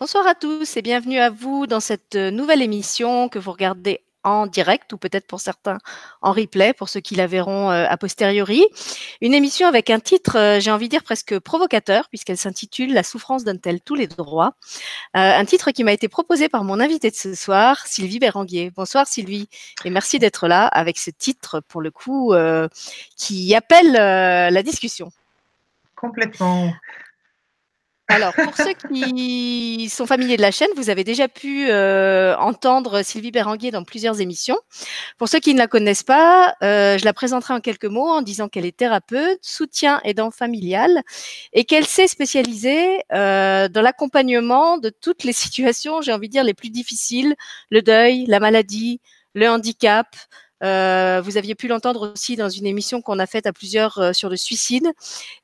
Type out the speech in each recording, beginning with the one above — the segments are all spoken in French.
Bonsoir à tous et bienvenue à vous dans cette euh, nouvelle émission que vous regardez en direct ou peut-être pour certains en replay, pour ceux qui la verront euh, a posteriori. Une émission avec un titre, euh, j'ai envie de dire presque provocateur, puisqu'elle s'intitule La souffrance donne-t-elle tous les droits? Un titre qui m'a été proposé par mon invité de ce soir, Sylvie Béranguier. Bonsoir Sylvie, et merci d'être là avec ce titre, pour le coup, qui appelle la discussion. Complètement. Alors, pour ceux qui sont familiers de la chaîne, vous avez déjà pu euh, entendre Sylvie Béranguier dans plusieurs émissions. Pour ceux qui ne la connaissent pas, euh, je la présenterai en quelques mots en disant qu'elle est thérapeute, soutien aidant familial et qu'elle s'est spécialisée euh, dans l'accompagnement de toutes les situations, j'ai envie de dire, les plus difficiles, le deuil, la maladie, le handicap, euh, vous aviez pu l'entendre aussi dans une émission qu'on a faite à plusieurs euh, sur le suicide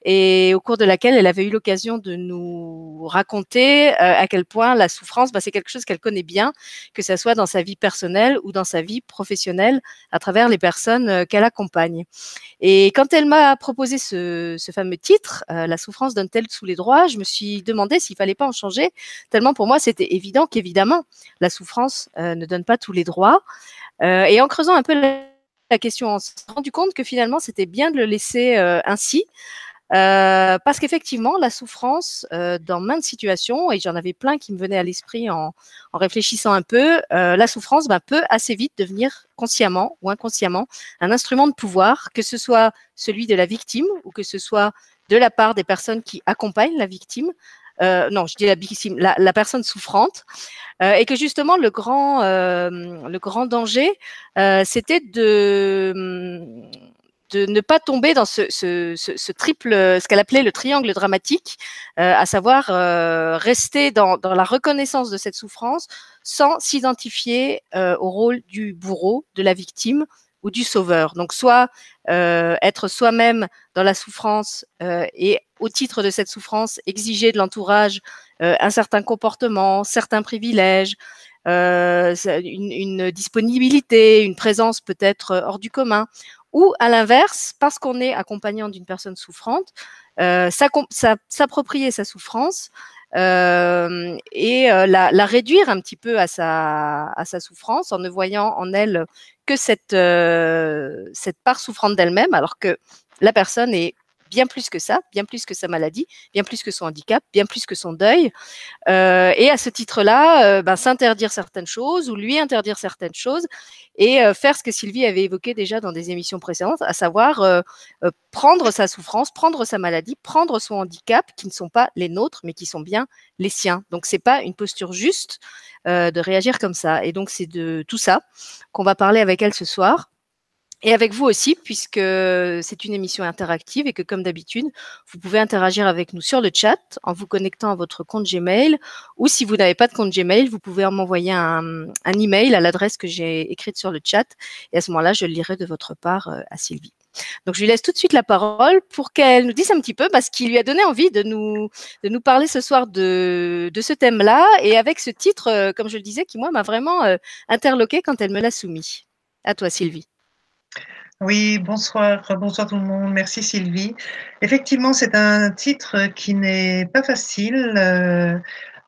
et au cours de laquelle elle avait eu l'occasion de nous raconter euh, à quel point la souffrance, bah, c'est quelque chose qu'elle connaît bien, que ce soit dans sa vie personnelle ou dans sa vie professionnelle à travers les personnes qu'elle accompagne. Et quand elle m'a proposé ce, fameux titre, La souffrance donne-t-elle sous les droits, je me suis demandé s'il fallait pas en changer, tellement pour moi c'était évident qu'évidemment la souffrance ne donne pas tous les droits. Et en creusant un peu question, on s'est rendu compte que finalement, c'était bien de le laisser euh, ainsi. Euh, parce qu'effectivement, la souffrance, euh, dans maintes situations, et j'en avais plein qui me venaient à l'esprit en, réfléchissant un peu, la souffrance bah, peut assez vite devenir consciemment ou inconsciemment un instrument de pouvoir, que ce soit celui de la victime ou que ce soit de la part des personnes qui accompagnent la victime, euh, non, je dis la victime, la, la personne souffrante, euh, et que justement le grand, euh, le grand danger, euh, c'était de de ne pas tomber dans ce, ce, ce, ce triple, ce qu'elle appelait le triangle dramatique, euh, à savoir euh, rester dans, dans, la reconnaissance de cette souffrance sans s'identifier euh, au rôle du bourreau, de la victime ou du sauveur. Donc soit être soi-même dans la souffrance et au titre de cette souffrance, exiger de l'entourage euh, un certain comportement, certains privilèges, euh, une, une, disponibilité, une présence peut-être euh, hors du commun, ou à l'inverse, parce qu'on est accompagnant d'une personne souffrante, euh, s'approprier sa souffrance euh, et euh, la, réduire un petit peu à sa, souffrance en ne voyant en elle que cette, cette part souffrante d'elle-même, alors que la personne est bien plus que ça, bien plus que sa maladie, bien plus que son handicap, bien plus que son deuil. Euh, et à ce titre-là, euh, ben, s'interdire certaines choses ou lui interdire certaines choses et euh, faire ce que Sylvie avait évoqué déjà dans des émissions précédentes, à savoir prendre sa souffrance, prendre sa maladie, prendre son handicap, qui ne sont pas les nôtres, mais qui sont bien les siens. Donc c'est pas une posture juste de réagir comme ça. Et donc c'est de tout ça qu'on va parler avec elle ce soir et avec vous aussi, puisque c'est une émission interactive et que, comme d'habitude, vous pouvez interagir avec nous sur le chat en vous connectant à votre compte Gmail, ou si vous n'avez pas de compte Gmail, vous pouvez m'envoyer un, un email à l'adresse que j'ai écrite sur le chat, et à ce moment-là, je le lirai de votre part euh, à Sylvie. Donc, je lui laisse tout de suite la parole pour qu'elle nous dise un petit peu parce qu'il lui a donné envie de nous, de nous parler ce soir de, de ce thème-là et avec ce titre, euh, comme je le disais, qui, moi, m'a vraiment euh, interloqué quand elle me l'a soumis. À toi, Sylvie. Oui, bonsoir, bonsoir tout le monde. Merci Sylvie. Effectivement, c'est un titre qui n'est pas facile. Euh,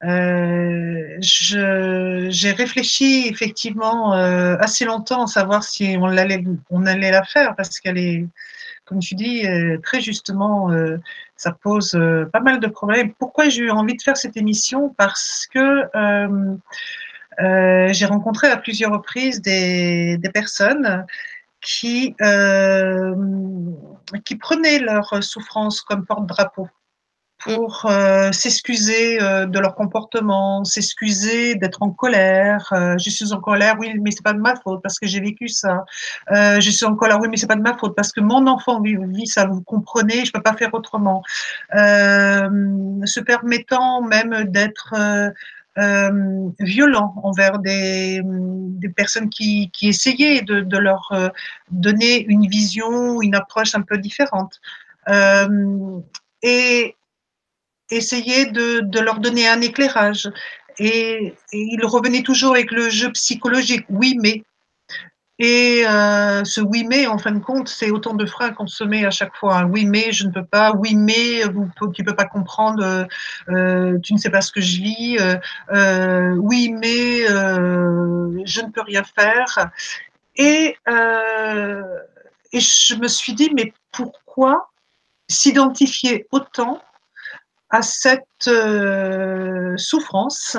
euh, j'ai réfléchi effectivement euh, assez longtemps à savoir si on allait, on allait la faire parce qu'elle est, comme tu dis, très justement, ça pose pas mal de problèmes. Pourquoi j'ai eu envie de faire cette émission? Parce que j'ai rencontré à plusieurs reprises des personnes qui, euh, qui prenaient leur souffrance comme porte-drapeau pour euh, s'excuser euh, de leur comportement, s'excuser d'être en colère. Euh, je suis en colère, oui, mais c'est pas de ma faute parce que j'ai vécu ça. Je suis en colère, oui, mais c'est pas de ma faute parce que mon enfant vit, vit ça. Vous comprenez, je peux pas faire autrement. Se permettant même d'être euh, violent envers des, personnes qui, essayaient de, leur euh, donner une vision, une approche un peu différente. Euh, et essayer de, de, leur donner un éclairage. Et, et, il revenait toujours avec le jeu psychologique. Oui, mais Et euh, ce oui mais, en fin de compte, c'est autant de freins qu'on se met à chaque fois. Oui mais, je ne peux pas. Oui mais, tu peux pas comprendre. Euh, euh tu ne sais pas ce que je vis. Euh, oui mais, je ne peux rien faire. Et je me suis dit, mais pourquoi s'identifier autant à cette souffrance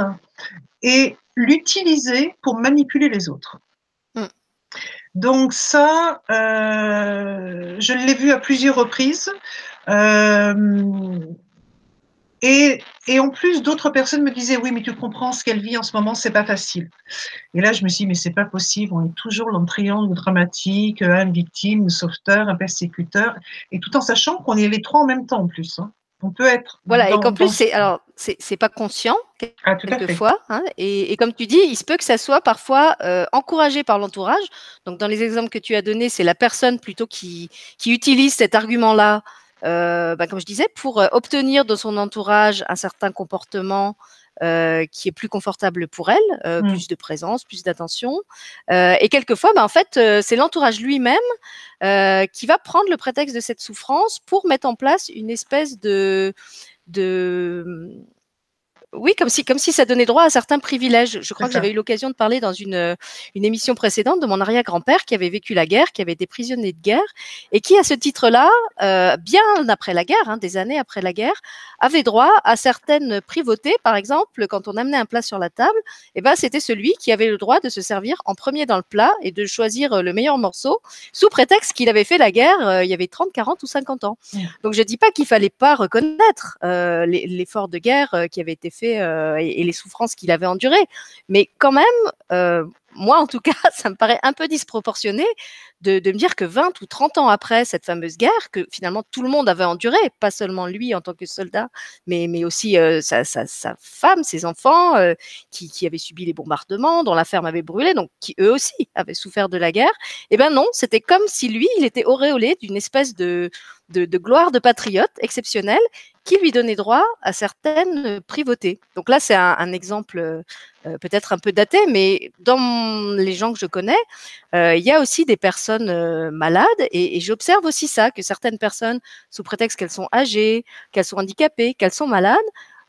et l'utiliser pour manipuler les autres? Donc ça, euh, je l'ai vu à plusieurs reprises. Euh, et, en plus, d'autres personnes me disaient oui, mais tu comprends ce qu'elle vit en ce moment, c'est pas facile. Et là, je me suis dit mais c'est pas possible. On est toujours dans le triangle dramatique, un victime, un sauveteur, un persécuteur, et tout en sachant qu'on est les trois en même temps en plus. Hein. On peut être. Voilà, et qu'en plus, c'est alors c'est pas conscient ah, quelquefois. Hein, et, comme tu dis, il se peut que ça soit parfois euh, encouragé par l'entourage. Donc, dans les exemples que tu as donnés, c'est la personne plutôt qui, qui utilise cet argument-là, euh, bah, comme je disais, pour euh, obtenir de son entourage un certain comportement euh, qui est plus confortable pour elle, euh, mmh. plus de présence, plus d'attention. Euh, et quelquefois, bah, en fait, c'est l'entourage lui-même qui va prendre le prétexte de cette souffrance pour mettre en place une espèce de de oui, comme si, comme si ça donnait droit à certains privilèges. Je crois que j'avais eu l'occasion de parler dans une, une émission précédente de mon arrière-grand-père qui avait vécu la guerre, qui avait été prisonnier de guerre et qui, à ce titre-là, euh, bien après la guerre, hein, des années après la guerre, avait droit à certaines privautés. Par exemple, quand on amenait un plat sur la table, eh ben, c'était celui qui avait le droit de se servir en premier dans le plat et de choisir euh, le meilleur morceau sous prétexte qu'il avait fait la guerre euh, il y avait 30, 40 ou 50 ans. Donc, je dis pas qu'il fallait pas reconnaître euh, l'effort de guerre qui avait été fait euh, et, les souffrances qu'il avait endurées. Mais quand même, euh, moi en tout cas, ça me paraît un peu disproportionné de, me dire que 20 ou 30 ans après cette fameuse guerre, que finalement tout le monde avait enduré, pas seulement lui en tant que soldat, mais, mais aussi euh, sa, femme, ses enfants, qui, qui, avaient subi les bombardements, dont la ferme avait brûlé, donc qui eux aussi avaient souffert de la guerre. Eh ben non, c'était comme si lui, il était auréolé d'une espèce de, de, gloire de patriote exceptionnelle qui lui donnait droit à certaines privautés. Donc là, c'est un, exemple euh, peut-être un peu daté, mais dans les gens que je connais, euh, il y a aussi des personnes euh, malades et, et j'observe aussi ça, que certaines personnes, sous prétexte qu'elles sont âgées, qu'elles sont handicapées, qu'elles sont malades,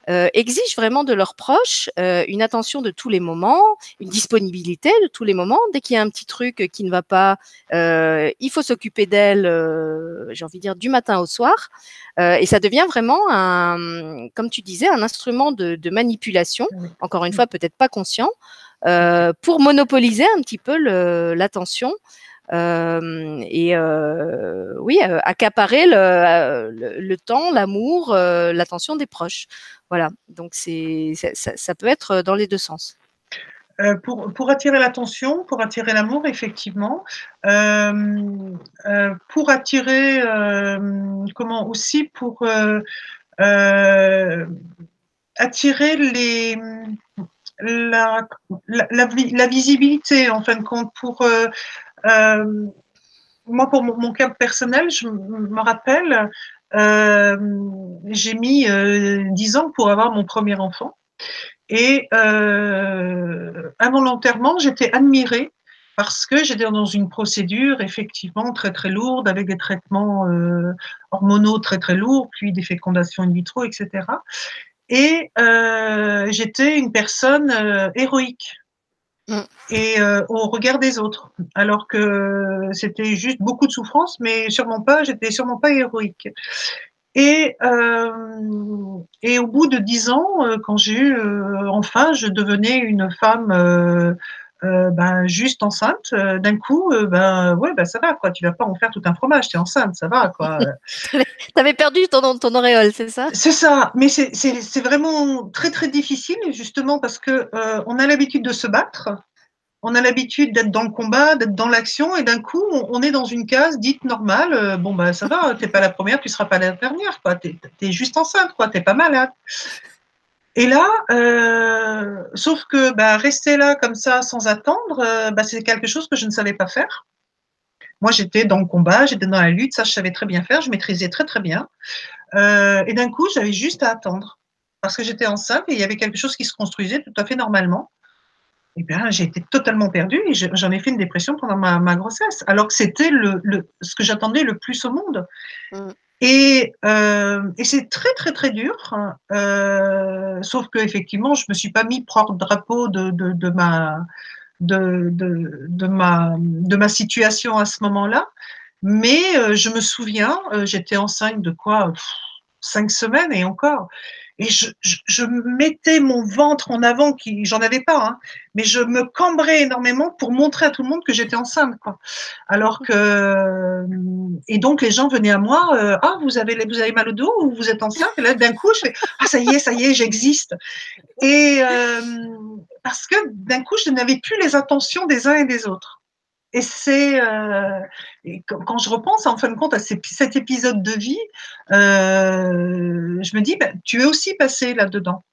euh, exigent vraiment de leurs proches euh, une attention de tous les moments, une disponibilité de tous les moments. Dès qu'il y a un petit truc qui ne va pas, euh, il faut s'occuper d'elle, j'ai envie de dire, du matin au soir. et ça devient vraiment, un, comme tu disais, un instrument de, de manipulation, encore une fois, peut-être pas conscient, pour monopoliser un petit peu l'attention. Et oui, accaparer le, temps, l'amour, l'attention des proches. Voilà, donc c'est ça, peut être dans les deux sens. Pour, pour, attirer l'attention, pour attirer l'amour, effectivement, pour attirer, comment aussi pour attirer les, la, la, la, visibilité, en fin de compte, pour moi, pour mon, cas personnel, je me rappelle, euh, j'ai mis euh, 10 ans pour avoir mon premier enfant. Et euh, involontairement, j'étais admirée parce que j'étais dans une procédure effectivement très très lourde avec des traitements euh, hormonaux très très lourds, puis des fécondations in vitro, etc. Et euh, j'étais une personne euh, héroïque. Et euh, au regard des autres, alors que c'était juste beaucoup de souffrance, mais sûrement pas, j'étais sûrement pas héroïque. Et, euh, au bout de dix ans, euh, quand j'ai eu, enfin, je devenais une femme ben, juste enceinte, d'un coup, ben ouais, ben ça va quoi. Tu vas pas en faire tout un fromage, tu es enceinte, ça va quoi. avais perdu ton, ton auréole, c'est ça? C'est ça, mais c'est vraiment très très difficile justement parce que on a l'habitude de se battre on a l'habitude d'être dans le combat, d'être dans l'action, et d'un coup, on, est dans une case dite normale. Euh, bon, bah ça va, t'es pas la première, tu seras pas la dernière, quoi. T'es es juste enceinte, quoi. T'es pas malade. Et là, euh, sauf que bah, rester là comme ça sans attendre, euh, bah, c'est quelque chose que je ne savais pas faire. Moi, j'étais dans le combat, j'étais dans la lutte, ça, je savais très bien faire, je maîtrisais très très bien. et d'un coup, j'avais juste à attendre parce que j'étais enceinte et il y avait quelque chose qui se construisait tout à fait normalement. eh bien, j'ai été totalement perdue et j'en ai fait une dépression pendant ma, grossesse, alors que c'était ce que j'attendais le plus au monde. Mm. Et, euh, et c'est très très très dur, hein. euh, sauf que effectivement, je me suis pas mis porte-drapeau de, de, de, ma de, de, ma de ma situation à ce moment-là, mais euh, je me souviens, euh, j'étais enceinte de quoi, cinq semaines et encore, et je, mettais mon ventre en avant, qui j'en avais pas, hein, mais je me cambrais énormément pour montrer à tout le monde que j'étais enceinte, quoi. Alors que et donc les gens venaient à moi, euh, ah vous avez vous avez mal au dos ou vous êtes enceinte? Et là d'un coup je fais ah ça y est ça y est j'existe et euh, parce que d'un coup je n'avais plus les attentions des uns et des autres. Et c'est euh, quand je repense en fin de compte à cet épisode de vie, euh, je me dis, ben, tu es aussi passé là-dedans.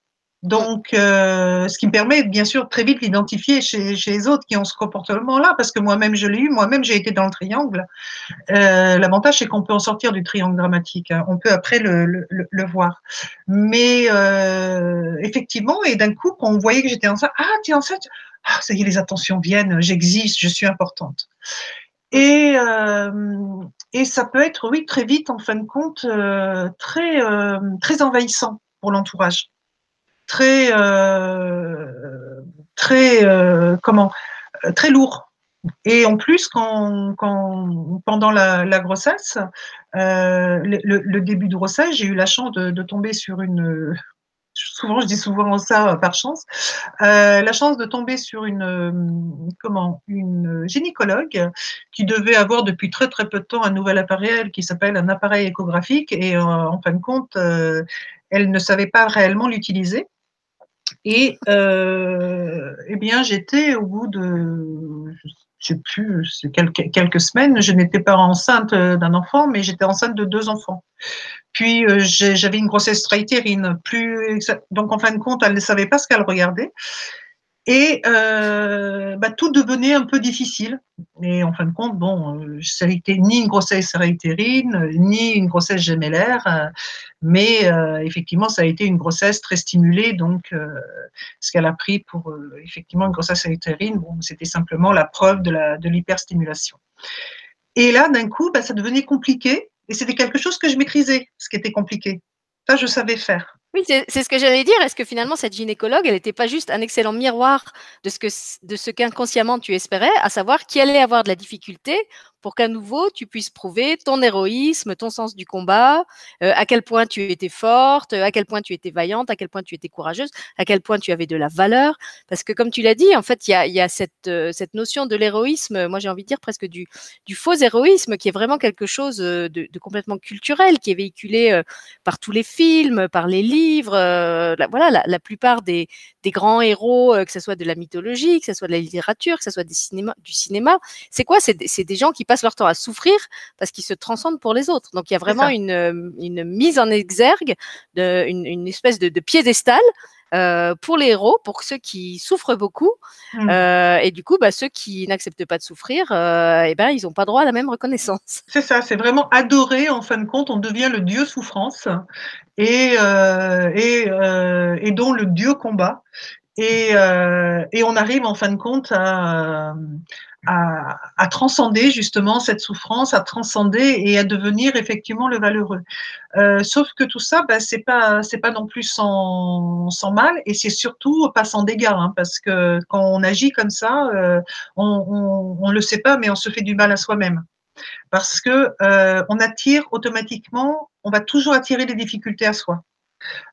Donc, euh, ce qui me permet bien sûr très vite l'identifier chez, les autres qui ont ce comportement-là, parce que moi-même je l'ai eu, moi-même j'ai été dans le triangle. L'avantage c'est qu'on peut en sortir du triangle dramatique, hein. on peut après le, voir. Mais effectivement, et d'un coup, quand on voyait que j'étais enceinte, ah tu es enceinte, ah, ça y est, les attentions viennent, j'existe, je suis importante. Et, euh, ça peut être, oui, très vite, en fin de compte, euh, très, euh, très envahissant pour l'entourage. Très, très, comment, très lourd. Et en plus, pendant la, grossesse, le, début de grossesse, j'ai eu la chance de tomber sur une, souvent, je dis souvent ça euh, par chance, euh, la chance de tomber sur une, euh, comment, une gynécologue qui devait avoir depuis très très peu de temps un nouvel appareil qui s'appelle un appareil échographique et en fin de compte, elle ne savait pas réellement l'utiliser. Et eh bien, j'étais au bout de, je sais plus, quelques, quelques semaines, je n'étais pas enceinte d'un enfant, mais j'étais enceinte de deux enfants. Puis euh, j'avais une grossesse plus donc en fin de compte, elle ne savait pas ce qu'elle regardait. Et euh, bah, tout devenait un peu difficile. Et en fin de compte, bon, euh, ça a été ni une grossesse réitérine, ni une grossesse gémellaire, mais effectivement, ça a été une grossesse très stimulée. Donc, ce qu'elle a pris pour effectivement une grossesse réitérine, bon, c'était simplement la preuve de l'hyperstimulation. Et là, d'un coup, bah, ça devenait compliqué et c'était quelque chose que je maîtrisais, ce qui était compliqué. Ça, je savais faire. C'est ce que j'allais dire. Est-ce que finalement, cette gynécologue, elle n'était pas juste un excellent miroir de ce qu'inconsciemment tu espérais, à savoir qui allait avoir de la difficulté pour qu'à nouveau tu puisses prouver ton héroïsme, ton sens du combat, euh, à quel point tu étais forte, à quel point tu étais vaillante, à quel point tu étais courageuse, à quel point tu avais de la valeur. Parce que comme tu l'as dit, en fait, il y a, y a cette, euh, cette notion de l'héroïsme, moi j'ai envie de dire presque du, faux héroïsme, qui est vraiment quelque chose euh, de complètement culturel, qui est véhiculé par tous les films, par les livres. La, voilà, la, la, plupart des, des grands héros, que ce soit de la mythologie, que ce soit de la littérature, que ce soit des cinéma, du cinéma, c'est quoi? C'est des gens qui passent leur temps à souffrir parce qu'ils se transcendent pour les autres. Donc il y a vraiment une, euh, une, mise en exergue, de, une, une espèce de, de piédestal euh, pour les héros, pour ceux qui souffrent beaucoup, mmh. euh, et du coup, bah, ceux qui n'acceptent pas de souffrir, euh, eh ben, ils n'ont pas droit à la même reconnaissance. C'est ça, c'est vraiment adoré. En fin de compte, on devient le dieu souffrance et et, et dont le dieu combat. Et, et on arrive en fin de compte à, à, transcender justement cette souffrance, à transcender et à devenir effectivement le valeureux. Euh, sauf que tout ça, ben, c'est pas c'est pas non plus sans, sans mal et c'est surtout pas sans dégâts, hein, parce que quand on agit comme ça, euh, on, on, le sait pas, mais on se fait du mal à soi-même parce que euh, on attire automatiquement, on va toujours attirer des difficultés à soi.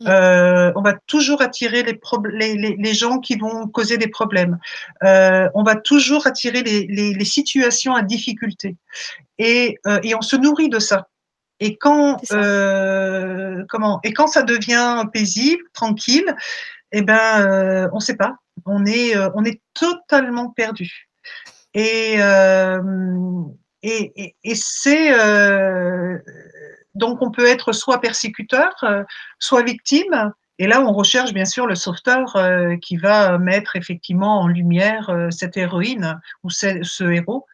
Mm. Euh, on va toujours attirer les, les, les, gens qui vont causer des problèmes. Euh, on va toujours attirer les, situations à difficulté. Et, euh, et, on se nourrit de ça. Et quand, euh, comment, et quand ça devient paisible, tranquille, eh ben, on ne sait pas. On est, on est totalement perdu. Et, et, et, et c'est donc on peut être soit persécuteur, euh, soit victime. Et là, on recherche bien sûr le sauveteur euh, qui va mettre effectivement en lumière euh, cette héroïne ou ce, héros.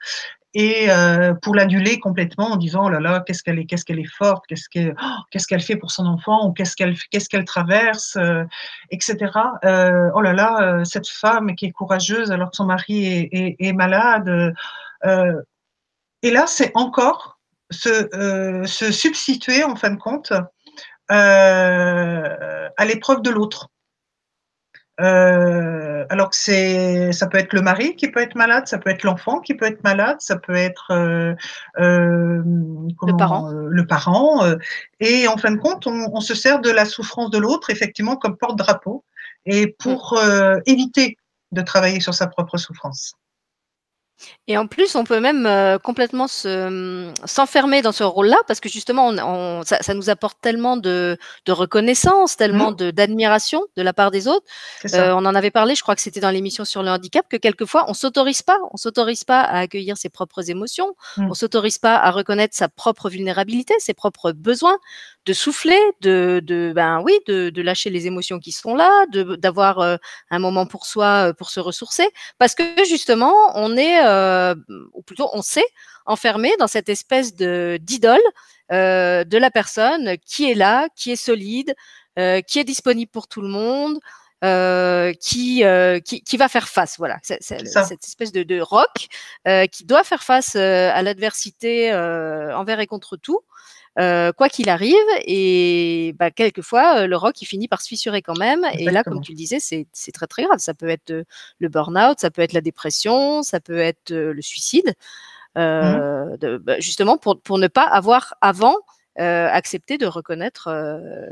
et euh, pour l'aduler complètement en disant oh là là qu'est-ce qu'elle est qu'est-ce qu'elle est forte qu'est-ce qu'elle oh, qu'est-ce qu'elle fait pour son enfant ou qu'est-ce qu'elle qu'est-ce qu'elle traverse euh, etc euh, oh là là euh, cette femme qui est courageuse alors que son mari est, est, malade euh, et là c'est encore se, se substituer en fin de compte à l'épreuve de l'autre euh, alors que c'est, ça peut être le mari qui peut être malade, ça peut être l'enfant qui peut être malade, ça peut être euh, euh, comment, le parent. Euh, le parent euh, et en fin de compte, on, on, se sert de la souffrance de l'autre effectivement comme porte-drapeau et pour mm. éviter de travailler sur sa propre souffrance. Et en plus, on peut même euh, complètement se, s'enfermer dans ce rôle-là parce que justement, on, on, ça, ça, nous apporte tellement de, de reconnaissance, tellement mmh. de, d'admiration de la part des autres. Euh, on en avait parlé, je crois que c'était dans l'émission sur le handicap, que quelquefois, on s'autorise pas, on s'autorise pas à accueillir ses propres émotions, mmh. on s'autorise pas à reconnaître sa propre vulnérabilité, ses propres besoins, de souffler, de, de ben oui, de, de, lâcher les émotions qui sont là, de, d'avoir euh, un moment pour soi, pour se ressourcer, parce que justement, on est euh, ou plutôt on s'est enfermé dans cette espèce de d'idole euh, de la personne qui est là, qui est solide, euh, qui est disponible pour tout le monde, qui, qui, qui va faire face, voilà, cette espèce de, de rock qui doit faire face à l'adversité envers et contre tout. Euh, quoi qu'il arrive. Et bah, quelquefois, le rock, il finit par se fissurer quand même. Exactement. Et là, comme tu le disais, c'est, très très grave. Ça peut être le burn-out, ça peut être la dépression, ça peut être le suicide. Euh, mmh. de, bah, justement, pour, pour ne pas avoir avant euh, accepté de reconnaître euh,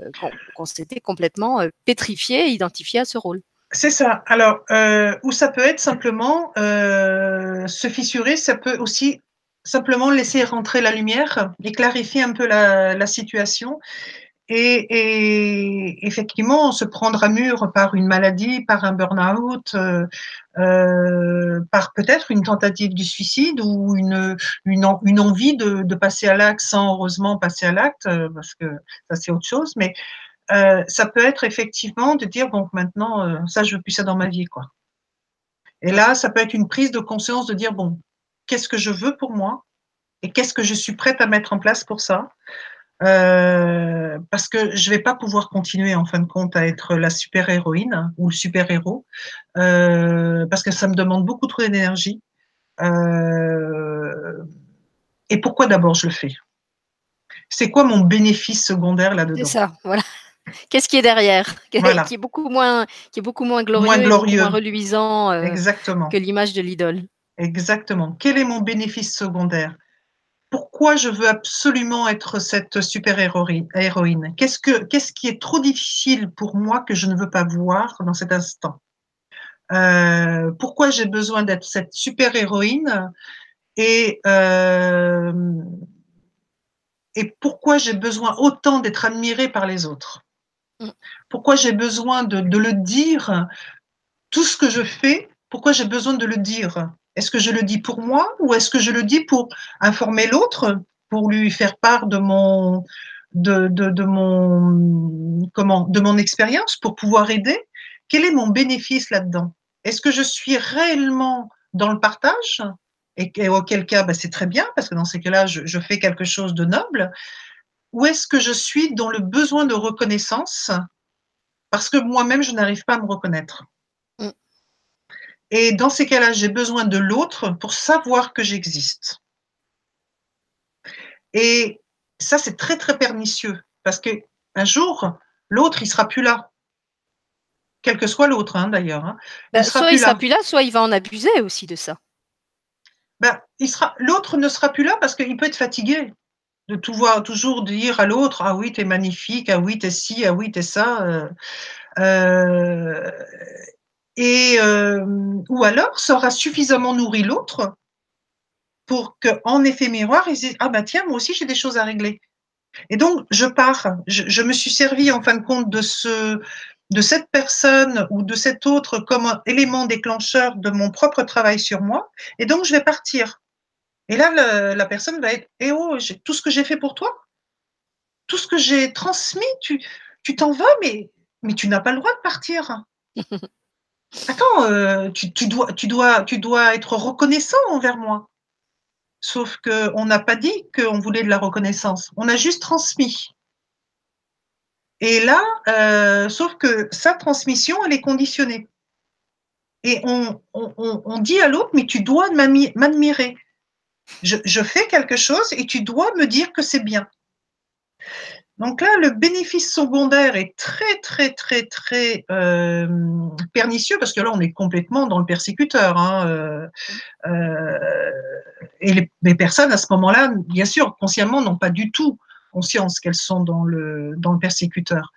qu'on, s'était complètement pétrifié et identifié à ce rôle. C'est ça. Alors, euh, ou ça peut être simplement euh, se fissurer, ça peut aussi simplement laisser rentrer la lumière et clarifier un peu la, situation. Et, effectivement, se prendre à mur par une maladie, par un burn-out, euh, euh, par peut-être une tentative du suicide ou une, envie de, passer à l'acte sans heureusement passer à l'acte, euh, parce que ça c'est autre chose. Mais ça peut être effectivement de dire bon maintenant ça je veux plus ça dans ma vie quoi. Et là, ça peut être une prise de conscience de dire bon qu'est-ce que je veux pour moi et qu'est-ce que je suis prête à mettre en place pour ça. Euh, parce que je vais pas pouvoir continuer en fin de compte à être la super héroïne ou le super héros euh, parce que ça me demande beaucoup trop d'énergie. Euh, et pourquoi d'abord je le fais? C'est quoi mon bénéfice secondaire là-dedans? C'est ça, voilà. Qu'est-ce qui est derrière? Voilà. Qui est beaucoup moins, qui est beaucoup moins glorieux, moins, glorieux. moins reluisant euh, que l'image de l'idole. Exactement. Quel est mon bénéfice secondaire? Pourquoi je veux absolument être cette super héroïne? Qu'est-ce que qu'est-ce qui est trop difficile pour moi que je ne veux pas voir dans cet instant? Euh, Pourquoi j'ai besoin d'être cette super héroïne et euh, et pourquoi j'ai besoin autant d'être admirée par les autres? Mm. Pourquoi j'ai besoin de, de, le dire? Tout ce que je fais, pourquoi j'ai besoin de le dire? Est-ce que je le dis pour moi ou est-ce que je le dis pour informer l'autre, pour lui faire part de mon de, de, mon comment de mon expérience pour pouvoir aider? Quel est mon bénéfice là-dedans? Est-ce que je suis réellement dans le partage? Et, auquel cas ben, c'est très bien parce que dans ces cas-là je fais quelque chose de noble. Ou est-ce que je suis dans le besoin de reconnaissance parce que moi-même je n'arrive pas à me reconnaître? Et dans ces cas-là, j'ai besoin de l'autre pour savoir que j'existe. Et ça, c'est très, très pernicieux parce que un jour, l'autre, il sera plus là. Quel que soit l'autre, hein, d'ailleurs. Hein. Ben, soit il sera plus là, soit il va en abuser aussi de ça. Ben, il sera, l'autre ne sera plus là parce qu'il peut être fatigué de tout voir, toujours dire à l'autre, ah oui, t'es magnifique, ah oui, t'es ci, ah oui, t'es ça. Euh, euh, et euh, ou alors ça aura suffisamment nourri l'autre pour qu'en effet miroir, ils disent ah bah tiens moi aussi j'ai des choses à régler. Et donc je pars, je, me suis servi en fin de compte de ce de cette personne ou de cet autre comme élément déclencheur de mon propre travail sur moi, et donc je vais partir. Et là, la personne va être Eh oh, tout ce que j'ai fait pour toi, tout ce que j'ai transmis, tu tu t'en vas, mais mais tu n'as pas le droit de partir. Attends, euh, tu, dois, être reconnaissant envers moi. sauf qu'on n'a pas dit qu'on voulait de la reconnaissance. On a juste transmis. Et là, euh, sauf que sa transmission, elle est conditionnée. Et on, dit à l'autre, mais tu dois m'admirer. Je, fais quelque chose et tu dois me dire que c'est bien. Donc là, le bénéfice secondaire est très, très, très, très euh, pernicieux parce que là, on est complètement dans le persécuteur. Hein, euh, euh, et les, personnes, à ce moment-là, bien sûr, consciemment, n'ont pas du tout conscience qu'elles sont dans le, dans le persécuteur.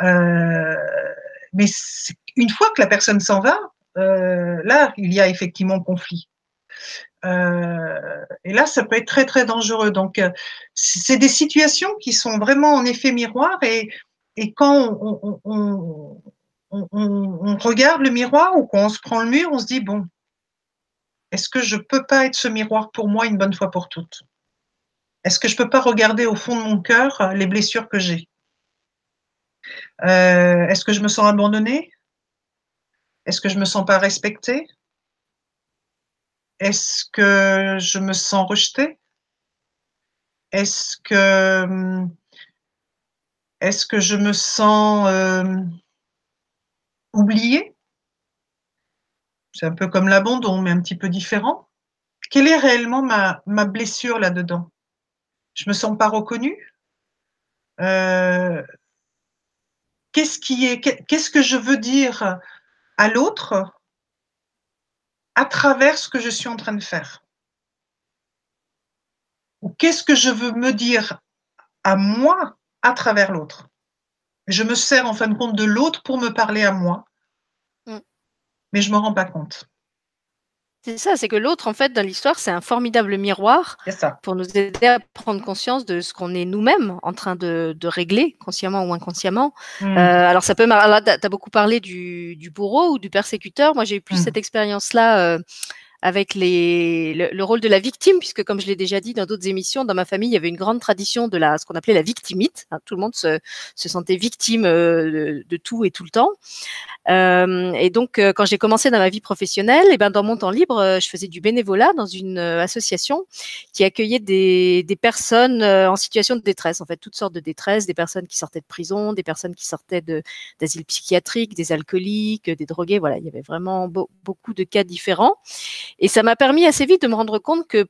mais une fois que la personne s'en va, là, il y a effectivement conflit. Euh, et là, ça peut être très très dangereux. Donc, euh, c'est des situations qui sont vraiment en effet miroir. Et, quand on, regarde le miroir ou quand on se prend le mur, on se dit bon, est-ce que je peux pas être ce miroir pour moi une bonne fois pour toutes? Est-ce que je peux pas regarder au fond de mon cœur euh, les blessures que j'ai? Est-ce que je me sens abandonnée? Est-ce que je me sens pas respectée? Est-ce que je me sens rejetée? Est-ce que, que je me sens euh, oubliée? C'est un peu comme l'abandon, mais un petit peu différent. Quelle est réellement ma, blessure là-dedans? Je me sens pas reconnue? Euh, Qu'est-ce qui est Qu'est-ce que je veux dire à l'autre? À travers ce que je suis en train de faire Ou qu'est-ce que je veux me dire à moi à travers l'autre Je me sers en fin de compte de l'autre pour me parler à moi, mm. mais je ne me rends pas compte. C'est ça, c'est que l'autre, en fait, dans l'histoire, c'est un formidable miroir pour nous aider à prendre conscience de ce qu'on est nous-mêmes en train de, régler, consciemment ou inconsciemment. Mm. Euh, alors, ça peut. tu as beaucoup parlé du, bourreau ou du persécuteur. Moi, j'ai eu plus mm. cette expérience-là. Euh, avec le, rôle de la victime, puisque comme je l'ai déjà dit dans d'autres émissions, dans ma famille, il y avait une grande tradition de la, ce qu'on appelait la victimite. Hein, tout le monde se, se sentait victime euh, de, tout et tout le temps. Euh, et donc, euh, quand j'ai commencé dans ma vie professionnelle, et ben dans mon temps libre, je faisais du bénévolat dans une association qui accueillait des, personnes en situation de détresse, en fait, toutes sortes de détresse, des personnes qui sortaient de prison, des personnes qui sortaient de d'asile psychiatrique, des alcooliques, des drogués. Voilà, il y avait vraiment beaucoup de cas différents. Et ça m'a permis assez vite de me rendre compte que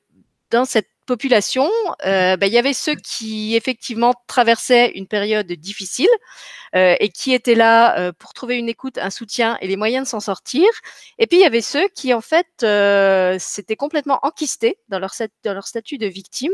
dans cette population, euh, ben, il y avait ceux qui effectivement traversaient une période difficile, euh, et qui étaient là euh, pour trouver une écoute, un soutien et les moyens de s'en sortir. Et puis il y avait ceux qui en fait s'étaient complètement enquistés dans leur, dans leur statut de victime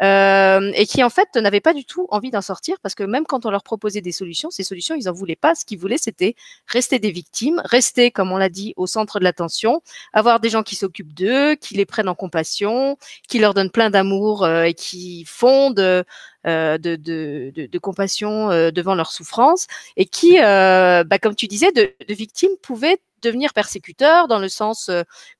et qui en fait n'avaient pas du tout envie d'en sortir parce que même quand on leur proposait des solutions, ces solutions ils en voulaient pas. Ce qu'ils voulaient c'était rester des victimes, rester comme on l'a dit au centre de l'attention, avoir des gens qui s'occupent d'eux, qui les prennent en compassion, qui leur donnent plein d'amour et qui fondent euh, de, de, de, compassion euh, devant leur souffrance et qui, euh, bah, comme tu disais, de, de victimes pouvaient devenir persécuteur dans le sens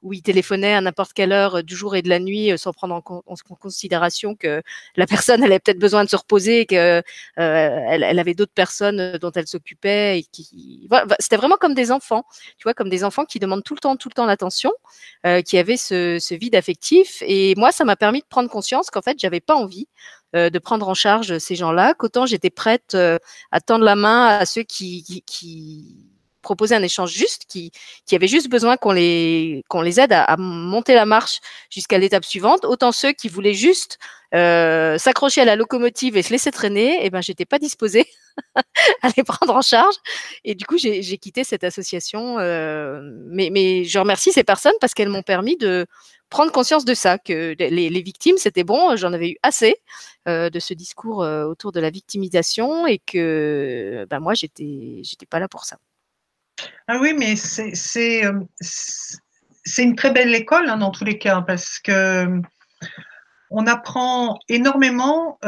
où il téléphonait à n'importe quelle heure du jour et de la nuit sans prendre en, considération que la personne elle avait peut-être besoin de se reposer, que elle, avait d'autres personnes dont elle s'occupait qui c'était vraiment comme des enfants, tu vois, comme des enfants qui demandent tout le temps, tout le temps l'attention, qui avaient ce, vide affectif. Et moi, ça m'a permis de prendre conscience qu'en fait, j'avais pas envie euh, de prendre en charge ces gens-là, qu'autant j'étais prête euh, à tendre la main à ceux qui, qui, proposaient un échange juste, qui, avaient juste besoin qu'on les, qu'on les aide à, monter la marche jusqu'à l'étape suivante, autant ceux qui voulaient juste euh, s'accrocher à la locomotive et se laisser traîner, eh ben j'étais pas disposée à les prendre en charge. Et du coup, j'ai quitté cette association. mais, mais je remercie ces personnes parce qu'elles m'ont permis de prendre conscience de ça, que les, victimes, c'était bon, j'en avais eu assez euh, de ce discours euh, autour de la victimisation et que ben moi, j'étais j'étais pas là pour ça. Ah oui, mais c'est euh, c'est une très belle école hein, dans tous les cas parce que on apprend énormément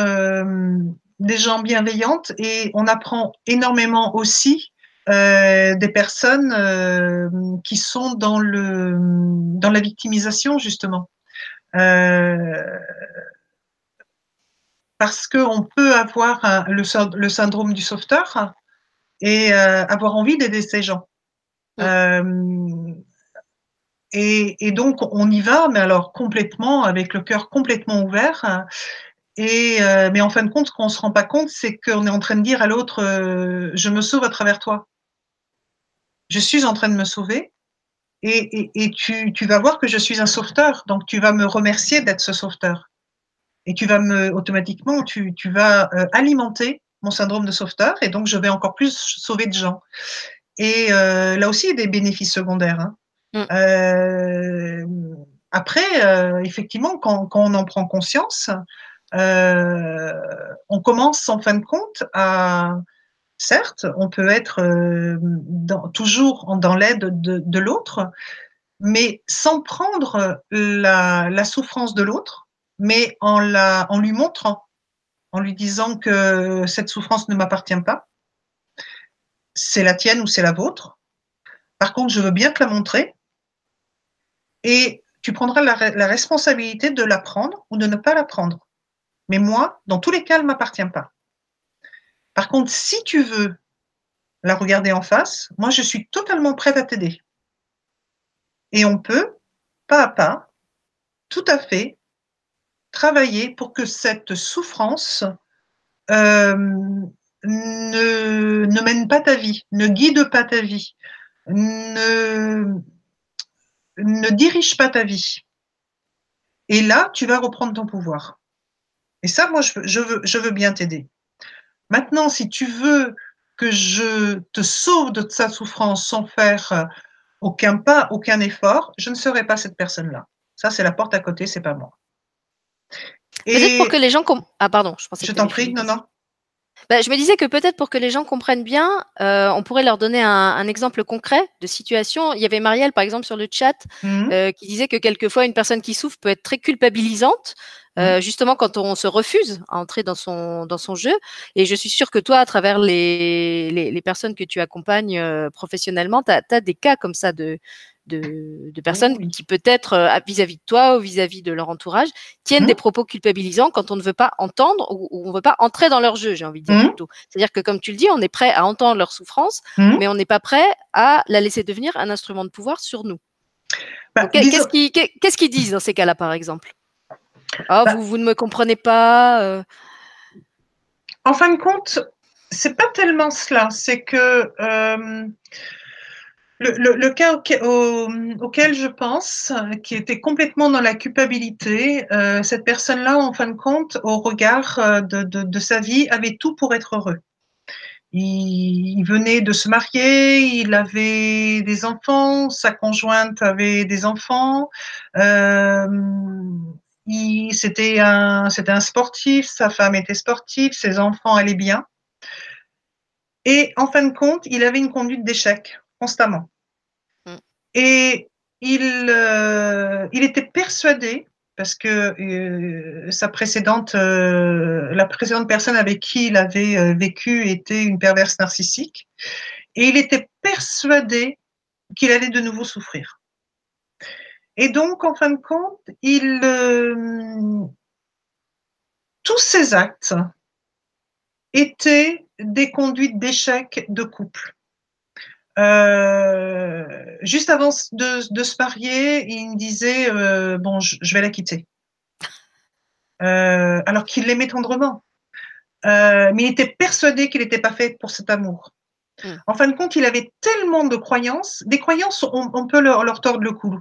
des gens bienveillantes et on apprend énormément aussi euh, des personnes euh, qui sont dans, la victimisation, justement. Euh, parce qu'on peut avoir le, syndrome du sauveteur et avoir envie d'aider ces gens. Et, donc, on y va, mais alors complètement, avec le cœur complètement ouvert. Et, euh, mais en fin de compte, ce qu'on ne se rend pas compte, c'est qu'on est en train de dire à l'autre euh, Je me sauve à travers toi. Je suis en train de me sauver. Et, tu, vas voir que je suis un sauveteur. Donc, tu vas me remercier d'être ce sauveteur. Et tu vas me, automatiquement, tu, vas euh, alimenter mon syndrome de sauveteur. Et donc, je vais encore plus sauver de gens. Et là aussi, il y a des bénéfices secondaires. Hein. Mm. Euh, après, euh, effectivement, quand, quand, on en prend conscience, euh, on commence en fin de compte à, certes, on peut être dans, toujours dans l'aide de, de l'autre, mais sans prendre la, la souffrance de l'autre, mais en, la, en lui montrant, en lui disant que cette souffrance ne m'appartient pas, c'est la tienne ou c'est la vôtre. Par contre, je veux bien te la montrer, et tu prendras la, responsabilité de la prendre ou de ne pas la prendre. Mais moi, dans tous les cas, elle ne m'appartient pas. Par contre, si tu veux la regarder en face, moi, je suis totalement prête à t'aider. Et on peut, pas à pas, tout à fait, travailler pour que cette souffrance euh, ne, ne mène pas ta vie, ne guide pas ta vie, ne, ne dirige pas ta vie. Et là, tu vas reprendre ton pouvoir. Et ça, moi, je, veux, je veux bien t'aider. Maintenant, si tu veux que je te sauve de sa souffrance sans faire euh, aucun pas, aucun effort, je ne serai pas cette personne-là. Ça, c'est la porte à côté, c'est pas moi. Et pour que les gens. Ah, pardon, je pensais Je t'en prie, non, non. Bah, je me disais que peut-être pour que les gens comprennent bien, euh, on pourrait leur donner un, un, exemple concret de situation. Il y avait Marielle, par exemple, sur le chat, mmh. euh, qui disait que quelquefois, une personne qui souffre peut être très culpabilisante, euh, mmh. justement quand on se refuse à entrer dans son, dans son jeu. Et je suis sûre que toi, à travers les, les, les personnes que tu accompagnes professionnellement, tu as, as, des cas comme ça de, de, personnes qui peut-être euh, vis-à-vis de toi ou vis-à-vis de leur entourage tiennent des mmh. propos culpabilisants quand on ne veut pas entendre ou, on ne veut pas entrer dans leur jeu, j'ai envie de dire mmh. plutôt. C'est-à-dire que comme tu le dis, on est prêt à entendre leur souffrance, mmh. mais on n'est pas prêt à la laisser devenir un instrument de pouvoir sur nous. Bah, qu'est-ce qu'ils disent dans ces cas-là, par exemple? Oh, vous, vous, ne me comprenez pas. Euh. En fin de compte, c'est pas tellement cela. C'est que euh, le, cas auquel, je pense, qui était complètement dans la culpabilité, euh, cette personne-là, en fin de compte, au regard euh, de, sa vie, avait tout pour être heureux. Il, venait de se marier, il avait des enfants, sa conjointe avait des enfants, euh, c'était un, un sportif, sa femme était sportive, ses enfants allaient bien. Et en fin de compte, il avait une conduite d'échec constamment. Mm. Et il, euh, il était persuadé, parce que euh, sa précédente, euh, la précédente personne avec qui il avait vécu était une perverse narcissique, et il était persuadé qu'il allait de nouveau souffrir. Et donc, en fin de compte, il, tous ces actes étaient des conduites d'échec de couple. Euh, juste avant de, se marier, il me disait euh, bon, je, vais la quitter. Euh, alors qu'il l'aimait tendrement, mais il était persuadé qu'il n'était pas fait pour cet amour. Hmm. En fin de compte, il avait tellement de croyances. Des croyances, on, peut leur, leur, tordre le cou.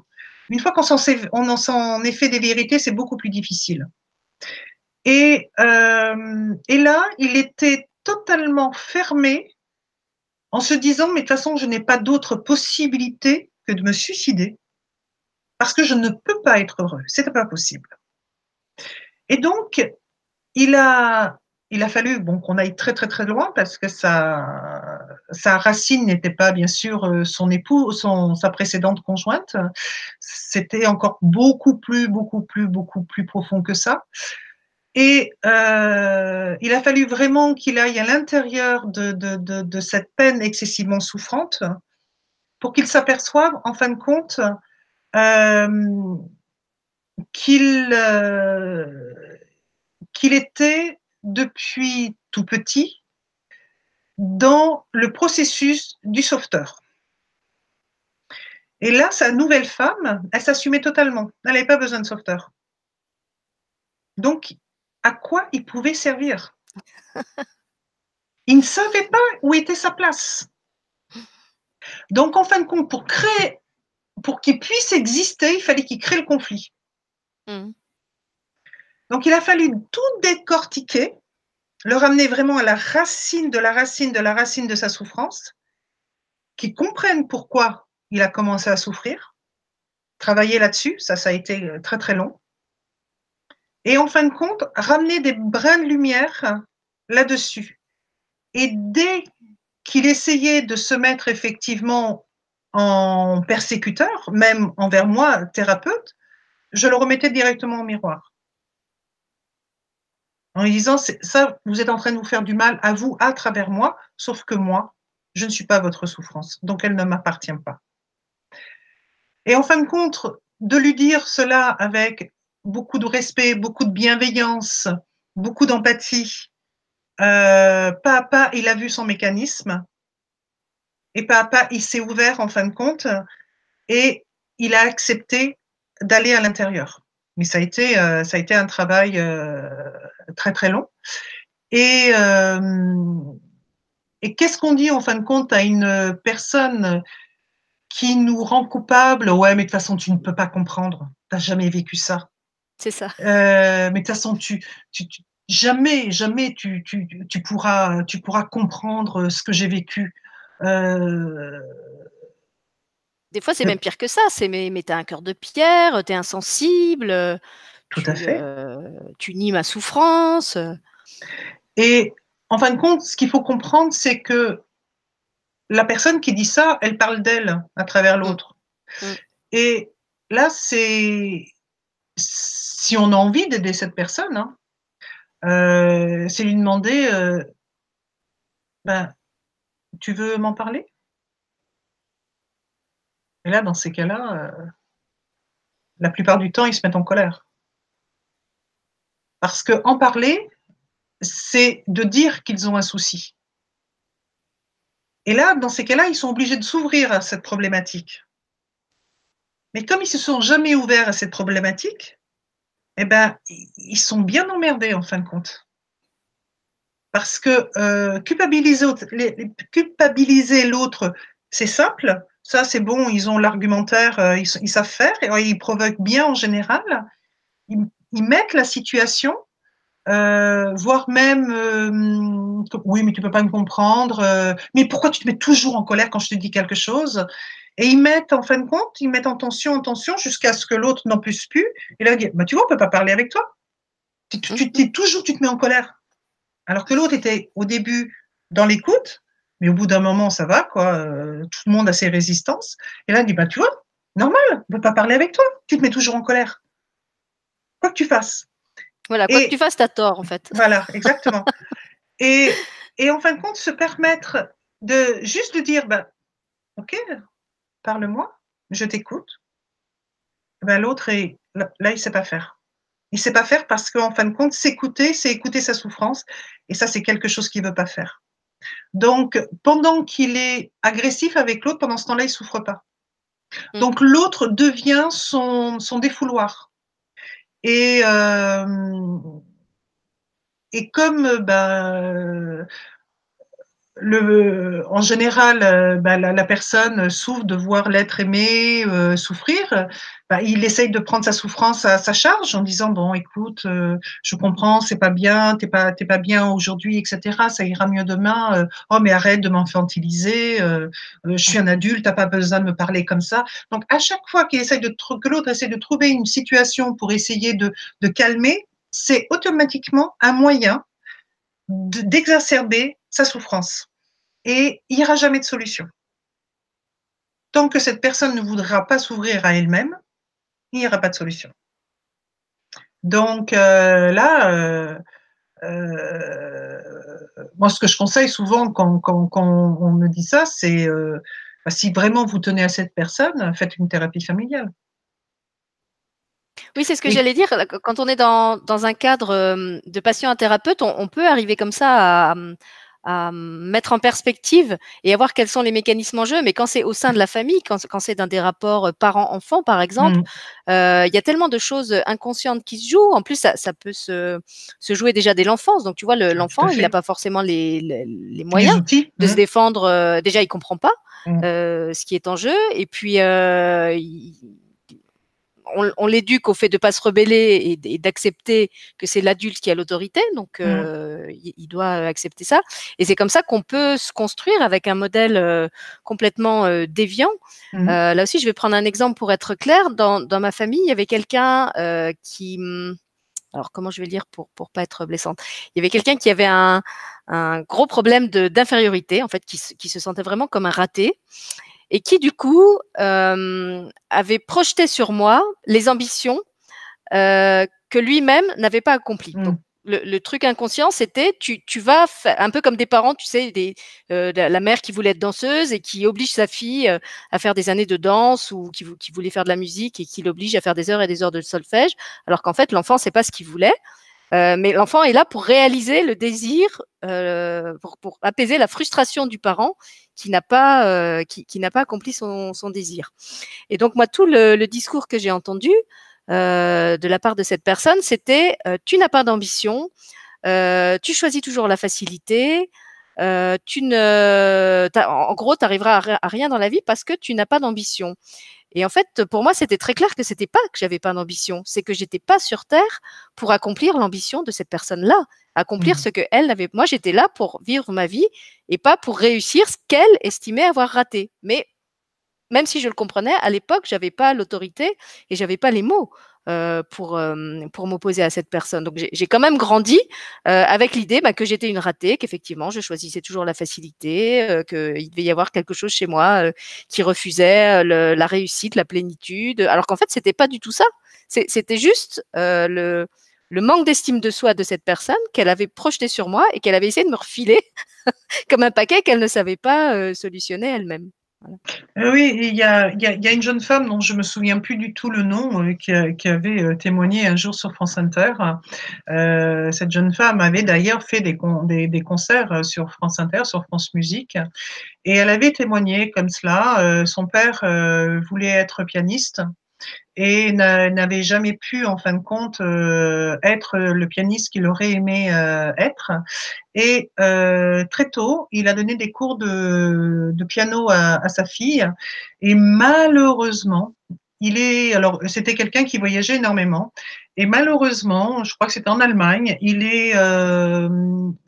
Une fois qu'on s'en est fait des vérités, c'est beaucoup plus difficile. Et, et là, il était totalement fermé en se disant, mais de toute façon, je n'ai pas d'autre possibilité que de me suicider parce que je ne peux pas être heureux. C'était pas possible. Et donc, il a, il a fallu bon, qu'on aille très très très loin parce que sa, sa racine n'était pas bien sûr son époux, son, sa précédente conjointe. C'était encore beaucoup plus, beaucoup plus, beaucoup plus profond que ça. Et euh, il a fallu vraiment qu'il aille à l'intérieur de, cette peine excessivement souffrante pour qu'il s'aperçoive, en fin de compte, euh, qu'il euh, qu'il était depuis tout petit dans le processus du sauveteur. Et là, sa nouvelle femme, elle s'assumait totalement. Elle n'avait pas besoin de sauveteur. Donc, à quoi il pouvait servir Il ne savait pas où était sa place. Donc, en fin de compte, pour créer, pour qu'il puisse exister, il fallait qu'il crée le conflit. Mm. Donc, il a fallu tout décortiquer, le ramener vraiment à la racine de la racine de la racine de sa souffrance, qu'il comprenne pourquoi il a commencé à souffrir, travailler là-dessus, ça, ça a été euh, très très long. Et en fin de compte, ramener des brins de lumière là-dessus. Et dès qu'il essayait de se mettre effectivement en persécuteur, même envers moi, thérapeute, je le remettais directement au miroir. En lui disant, ça, vous êtes en train de vous faire du mal à vous, à travers moi, sauf que moi, je ne suis pas votre souffrance, donc elle ne m'appartient pas. Et en fin de compte, de lui dire cela avec beaucoup de respect, beaucoup de bienveillance, beaucoup d'empathie, euh, pas à pas, il a vu son mécanisme, et pas à pas, il s'est ouvert en fin de compte, et il a accepté d'aller à l'intérieur. Mais ça a été, euh, un travail euh, très très long. Et, et qu'est-ce qu'on dit en fin de compte à une personne qui nous rend coupables Ouais, mais de toute façon, tu ne peux pas comprendre. Tu n'as jamais vécu ça. C'est ça. Euh, mais de toute façon, tu, tu, jamais, jamais tu, tu, tu, pourras, tu pourras comprendre ce que j'ai vécu. Euh, Des fois, c'est même pire que ça. C'est mais, mais tu as un cœur de pierre, tu es insensible. Tout à fait. Euh, tu nies ma souffrance. Et en fin de compte, ce qu'il faut comprendre, c'est que la personne qui dit ça, elle parle d'elle à travers mm. l'autre. Mm. Et là, c'est si on a envie d'aider cette personne, hein, euh, c'est lui demander euh, ben, Tu veux m'en parler? Et là, dans ces cas-là, euh, la plupart du temps, ils se mettent en colère. Parce que en parler, c'est de dire qu'ils ont un souci. Et là, dans ces cas-là, ils sont obligés de s'ouvrir à cette problématique. Mais comme ils se sont jamais ouverts à cette problématique, eh ben, ils sont bien emmerdés en fin de compte. Parce que euh, culpabiliser, l'autre, c'est simple. Ça, c'est bon, ils ont l'argumentaire, euh, ils, savent faire, et ils provoquent bien en général. ils mettent la situation euh, voire même oui mais tu peux pas me comprendre mais pourquoi tu te mets toujours en colère quand je te dis quelque chose? Et ils mettent en fin de compte ils mettent en tension en tension jusqu'à ce que l'autre n'en puisse plus. Et là bah, tu vois on peut pas parler avec toi. Tu, tu, tu, toujours tu te mets en colère. Alors que l'autre était au début dans l'écoute mais au bout d'un moment ça va quoi tout le monde a ses résistances. Et là il dit bah tu vois normal on peut pas parler avec toi. Tu te mets toujours en colère. Quoi que tu fasses. Voilà, quoi que tu fasses, t'as tort, en fait. Voilà, exactement. et, et en fin de compte, se permettre de juste de dire, ben, ok, parle-moi, je t'écoute. Ben, L'autre, est, là, il ne sait pas faire. Il ne sait pas faire parce qu'en fin de compte, s'écouter, c'est écouter sa souffrance. Et ça, c'est quelque chose qu'il ne veut pas faire. Donc, pendant qu'il est agressif avec l'autre, pendant ce temps-là, il ne souffre pas. Mm. Donc, l'autre devient son, son défouloir. Et, euh, et comme ben, le, en général, euh, bah, la, personne souffre de voir l'être aimé euh, souffrir, bah, il essaye de prendre sa souffrance à sa charge en disant bon, écoute, euh, je comprends, c'est pas bien, t'es pas, t'es pas bien aujourd'hui, etc. Ça ira mieux demain. oh, mais arrête de m'infantiliser. je suis un adulte, t'as pas besoin de me parler comme ça. Donc à chaque fois qu'il essaye de que l'autre essaie de trouver une situation pour essayer de, de calmer, c'est automatiquement un moyen d'exacerber sa souffrance et il n'y aura jamais de solution. Tant que cette personne ne voudra pas s'ouvrir à elle-même, il n'y aura pas de solution. Donc euh, là, euh, euh, moi, ce que je conseille souvent quand, on me dit ça, c'est bah, si vraiment vous tenez à cette personne, faites une thérapie familiale. Oui, c'est ce que j'allais dire. Quand on est dans, un cadre de patient à thérapeute, on, peut arriver comme ça à, à mettre en perspective et à voir quels sont les mécanismes en jeu. Mais quand c'est au sein de la famille, quand, quand c'est dans des rapports euh, parents-enfants, par exemple, mmh. euh, il y a tellement de choses inconscientes qui se jouent. En plus, ça, ça peut se, se, jouer déjà dès l'enfance. Donc, tu vois, l'enfant, il n'a pas forcément les, les, les moyens de se mmh. défendre. Euh, déjà, il comprend pas mmh. euh, ce qui est en jeu. Et puis, euh, il, on, l'éduque au fait de pas se rebeller et, d'accepter que c'est l'adulte qui a l'autorité, donc mmh. euh, il, doit accepter ça. Et c'est comme ça qu'on peut se construire avec un modèle euh, complètement euh, déviant. Mmh. là aussi, je vais prendre un exemple pour être clair. Dans, ma famille, il y avait quelqu'un qui, hmm, alors comment je vais dire pour pour pas être blessante, il y avait quelqu'un qui avait un, gros problème d'infériorité, en fait, qui, qui se sentait vraiment comme un raté et qui du coup euh, avait projeté sur moi les ambitions euh, que lui-même n'avait pas accomplies. Mmh. Donc, le, le, truc inconscient, c'était tu, tu vas un peu comme des parents, tu sais, des, euh, la mère qui voulait être danseuse et qui oblige sa fille euh, à faire des années de danse ou qui, qui voulait faire de la musique et qui l'oblige à faire des heures et des heures de solfège, alors qu'en fait l'enfant c'est pas ce qu'il voulait. Euh, mais l'enfant est là pour réaliser le désir, euh, pour, apaiser la frustration du parent qui n'a pas, euh, qui, n'a pas accompli son, désir. Et donc moi, tout le, discours que j'ai entendu de la part de cette personne, c'était tu n'as pas d'ambition, tu choisis toujours la facilité. tu ne, en gros, tu arriveras à rien dans la vie parce que tu n'as pas d'ambition. Et en fait, pour moi, c'était très clair que c'était pas que j'avais pas d'ambition, c'est que j'étais pas sur terre pour accomplir l'ambition de cette personne-là, accomplir mmh. ce que elle avait. Moi, j'étais là pour vivre ma vie et pas pour réussir ce qu'elle estimait avoir raté. Mais même si je le comprenais, à l'époque, j'avais pas l'autorité et j'avais pas les mots. Euh, pour, euh, pour m'opposer à cette personne. Donc j'ai quand même grandi euh, avec l'idée bah, que j'étais une ratée, qu'effectivement je choisissais toujours la facilité, qu'il devait y avoir quelque chose chez moi qui refusait la réussite, la plénitude, alors qu'en fait c'était pas du tout ça. C'était juste le, le manque d'estime de soi de cette personne qu'elle avait projeté sur moi et qu'elle avait essayé de me refiler comme un paquet qu'elle ne savait pas solutionner elle-même. Euh, oui, il y a, une jeune femme dont je me souviens plus du tout le nom, euh, qui, avait euh, témoigné un jour sur France Inter. Cette jeune femme avait d'ailleurs fait des, concerts sur France Inter, sur France Musique, et elle avait témoigné comme cela. son père voulait être pianiste et n'avait jamais pu, en fin de compte, euh, être le pianiste qu'il aurait aimé euh, être. Et euh, très tôt, il a donné des cours de, de piano à, à, sa fille. Et malheureusement, il est, alors c'était quelqu'un qui voyageait énormément, et malheureusement, je crois que c'était en Allemagne, il est, euh,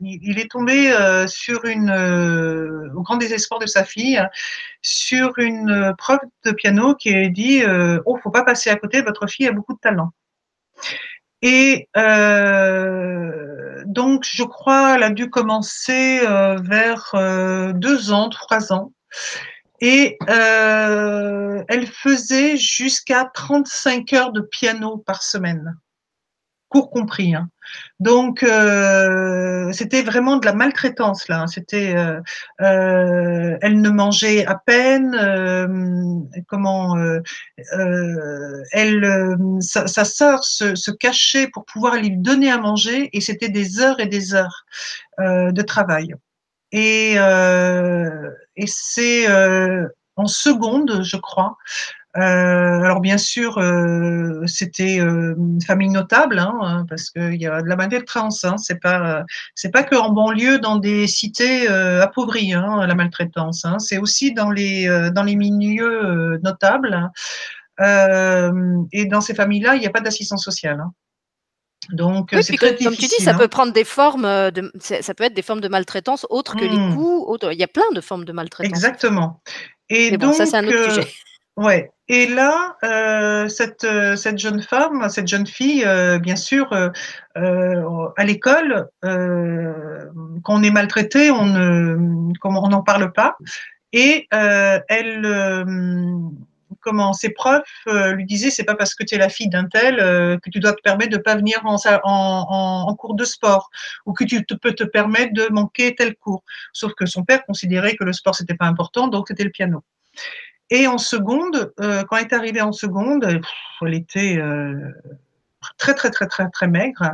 il est tombé euh, sur une, euh, au grand désespoir de sa fille, sur une prof de piano qui a dit, oh, faut pas passer à côté, votre fille a beaucoup de talent. Et donc, je crois, elle a dû commencer vers deux ans, trois ans. Et euh, elle faisait jusqu'à 35 heures de piano par semaine, cours compris. Hein. Donc, euh, c'était vraiment de la maltraitance là. C'était, euh, euh elle ne mangeait à peine. Euh, comment euh, Elle, sa, sa sœur se, se, cachait pour pouvoir lui donner à manger, et c'était des heures et des heures de travail. Et, euh, et c'est euh, en seconde, je crois. Euh, alors bien sûr, c'était une famille notable, hein, hein parce qu'il y a de la maltraitance. Hein, c'est pas, c'est pas que en banlieue, dans des cités appauvries, hein, la maltraitance. C'est aussi dans les dans les milieux notables. Et dans ces familles-là, il n'y a pas d'assistance sociale. Donc, c'est très comme tu dis, ça peut prendre des formes, de, ça peut être des formes de maltraitance autres que les mmh. coups. Autres. Il y a plein de formes de maltraitance. Exactement. Et bon, donc, ça, c'est un autre euh, sujet. Ouais. Et là, euh, cette, cette jeune femme, cette jeune fille, euh, bien sûr, euh, euh à l'école, quand on est maltraité, on ne, on n'en parle pas. Et elle comment ses profs euh, lui disaient c'est pas parce que tu es la fille d'un tel euh, que tu dois te permettre de pas venir en, cours de sport ou que tu peux te permettre de manquer tel cours. Sauf que son père considérait que le sport c'était pas important, donc c'était le piano. Et en seconde, euh, quand elle est arrivée en seconde, elle était très très très très très maigre.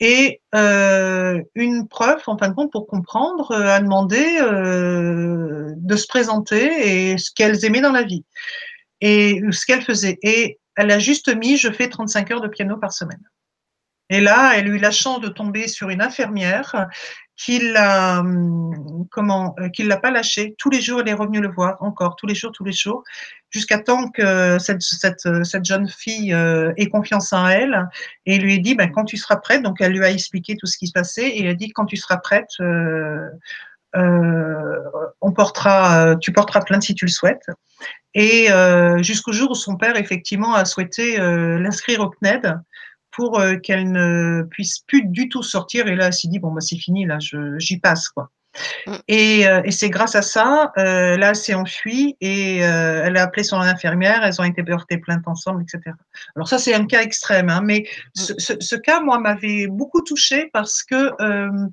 Et une preuve, en fin de compte, pour comprendre, a demandé de se présenter et ce qu'elles aimaient dans la vie et ce qu'elles faisaient. Et elle a juste mis je fais 35 heures de piano par semaine. Et là, elle a eu la chance de tomber sur une infirmière qui l'a comment qui l'a pas lâché. Tous les jours, elle est revenue le voir encore, tous les jours, tous les jours, jusqu'à temps que cette, cette jeune fille euh, ait confiance en elle et lui ait dit ben, quand tu seras prête. Donc elle lui a expliqué tout ce qui se passait et elle a dit quand tu seras prête, euh, euh, on portera, tu porteras plainte si tu le souhaites. Et jusqu'au jour où son père effectivement a souhaité l'inscrire au CNED pour euh, qu'elle ne puisse plus du tout sortir. Et là, elle s'est dit, bon, bah, c'est fini, là, j'y passe, quoi. Mm. Et, euh, et c'est grâce à ça, euh, là, elle s'est enfuie et euh, elle a appelé son infirmière, elles ont été portées plainte ensemble, etc. Alors ça, c'est un cas extrême, hein, mais mm. ce, ce, ce, cas, moi, m'avait beaucoup touchée parce que euh,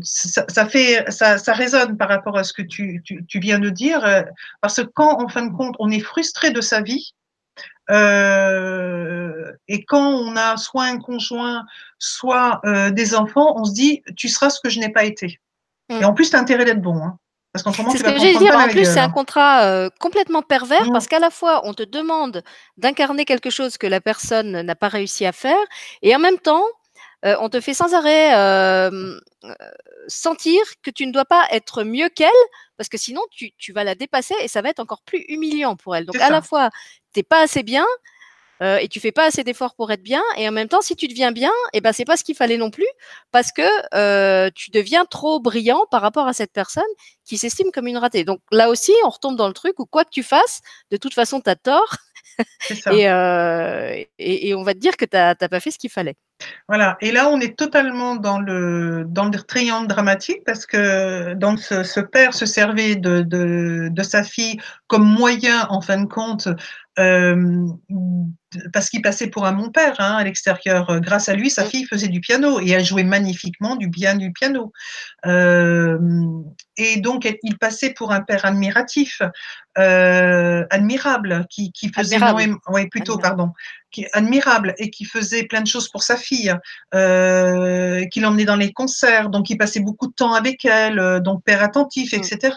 ça, ça, fait, ça, ça, résonne par rapport à ce que tu, tu, tu viens de dire, parce que quand, en fin de compte, on est frustré de sa vie, euh, et quand on a soit un conjoint, soit euh, des enfants, on se dit tu seras ce que je n'ai pas été. Mm. Et en plus, tu as intérêt d'être bon. Hein. Parce qu'en c'est ce que j'ai dire. En plus, c'est un contrat euh, complètement pervers mm. parce qu'à la fois, on te demande d'incarner quelque chose que la personne n'a pas réussi à faire, et en même temps, euh, on te fait sans arrêt euh, sentir que tu ne dois pas être mieux qu'elle parce que sinon tu, tu, vas la dépasser et ça va être encore plus humiliant pour elle. Donc à la fois t'es pas assez bien euh, et tu fais pas assez d'efforts pour être bien et en même temps si tu deviens bien et eh ben c'est pas ce qu'il fallait non plus parce que euh, tu deviens trop brillant par rapport à cette personne qui s'estime comme une ratée. Donc là aussi on retombe dans le truc où quoi que tu fasses de toute façon tu as tort et, euh, et, et, on va te dire que tu n'as pas fait ce qu'il fallait. Voilà, et là on est totalement dans le, dans le triangle dramatique parce que donc ce, ce père se servait de, de, de, sa fille comme moyen en fin de compte euh, parce qu'il passait pour un mon père hein, à l'extérieur. Grâce à lui, sa fille faisait du piano et elle jouait magnifiquement du bien du piano. Euh, et donc il passait pour un père admiratif, euh, admirable, qui, qui faisait admirable. oui plutôt admirable. pardon, qui admirable et qui faisait plein de choses pour sa fille, euh, qui l'emmenait dans les concerts, donc il passait beaucoup de temps avec elle, euh, donc père attentif, mm. etc.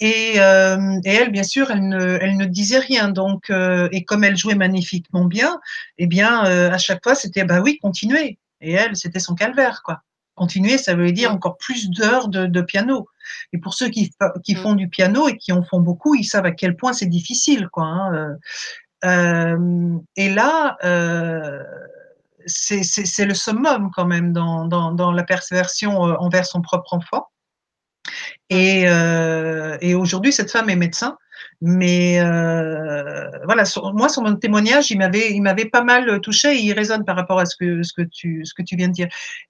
Et, euh, et, elle, bien sûr, elle ne, elle ne disait rien. Donc, euh, et comme elle jouait magnifiquement bien, eh bien, euh, à chaque fois, c'était bah oui, continuez. Et elle, c'était son calvaire, quoi. Continuer, ça veut dire mm. encore plus d'heures de, de, piano. Et pour ceux qui, qui mm. font du piano et qui en font beaucoup, ils savent à quel point c'est difficile, quoi. Hein. Euh, et là, euh, c'est le summum quand même dans, dans, dans la perséversion envers son propre enfant. Et, euh, et aujourd'hui, cette femme est médecin. Mais euh, voilà, sur, moi, sur mon témoignage, il m'avait, il m'avait pas mal touché et il résonne par rapport à ce que, ce que, tu, ce que tu viens de dire.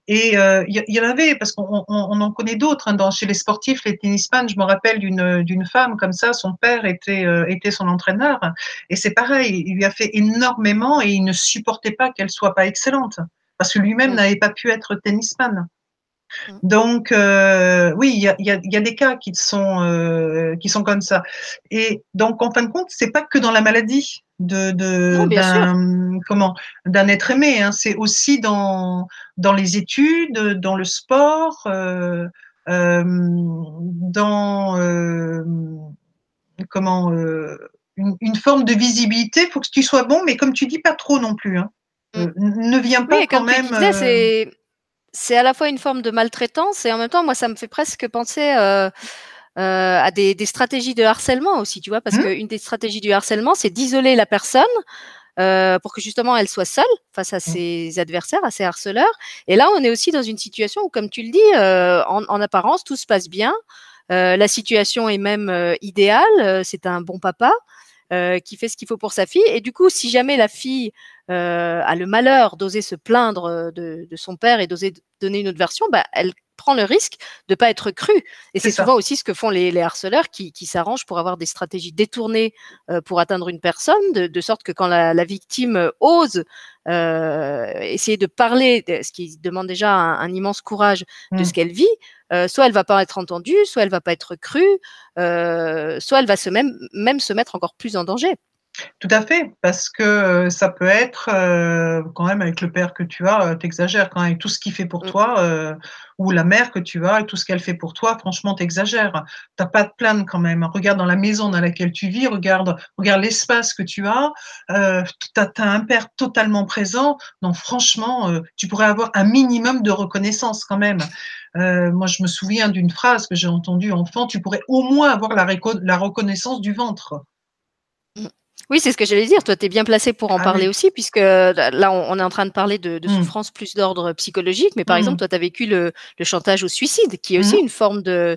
Et euh, il y, y, en avait, parce qu'on on, on en connaît d'autres, hein, dans, chez les sportifs, les tennisman, je me rappelle d'une, d'une femme comme ça, son père était, euh, était son entraîneur. Et c'est pareil, il lui a fait énormément et il ne supportait pas qu'elle soit pas excellente. Parce que lui-même n'avait pas pu être tennisman. Mmh. Donc euh, oui, il y a, y, a, y a, des cas qui sont euh, qui sont comme ça. Et donc en fin de compte, c'est pas que dans la maladie de, de d'un comment d'un être aimé. Hein, c'est aussi dans dans les études, dans le sport, euh, dans comment une, une, forme de visibilité. Il faut que tu sois bon, mais comme tu dis, pas trop non plus. Hein. Mmh. ne viens pas oui, quand même. Disais, c'est à la fois une forme de maltraitance et en même temps, moi, ça me fait presque penser euh, euh, à des, des, stratégies de harcèlement aussi, tu vois, parce mmh. qu'une des stratégies du harcèlement, c'est d'isoler la personne euh, pour que justement elle soit seule face à mmh. ses adversaires, à ses harceleurs. Et là, on est aussi dans une situation où, comme tu le dis, en, en, apparence, tout se passe bien. La situation est même idéale. C'est un bon papa. Euh, qui fait ce qu'il faut pour sa fille. Et du coup, si jamais la fille euh, a le malheur d'oser se plaindre euh, de, de son père et d'oser donner une autre version, bah, elle prend le risque de pas être crue. Et c'est souvent aussi ce que font les, les harceleurs qui, qui s'arrangent pour avoir des stratégies détournées euh, pour atteindre une personne, de, de, sorte que quand la, la victime ose euh, essayer de parler, ce qui demande déjà un, un immense courage de mmh. ce qu'elle vit, euh, soit elle va pas être entendue, soit elle va pas être crue, soit elle va se même, même se mettre encore plus en danger. Tout à fait, parce que euh, ça peut être euh, quand même avec le père que tu as, euh, t'exagères quand même, tout ce qu'il fait pour Mm. toi, ou la mère que tu as et tout ce qu'elle fait pour toi, franchement, t'exagères. T'as pas de plainte quand même. Regarde dans la maison dans laquelle tu vis, regarde, regarde l'espace que tu as. T'as, as un père totalement présent. Donc franchement, tu pourrais avoir un minimum de reconnaissance quand même. Moi, je me souviens d'une phrase que j'ai entendue enfant. Tu pourrais au moins avoir la reconnaissance du ventre. Oui, c'est ce que j'allais dire. Toi, tu es bien placé pour en Ah parler oui. aussi, puisque euh, là, on, est en train de parler de, de Mm. souffrance plus d'ordre psychologique. Mais par Mm. exemple, toi, tu as vécu le, le chantage au suicide, qui est aussi Mm. une forme de,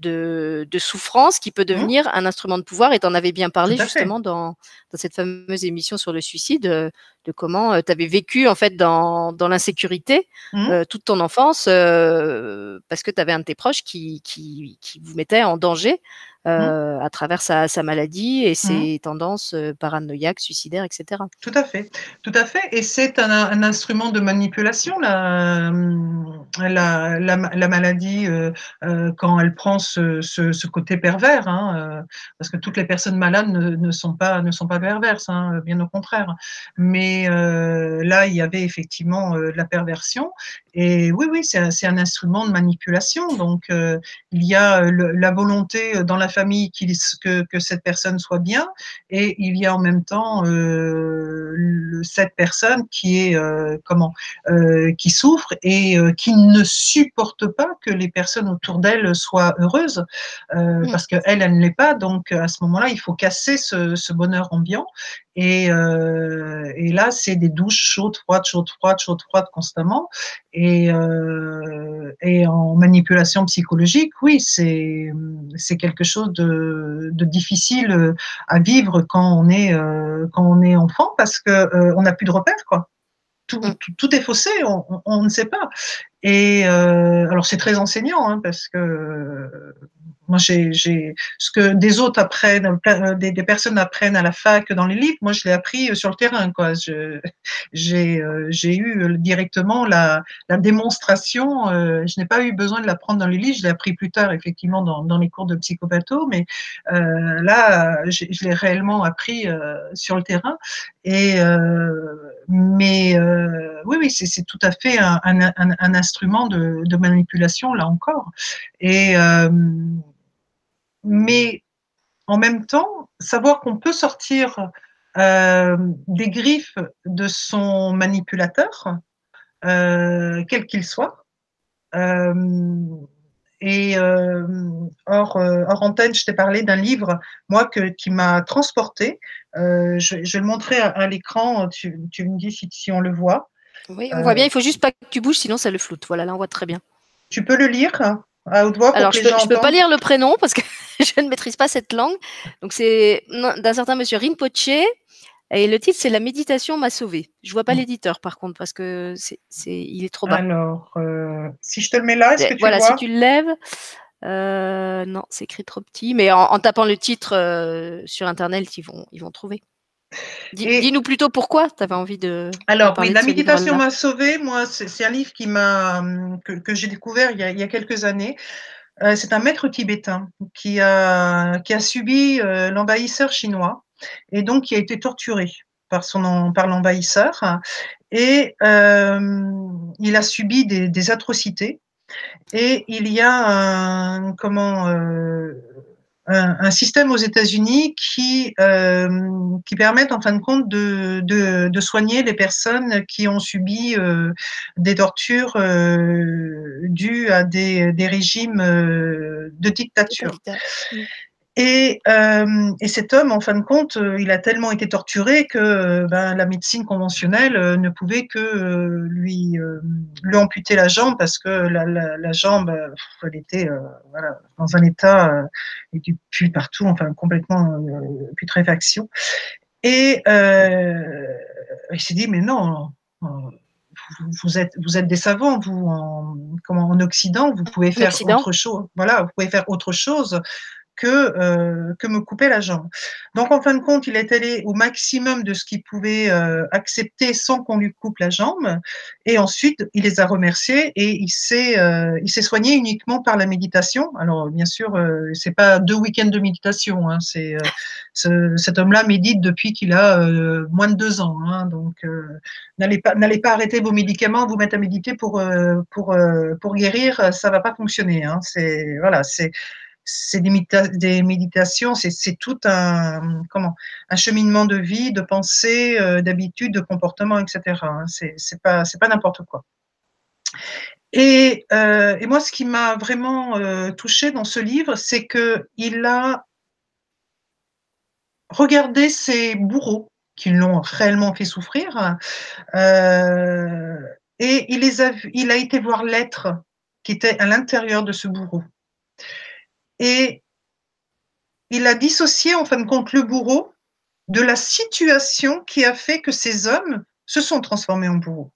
de, de souffrance qui peut devenir un instrument de pouvoir. Et tu en avais bien parlé justement dans, dans cette fameuse émission sur le suicide, euh, de comment tu avais vécu en fait dans, dans l'insécurité euh, toute ton enfance, euh, parce que tu avais un de tes proches qui, qui, qui vous mettait en danger euh, à travers sa, sa maladie et ses tendances euh, paranoïaques, suicidaires, etc. Tout à fait, tout à fait. Et c'est un, un instrument de manipulation, la, la, la, la maladie, euh, euh, quand elle prend ce, ce, ce côté pervers, hein, euh, parce que toutes les personnes malades ne, ne, sont, pas, ne sont pas perverses, hein, bien au contraire. Mais euh, là, il y avait effectivement euh, de la perversion. Et oui, oui, c'est un, un, instrument de manipulation. Donc, euh, il y a le, la volonté dans la famille que, que, cette personne soit bien, et il y a en même temps euh, le, cette personne qui est euh, comment, euh, qui souffre et qui ne supporte pas que les personnes autour d'elle soient heureuses, mmh. parce qu'elle, elle ne l'est pas. Donc, à ce moment-là, il faut casser ce, ce bonheur ambiant. Et, euh, et, là, c'est des douches chaudes, froides, chaudes, froides, chaudes, froides constamment. Et, euh, et en manipulation psychologique, oui, c'est c'est quelque chose de, de, difficile à vivre quand on est euh, quand on est enfant parce que euh, on n'a plus de repères, quoi. Tout, tout, tout, est faussé, on, on, on, ne sait pas. Et euh, alors c'est très enseignant hein, parce que moi, j'ai, ce que des autres apprennent, des, des, personnes apprennent à la fac dans les livres, moi, je l'ai appris sur le terrain, quoi. J'ai, euh, eu directement la, la démonstration. Euh, je n'ai pas eu besoin de l'apprendre dans les livres. Je l'ai appris plus tard, effectivement, dans, dans les cours de psychopatho. Mais euh, là, je l'ai réellement appris euh, sur le terrain. Et euh, mais euh, oui, oui, c'est tout à fait un, un, un, un instrument de, de, manipulation là encore. Et euh, mais en même temps, savoir qu'on peut sortir euh, des griffes de son manipulateur, euh, quel qu'il soit. Euh, et euh, hors, hors, antenne, je t'ai parlé d'un livre, moi, que, qui m'a transporté. Je, je, vais le montrer à, à l'écran, tu, tu, me dis si, si, on le voit. Oui, on voit bien, il faut juste pas que tu bouges, sinon ça le floute. Voilà, là, on voit très bien. Tu peux le lire Alors, je les peux, pas lire le prénom parce que je ne maîtrise pas cette langue. Donc, c'est d'un certain monsieur Rinpoche. Et le titre, c'est La méditation m'a sauvé. Je vois pas Mm. l'éditeur, par contre, parce que c'est, c'est, il est trop bas. Alors, euh, si je te le mets là, est-ce que tu voilà, le vois? si tu le lèves. Euh, non, c'est écrit trop petit, mais en, en tapant le titre euh, sur internet, ils vont, ils vont trouver. Dis-nous plutôt pourquoi tu avais envie de. Alors, oui, La méditation m'a sauvé. Moi, c'est un livre qui m'a hum, que, que j'ai découvert il y, a, il y a quelques années. Euh, c'est un maître tibétain qui a qui a subi euh, l'envahisseur chinois et donc qui a été torturé par son par l'envahisseur et euh, il a subi des, des atrocités et il y a un comment euh, un, système aux États-Unis qui euh, qui en fin de compte de, de, de soigner les personnes qui ont subi euh, des tortures euh, dues à des, des régimes de dictature. Et, euh, et cet homme, en fin de compte, euh, il a tellement été torturé que euh, ben, la médecine conventionnelle ne pouvait que lui, lui amputer la jambe parce que la, la, la jambe, elle était euh, voilà, dans un état euh, et du pu partout, enfin complètement putréfaction. Et il s'est dit mais non. vous- Vous êtes, vous êtes des savants, vous, en, comment, en Occident, vous pouvez faire Occident. autre chose. Voilà, vous pouvez faire autre chose que, euh, que me couper la jambe. Donc, en fin de compte, il est allé au maximum de ce qu'il pouvait euh, accepter sans qu'on lui coupe la jambe. Et ensuite, il les a remerciés et il s'est, euh, il s'est soigné uniquement par la méditation. Alors, bien sûr, c'est pas deux week-ends de méditation. Hein, c'est ce, cet homme-là médite depuis qu'il a moins de deux ans. Hein, donc, n'allez pas, n'allez pas arrêter vos médicaments, vous mettre à méditer pour pour pour guérir, ça va pas fonctionner. Hein, c'est voilà, c'est c'est des, méditations, c'est tout un, comment, cheminement de vie, de pensée, euh, d'habitude, de comportement, etc. Hein. C'est pas, pas n'importe quoi. Et, euh, et, moi, ce qui m'a vraiment euh, touché dans ce livre, c'est qu'il a regardé ses bourreaux qui l'ont réellement fait souffrir, et il a été voir l'être qui était à l'intérieur de ce bourreau. Et il a dissocié, en fin de compte, le bourreau de la situation qui a fait que ces hommes se sont transformés en bourreaux.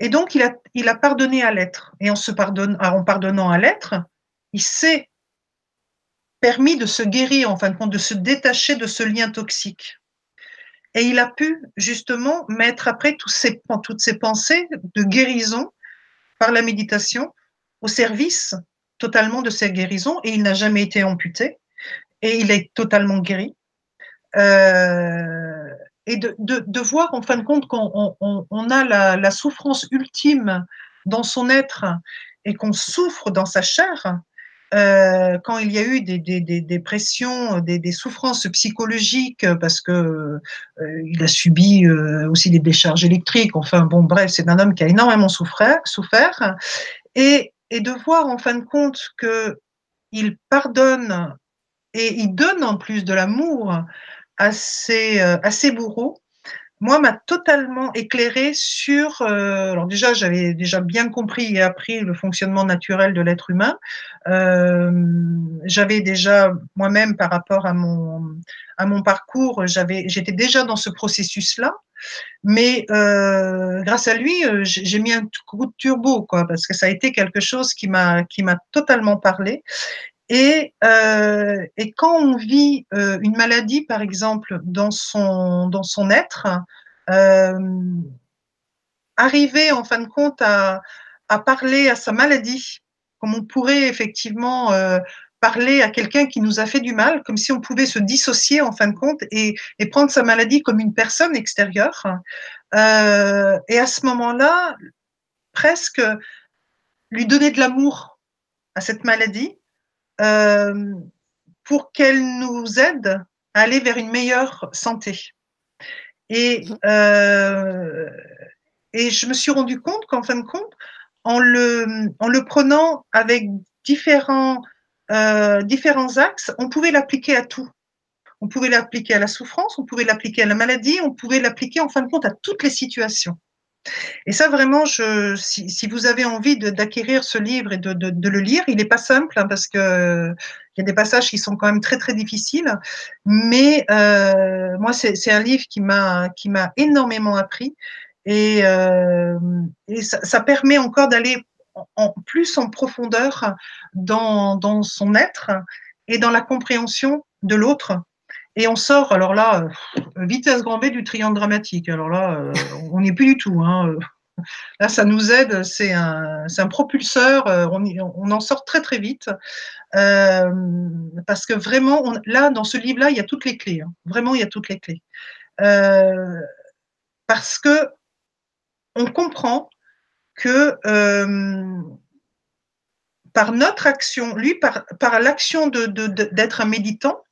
Et donc, il a, pardonné à l'être. Et pardonne, en pardonnant à l'être, il s'est permis de se guérir, en fin de compte, de se détacher de ce lien toxique. Et il a pu justement mettre après toutes ces pensées de guérison par la méditation au service totalement de sa guérison et il n'a jamais été amputé et il est totalement guéri. Euh, et de, de, de, voir en fin de compte qu'on on, on a la, la, souffrance ultime dans son être et qu'on souffre dans sa chair, euh, quand il y a eu des, des, des, pressions, des, souffrances psychologiques, parce que euh, il a subi aussi des décharges électriques. Enfin bon, bref, c'est un homme qui a énormément souffert, souffert et et de voir en fin de compte que il pardonne et il donne en plus de l'amour à ses, euh, bourreaux, moi, m'a totalement éclairé sur. Euh, alors déjà, j'avais déjà bien compris et appris le fonctionnement naturel de l'être humain. Euh, j'avais déjà moi-même, par rapport à mon à mon parcours, j'avais, j'étais déjà dans ce processus-là. Mais euh, grâce à lui, euh, j'ai mis un coup de turbo, quoi, parce que ça a été quelque chose qui m'a qui m'a totalement parlé. Et, euh, et quand on vit une maladie, par exemple, dans son dans son être, arriver en fin de compte à, à parler à sa maladie, comme on pourrait effectivement parler à quelqu'un qui nous a fait du mal, comme si on pouvait se dissocier en fin de compte et, prendre sa maladie comme une personne extérieure. Euh, et à ce moment-là, presque lui donner de l'amour à cette maladie euh, pour qu'elle nous aide à aller vers une meilleure santé. Et, euh, et je me suis rendu compte qu'en fin de compte, en le, en le prenant avec différents euh, différents axes, on pouvait l'appliquer à tout. On pouvait l'appliquer à la souffrance, on pouvait l'appliquer à la maladie, on pouvait l'appliquer en fin de compte à toutes les situations. Et ça, vraiment, je, si, si vous avez envie d'acquérir ce livre et de, de, de, le lire, il n'est pas simple hein, parce que il y a des passages qui sont quand même très très difficiles. Mais euh, moi, c'est un livre qui m'a qui m'a énormément appris et, euh, et ça, ça, permet encore d'aller en, plus en profondeur dans, son être et dans la compréhension de l'autre. Et on sort, alors là, vitesse grand V du triangle dramatique. Alors là, euh, on n'est plus du tout. Hein. Là, ça nous aide, c'est un, propulseur, euh, on, en sort très très vite. Euh, parce que vraiment, là, dans ce livre-là, il y a toutes les clés. Hein. Vraiment, il y a toutes les clés. Euh, parce que on comprend que euh, par notre action, lui, par, par l'action d'être de, de, un méditant,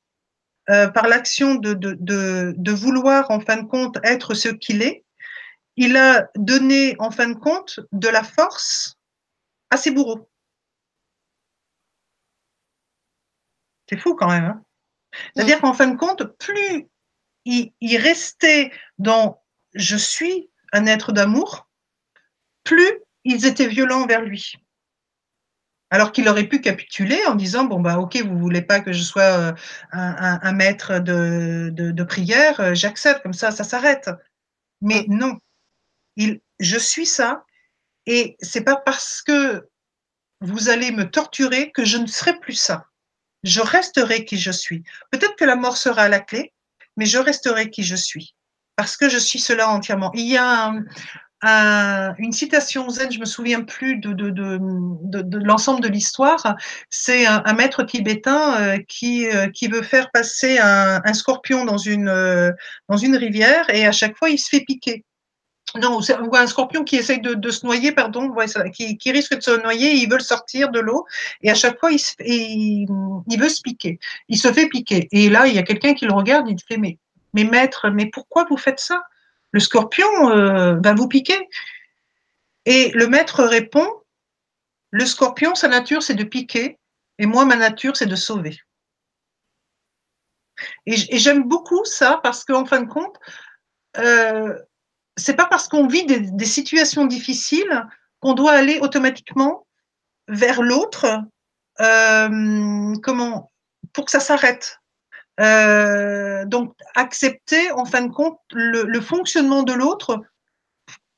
euh, par l'action de, de, vouloir, en fin de compte, être ce qu'il est, il a donné, en fin de compte, de la force à ses bourreaux. C'est fou quand même. Hein C'est-à-dire qu'en fin de compte, plus il, il restait dans je suis un être d'amour, plus ils étaient violents envers lui. Alors qu'il aurait pu capituler en disant bon bah ok vous voulez pas que je sois euh, un, un, un, maître de, de, prière, euh, j'accepte comme ça ça s'arrête. Mais non, il, je suis ça et c'est pas parce que vous allez me torturer que je ne serai plus ça. je resterai qui je suis. Peut-être que la mort sera à la clé, mais je resterai qui je suis parce que je suis cela entièrement. Il y a une citation zen, je me souviens plus de, l'ensemble de l'histoire. C'est un, maître tibétain euh, qui, euh, qui veut faire passer un, scorpion dans une, euh, rivière et à chaque fois il se fait piquer. Non, ou un scorpion qui essaye de, se noyer, pardon, qui, risque de se noyer, il veut le sortir de l'eau, et à chaque fois, il, veut se piquer. Il se fait piquer. Et là, il y a quelqu'un qui le regarde, il dit, mais, mais maître, mais pourquoi vous faites ça? Le scorpion euh, va vous piquer. Et le maître répond, le scorpion, sa nature, c'est de piquer, et moi, ma nature, c'est de sauver. Et, j'aime beaucoup ça parce qu'en fin de compte, euh, c'est pas parce qu'on vit des, situations difficiles qu'on doit aller automatiquement vers l'autre, euh, comment, pour que ça s'arrête. Euh, donc, accepter en fin de compte le, fonctionnement de l'autre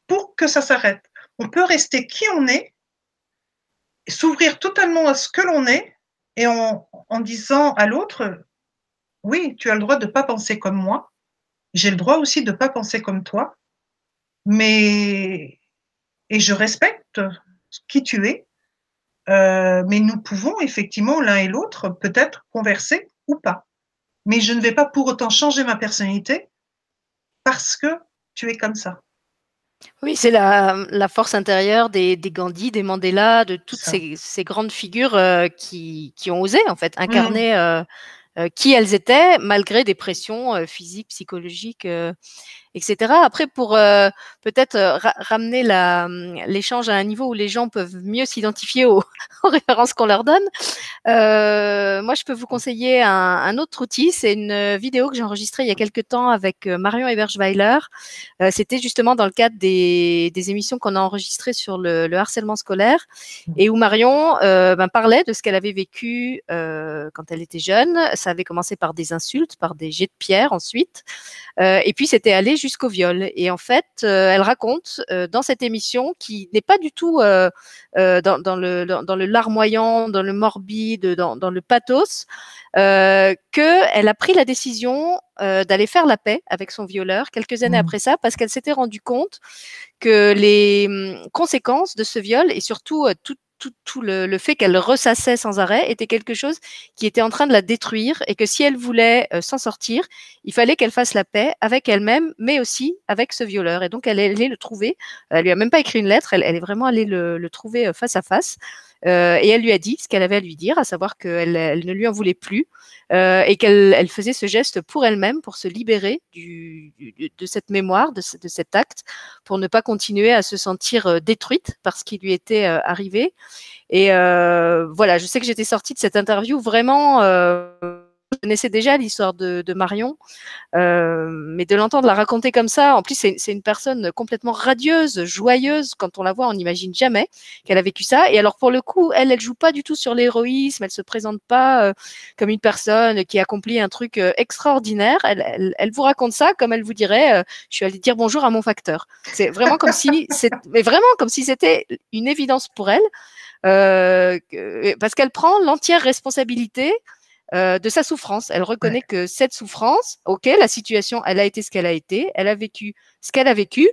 pour que ça s'arrête. On peut rester qui on est, s'ouvrir totalement à ce que l'on est, et en, disant à l'autre, oui, tu as le droit de ne pas penser comme moi, j'ai le droit aussi de ne pas penser comme toi, mais et je respecte qui tu es, euh, mais nous pouvons effectivement l'un et l'autre peut-être converser ou pas mais je ne vais pas pour autant changer ma personnalité parce que tu es comme ça. Oui, c'est la, force intérieure des, Gandhi, des Mandela, de toutes ces, grandes figures euh, qui, ont osé en fait incarner mmh. euh, euh, qui elles étaient malgré des pressions physiques, psychologiques etc. Après, pour euh, peut-être euh, ramener hum, l'échange à un niveau où les gens peuvent mieux s'identifier aux, références qu'on leur donne, euh, moi, je peux vous conseiller un, autre outil. C'est une vidéo que j'ai enregistrée il y a quelques temps avec Marion Eberschweiler. C'était justement dans le cadre des, émissions qu'on a enregistrées sur le, harcèlement scolaire et où Marion ben, parlait de ce qu'elle avait vécu quand elle était jeune. Ça avait commencé par des insultes, par des jets de pierre ensuite. et puis, c'était allé jusqu'au viol. Et en fait, euh, elle raconte euh, dans cette émission qui n'est pas du tout euh, dans, le, dans, le larmoyant, dans le morbide, dans, dans le pathos, euh, qu'elle a pris la décision d'aller faire la paix avec son violeur quelques années mmh. après ça, parce qu'elle s'était rendue compte que les hum, conséquences de ce viol et surtout tout, le, fait qu'elle ressassait sans arrêt était quelque chose qui était en train de la détruire et que si elle voulait euh, s'en sortir, il fallait qu'elle fasse la paix avec elle-même, mais aussi avec ce violeur. Et donc elle est allée le trouver. Elle lui a même pas écrit une lettre, elle, est vraiment allée le, trouver euh, face à face. Euh, et elle lui a dit ce qu'elle avait à lui dire, à savoir qu'elle elle ne lui en voulait plus euh, et qu'elle elle faisait ce geste pour elle-même, pour se libérer de cette mémoire, de, de, cet acte, pour ne pas continuer à se sentir euh, détruite par ce qui lui était arrivé. Et voilà, je sais que j'étais sortie de cette interview vraiment je connaissais déjà l'histoire de, Marion, euh, mais de l'entendre la raconter comme ça, en plus c'est une personne complètement radieuse, joyeuse. Quand on la voit, on n'imagine jamais qu'elle a vécu ça. Et alors pour le coup, elle, elle joue pas du tout sur l'héroïsme. Elle se présente pas euh, comme une personne qui accomplit un truc euh, extraordinaire. Elle, elle, vous raconte ça comme elle vous dirait je suis allée dire bonjour à mon facteur. C'est vraiment comme si, mais vraiment comme si c'était une évidence pour elle. parce qu'elle prend l'entière responsabilité euh, de sa souffrance. Elle reconnaît que cette souffrance, ok, la situation, elle a été ce qu'elle a été, elle a vécu ce qu'elle a vécu,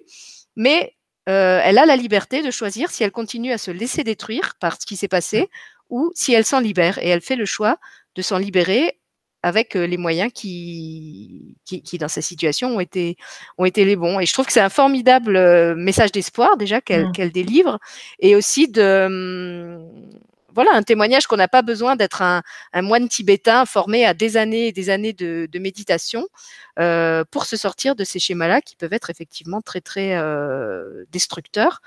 mais euh, elle a la liberté de choisir si elle continue à se laisser détruire par ce qui s'est passé ou si elle s'en libère. Et elle fait le choix de s'en libérer avec euh, les moyens qui, qui, dans sa situation, ont été, ont été les bons. Et je trouve que c'est un formidable message d'espoir déjà qu'elle mmh. délivre et aussi de hum, voilà un témoignage qu'on n'a pas besoin d'être un, moine tibétain formé à des années et des années de, méditation euh, pour se sortir de ces schémas-là qui peuvent être effectivement très très euh, destructeurs.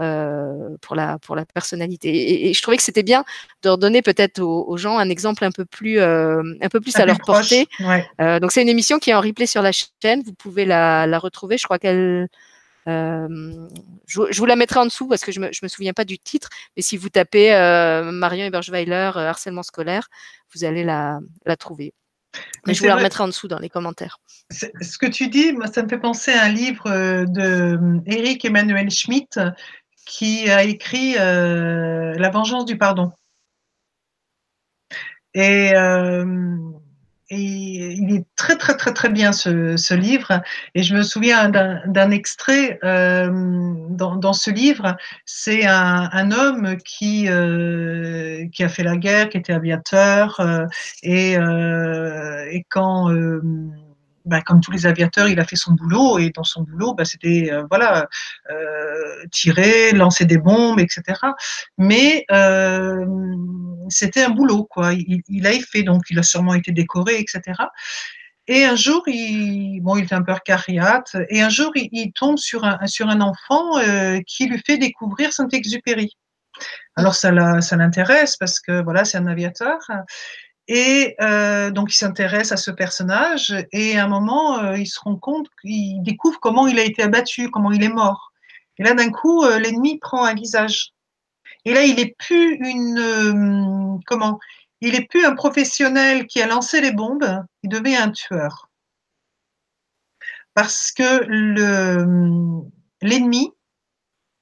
Euh, pour la pour la personnalité. Et, je trouvais que c'était bien de redonner peut-être aux, gens un exemple un peu plus un peu plus à leur portée. donc c'est une émission qui est en replay sur la chaîne. Vous pouvez la, la retrouver. Je crois qu'elle euh, je, vous la mettrai en dessous parce que je me, me souviens pas du titre, mais si vous tapez euh, Marion Eberschweiler euh, harcèlement scolaire, vous allez la, trouver. Mais je vous la remettrai en dessous dans les commentaires. Ce que tu dis, moi, ça me fait penser à un livre de Eric Emmanuel Schmitt qui a écrit La vengeance du pardon. Et, euh, il est très très très très bien ce, livre. Et je me souviens d'un extrait euh, dans, ce livre. C'est un, homme qui euh, qui a fait la guerre, qui était aviateur, euh, et quand bah, comme tous les aviateurs, il a fait son boulot et dans son boulot, bah, c'était euh, voilà euh, tirer, lancer des bombes, etc. Mais euh, c'était un boulot quoi. Il, il a fait donc il a sûrement été décoré, etc. Et un jour, il, bon, il était un peu carriate, et un jour, il, il tombe sur un, sur un enfant qui lui fait découvrir Saint-Exupéry. Alors ça l'intéresse parce que voilà, c'est un aviateur. Et euh, donc, il s'intéresse à ce personnage et à un moment, euh, il se rend compte, il découvre comment il a été abattu, comment il est mort. Et là, d'un coup, euh, l'ennemi prend un visage. Et là, il est plus une comment Il plus un professionnel qui a lancé les bombes. Il devient un tueur parce que le l'ennemi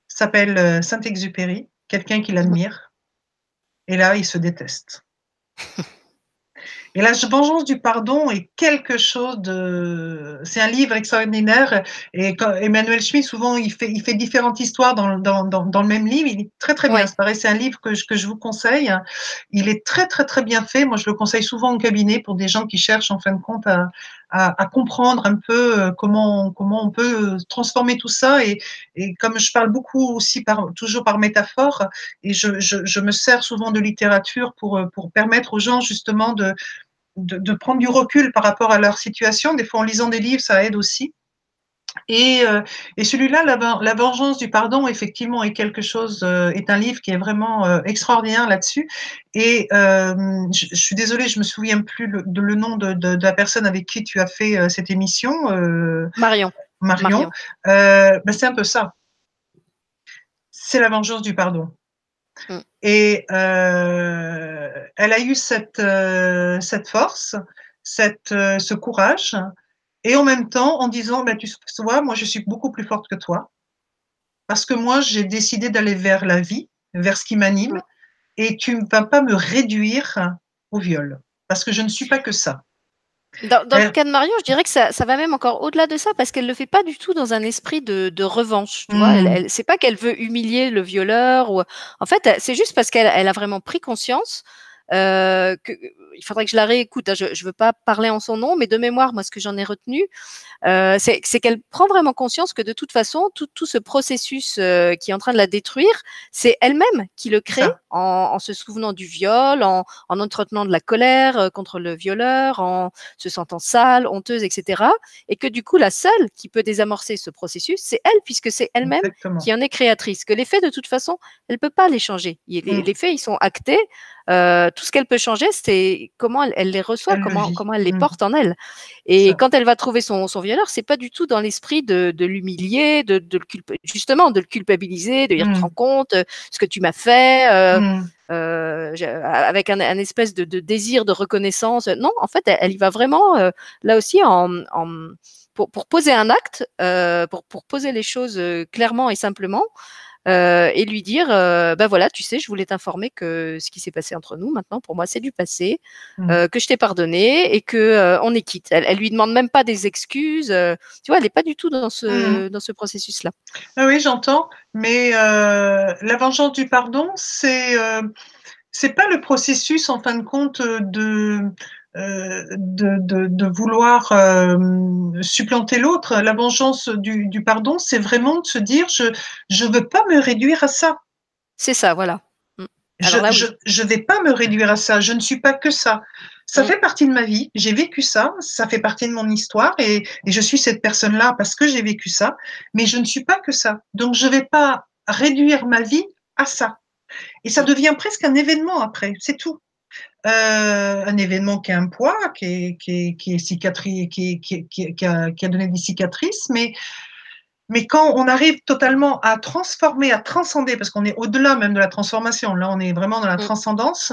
s'appelle Saint-Exupéry, quelqu'un qui l'admire. Et là, il se déteste. Et la vengeance du pardon est quelque chose de. C'est un livre extraordinaire. Et quand Emmanuel Schmitt, souvent, il fait, il fait différentes histoires dans, dans, dans, dans le même livre. Il est très, très bien. Ouais. C'est un livre que je, que je vous conseille. Il est très, très, très bien fait. Moi, je le conseille souvent en cabinet pour des gens qui cherchent, en fin de compte, à, à, à comprendre un peu euh, comment, comment on peut transformer tout ça. Et, et comme je parle beaucoup aussi, par, toujours par métaphore, et je, je, je me sers souvent de littérature pour, pour permettre aux gens, justement, de de, de, prendre du recul par rapport à leur situation. Des fois, en lisant des livres, ça aide aussi. Et, euh, et celui-là, la, la, vengeance du pardon, effectivement, est quelque chose, euh, est un livre qui est vraiment euh, extraordinaire là-dessus. Et je, je, suis désolée, je me souviens plus le, de, le nom de, de, de, la personne avec qui tu as fait cette émission. Marion. Marion. Ben, c'est un peu ça. C'est la vengeance du pardon. Mm. Et elle a eu cette, cette force, cette, ce courage, et en même temps en disant, bah, tu vois, moi je suis beaucoup plus forte que toi, parce que moi j'ai décidé d'aller vers la vie, vers ce qui m'anime, et tu ne vas pas me réduire au viol, parce que je ne suis pas que ça. Dans, dans le cas de Marion, je dirais que ça, ça va même encore au-delà de ça parce qu'elle le fait pas du tout dans un esprit de, de revanche. Tu mmh. vois, elle, elle c'est pas qu'elle veut humilier le violeur ou en fait, c'est juste parce qu'elle elle a vraiment pris conscience euh, que, il faudrait que je la réécoute. Hein, je ne veux pas parler en son nom, mais de mémoire, moi, ce que j'en ai retenu, euh, c'est qu'elle prend vraiment conscience que de toute façon, tout, tout ce processus euh, qui est en train de la détruire, c'est elle-même qui le crée en, en, se souvenant du viol, en, en entretenant de la colère euh, contre le violeur, en se sentant sale, honteuse, etc. Et que du coup, la seule qui peut désamorcer ce processus, c'est elle, puisque c'est elle-même qui en est créatrice. Que les faits, de toute façon, elle peut pas les changer. Les, mmh. les faits, ils sont actés. Euh, tout ce qu'elle peut changer, c'est comment elle, elle, les reçoit, elle comment, comment elle les mmh. porte en elle. Et ça. quand elle va trouver son, son violeur, c'est pas du tout dans l'esprit de, de l'humilier, de, de, le justement de le culpabiliser, de dire mmh. te rends compte euh, ce que tu m'as fait. Euh, mmh. Euh, avec un, un espèce de, de, désir de reconnaissance. Non, en fait, elle, elle y va vraiment euh, là aussi en, en pour, pour, poser un acte, euh, pour, pour, poser les choses clairement et simplement, euh, et lui dire euh, ben voilà, tu sais, je voulais t'informer que ce qui s'est passé entre nous maintenant, pour moi, c'est du passé, mmh. euh, que je t'ai pardonné et que euh, on est quitte. Elle, elle lui demande même pas des excuses. Tu vois, elle n'est pas du tout dans ce mmh. dans ce processus-là. Ah oui, j'entends. Mais la vengeance du pardon, c'est c'est pas le processus en fin de compte de de, de, de, vouloir euh, supplanter l'autre. La vengeance du, du pardon, c'est vraiment de se dire je je veux pas me réduire à ça. C'est ça, voilà. Mm. Là, je, je vais pas me réduire à ça. Je ne suis pas que ça. Ça mmh. fait partie de ma vie. J'ai vécu ça. Ça fait partie de mon histoire et, et je suis cette personne-là parce que j'ai vécu ça. Mais je ne suis pas que ça. Donc je vais pas réduire ma vie à ça. Et ça devient presque un événement après. C'est tout euh, un événement qui a un poids, qui est, qui est, qui est cicatri, qui, qui, qui, a, qui a donné des cicatrices, mais mais quand on arrive totalement à transformer, à transcender, parce qu'on est au-delà même de la transformation, là on est vraiment dans la mmh. transcendance,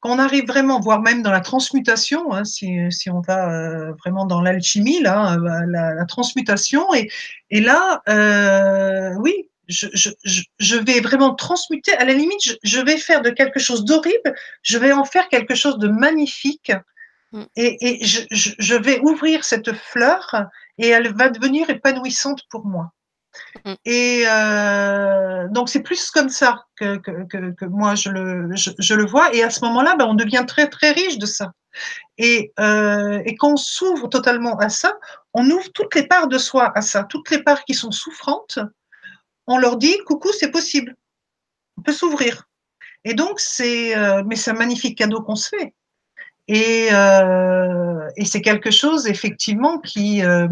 quand on arrive vraiment, voire même dans la transmutation, hein, si, si, on va euh, vraiment dans l'alchimie, là, euh, la, la, transmutation, et, et là, euh, oui, je, vais vraiment transmuter. À la limite, je, vais faire de quelque chose d'horrible, je vais en faire quelque chose de magnifique. Mm. Et, je, vais ouvrir cette fleur et elle va devenir épanouissante pour moi. Mm. Et euh, donc c'est plus comme ça que, que, moi je le, je, le vois. Et à ce moment-là, ben, on devient très très riche de ça. Et, euh, et quand on s'ouvre totalement à ça, on ouvre toutes les parts de soi à ça, toutes les parts qui sont souffrantes, on leur dit coucou, c'est possible. On peut s'ouvrir. Et donc, c'est euh, mais c'est un magnifique cadeau qu'on se fait. Et, euh, et c'est quelque chose, effectivement, qui, euh,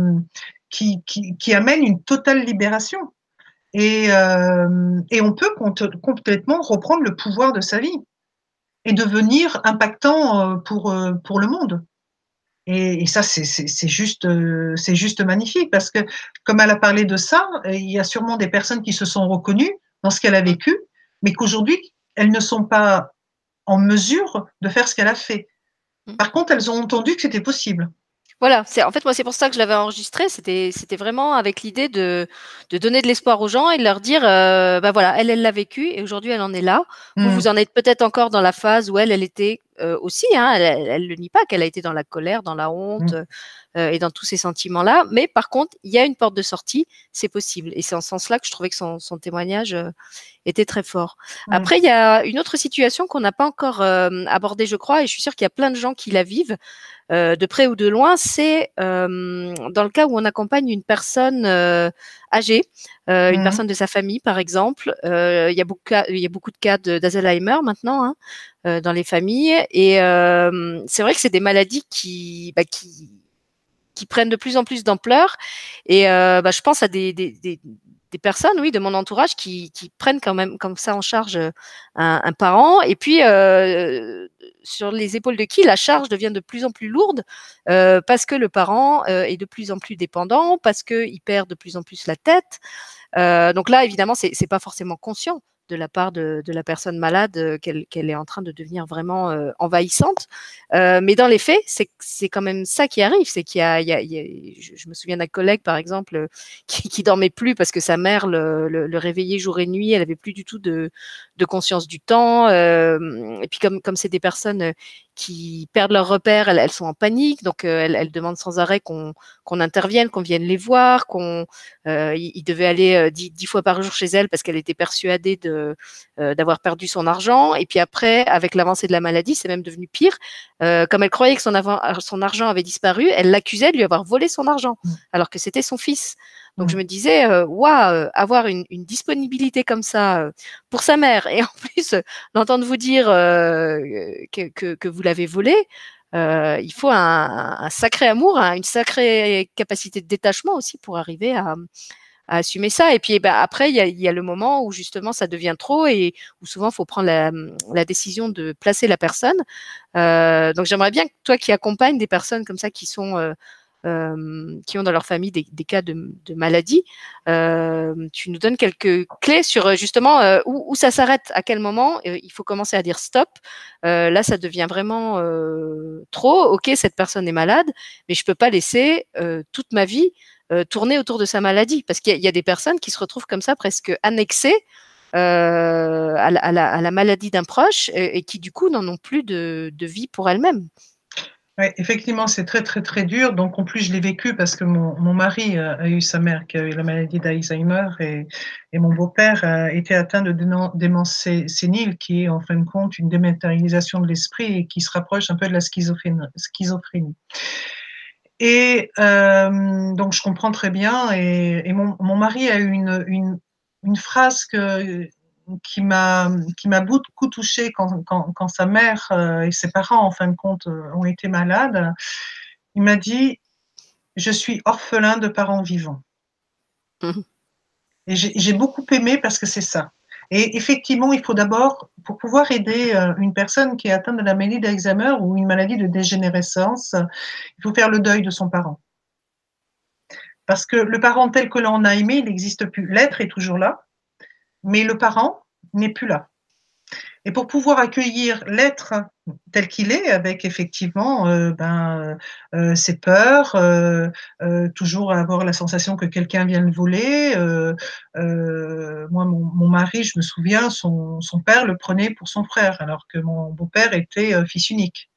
qui, qui, amène une totale libération. Et, et on peut complètement reprendre le pouvoir de sa vie et devenir impactant pour, pour le monde. Et, ça, c'est juste, euh, c'est juste magnifique parce que, comme elle a parlé de ça, euh, il y a sûrement des personnes qui se sont reconnues dans ce qu'elle a vécu, mais qu'aujourd'hui, elles ne sont pas en mesure de faire ce qu'elle a fait. Mmh. Par contre, elles ont entendu que c'était possible. Voilà, c'est en fait moi c'est pour ça que je l'avais enregistré. C'était c'était vraiment avec l'idée de de donner de l'espoir aux gens et de leur dire euh, bah voilà elle elle l'a vécu et aujourd'hui elle en est là. Vous mmh. vous en êtes peut-être encore dans la phase où elle elle était euh, aussi. Hein, elle, elle, le nie pas qu'elle a été dans la colère, dans la honte mmh. euh, et dans tous ces sentiments là. Mais par contre il y a une porte de sortie, c'est possible et c'est en ce sens-là que je trouvais que son, son témoignage euh, était très fort. Mmh. Après il y a une autre situation qu'on n'a pas encore euh, abordée je crois et je suis sûre qu'il y a plein de gens qui la vivent. Euh, de près ou de loin, c'est euh, dans le cas où on accompagne une personne euh, âgée, une mmh. personne de sa famille par exemple. il, y a beaucoup, il y a beaucoup de cas d'Alzheimer maintenant hein, dans les familles et c'est vrai que c'est des maladies qui, bah, qui qui prennent de plus en plus d'ampleur et bah, je pense à des, des, des personnes, oui, de mon entourage qui, prennent quand même comme ça en charge un, un parent. Et puis, euh, sur les épaules de qui la charge devient de plus en plus lourde euh, parce que le parent euh, est de plus en plus dépendant, parce qu'il perd de plus en plus la tête. Euh, donc là, évidemment, c'est pas forcément conscient de la part de, de la personne malade qu'elle qu'elle est en train de devenir vraiment envahissante. mais dans les faits, c'est quand même ça qui arrive. C'est qu'il y, a, il y a, je, me souviens d'un collègue, par exemple, qui, qui dormait plus parce que sa mère le, le, le réveillait jour et nuit. Elle avait plus du tout de, de conscience du temps. et puis comme comme c'est des personnes qui perdent leur repère, elles, sont en panique, donc euh, elles, demandent sans arrêt qu'on qu'on intervienne, qu'on vienne les voir, qu'on euh, il, devait aller euh, dix, fois par jour chez elles parce qu'elle était persuadée de euh, d'avoir perdu son argent. Et puis après, avec l'avancée de la maladie, c'est même devenu pire. comme elle croyait que son, son argent avait disparu, elle l'accusait de lui avoir volé son argent, mmh. alors que c'était son fils. Donc je mmh. me disais, waouh, avoir une, une, disponibilité comme ça pour sa mère et en plus d'entendre vous dire que, que, que, vous l'avez volé, euh, il faut un, sacré amour, une sacrée capacité de détachement aussi pour arriver à, assumer ça. Et puis bah, après, il y a, le moment où justement ça devient trop et où souvent il faut prendre la, la, décision de placer la personne. Euh, donc j'aimerais bien que toi qui accompagnes des personnes comme ça qui sont euh, euh, qui ont dans leur famille des, cas de, maladie. Euh, tu nous donnes quelques clés sur euh, justement où, ça s'arrête, à quel moment il faut commencer à dire stop. là, ça devient vraiment trop. Ok, cette personne est malade, mais je peux pas laisser toute ma vie tourner autour de sa maladie, parce qu'il y, a des personnes qui se retrouvent comme ça presque annexées à, la, maladie d'un proche et, qui du coup n'en ont plus de, de vie pour elles-mêmes. Oui, effectivement, c'est très, très, très dur. Donc, en plus, je l'ai vécu parce que mon, mari euh, a eu sa mère qui a eu la maladie d'Alzheimer et, et mon beau-père a été atteint de démence sénile, qui est en fin de compte une dématérialisation de l'esprit et qui se rapproche un peu de la schizophrénie. Et euh, donc, je comprends très bien. Et, mon, mari a eu une phrase que, qui m'a qui m'a beaucoup touchée quand, quand, quand, sa mère euh, et ses parents en fin de compte euh, ont été malades. Il m'a dit je suis orphelin de parents vivants. Mmh. Et j'ai beaucoup aimé parce que c'est ça. Et effectivement, il faut d'abord, pour pouvoir aider euh, une personne qui est atteinte de la maladie d'Alzheimer ou une maladie de dégénérescence, il faut faire le deuil de son parent. Parce que le parent tel que l'on a aimé, il n'existe plus. L'être est toujours là, mais le parent n'est plus là. Et pour pouvoir accueillir l'être tel qu'il est, avec effectivement euh, ben, euh, ses peurs, euh, toujours avoir la sensation que quelqu'un vient le voler. moi, mon, mari, je me souviens, son, son, père le prenait pour son frère, alors que mon beau-père était fils unique.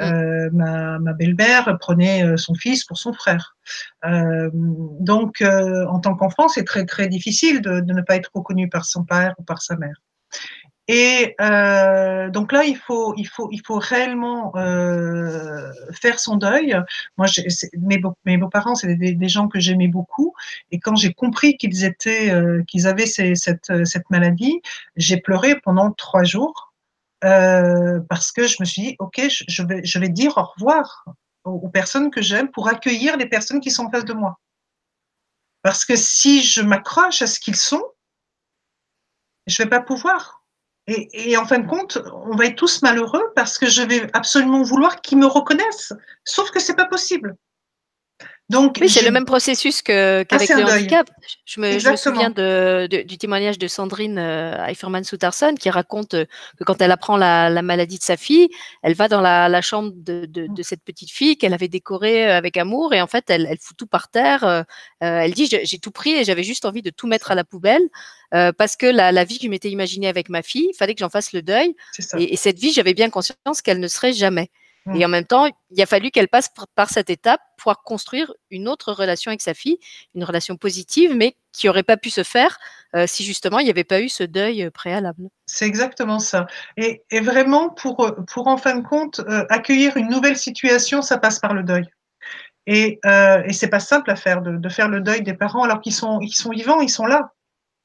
Euh, ma, ma belle-mère prenait son fils pour son frère. Euh, donc, en tant qu'enfant, c'est très très difficile de, de, ne pas être reconnu par son père ou par sa mère. Et euh, donc là, il faut, il faut, il faut réellement euh, faire son deuil. Moi, mes, beaux, mes beaux-parents, c'est des, gens que j'aimais beaucoup. Et quand j'ai compris qu'ils étaient, euh, qu'ils avaient cette, cette maladie, j'ai pleuré pendant trois jours euh, parce que je me suis dit, ok, je vais, dire au revoir aux, personnes que j'aime pour accueillir les personnes qui sont en face de moi. Parce que si je m'accroche à ce qu'ils sont, je vais pas pouvoir. Et, et, en fin de compte, on va être tous malheureux parce que je vais absolument vouloir qu'ils me reconnaissent. Sauf que c'est pas possible. Donc, oui, c'est le même processus qu'avec le handicap. Je me, je me souviens de, de, du témoignage de Sandrine euh, Eiferman-Soutarson qui raconte euh, que quand elle apprend la, la, maladie de sa fille, elle va dans la, la chambre de, cette petite fille qu'elle avait décorée euh, avec amour et en fait, elle, elle fout tout par terre. Euh, elle dit J'ai tout pris et j'avais juste envie de tout mettre à la poubelle parce que la, la vie que je m'étais imaginée avec ma fille, il fallait que j'en fasse le deuil. Et, et, cette vie, j'avais bien conscience qu'elle ne serait jamais. Et mmh. en même temps, il a fallu qu'elle passe par cette étape pour construire une autre relation avec sa fille, une relation positive, mais qui n'aurait pas pu se faire euh, si justement il n'y avait pas eu ce deuil préalable. C'est exactement ça. Et, et, vraiment, pour, pour en fin de compte, euh, accueillir une nouvelle situation, ça passe par le deuil. Et, euh, et c'est pas simple à faire, de, de, faire le deuil des parents alors qu'ils sont, ils sont vivants, ils sont là.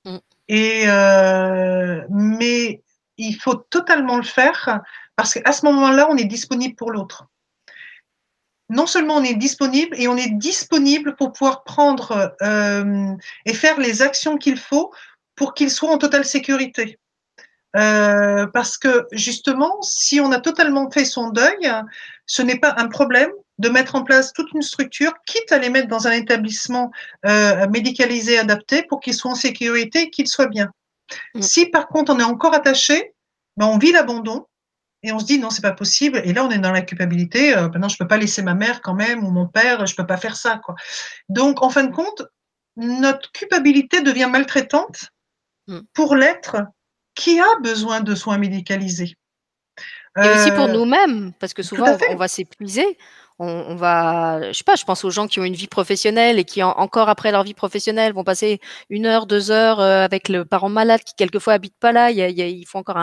Mmh. Et, euh, mais il faut totalement le faire parce qu'à ce moment-là, on est disponible pour l'autre. Non seulement on est disponible, et on est disponible pour pouvoir prendre euh, et faire les actions qu'il faut pour qu'il soit en totale sécurité. Euh, parce que justement, si on a totalement fait son deuil, ce n'est pas un problème de mettre en place toute une structure, quitte à les mettre dans un établissement euh, médicalisé adapté pour qu'ils soient en sécurité et qu'ils soient bien. Mmh. Si par contre on est encore attaché, ben on vit l'abandon, et on se dit non, c'est pas possible. Et là, on est dans la culpabilité. Euh, ben non, je peux pas laisser ma mère quand même ou mon père. Je peux pas faire ça, quoi. Donc, en fin de compte, notre culpabilité devient maltraitante mm. pour l'être qui a besoin de soins médicalisés. Et euh, aussi pour euh, nous-mêmes, parce que souvent on va s'épuiser on, va, je sais pas, je pense aux gens qui ont une vie professionnelle et qui en, encore après leur vie professionnelle vont passer une heure, deux heures euh, avec le parent malade qui quelquefois habite pas là. Il, y faut encore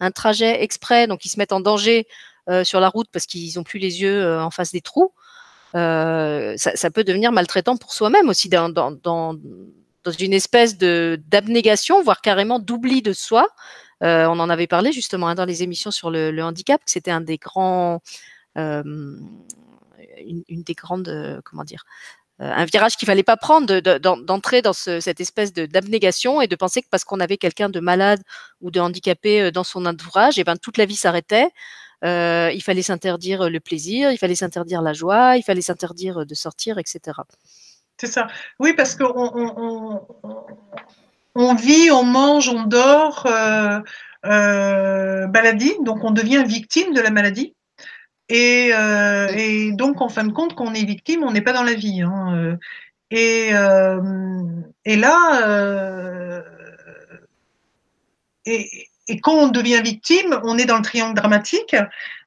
un, trajet exprès, donc ils se mettent en danger euh, sur la route parce qu'ils ont plus les yeux euh, en face des trous. Ça, peut devenir maltraitant pour soi-même aussi dans, dans, dans, une espèce de d'abnégation, voire carrément d'oubli de soi. On en avait parlé justement hein, dans les émissions sur le, handicap, que c'était un des grands une, des grandes, euh, comment dire, euh, un virage qu'il fallait pas prendre d'entrer dans ce, cette espèce d'abnégation et de penser que parce qu'on avait quelqu'un de malade ou de handicapé euh, dans son entourage, et ben toute la vie s'arrêtait. Il fallait s'interdire le plaisir, il fallait s'interdire la joie, il fallait s'interdire de sortir, etc. C'est ça. Oui, parce qu'on on, vit, on mange, on dort, maladie, donc on devient victime de la maladie. Et, euh, et, donc, en fin de compte, quand on est victime, on n'est pas dans la vie. Hein. Euh. Et, euh, et là, et, et, quand on devient victime, on est dans le triangle dramatique.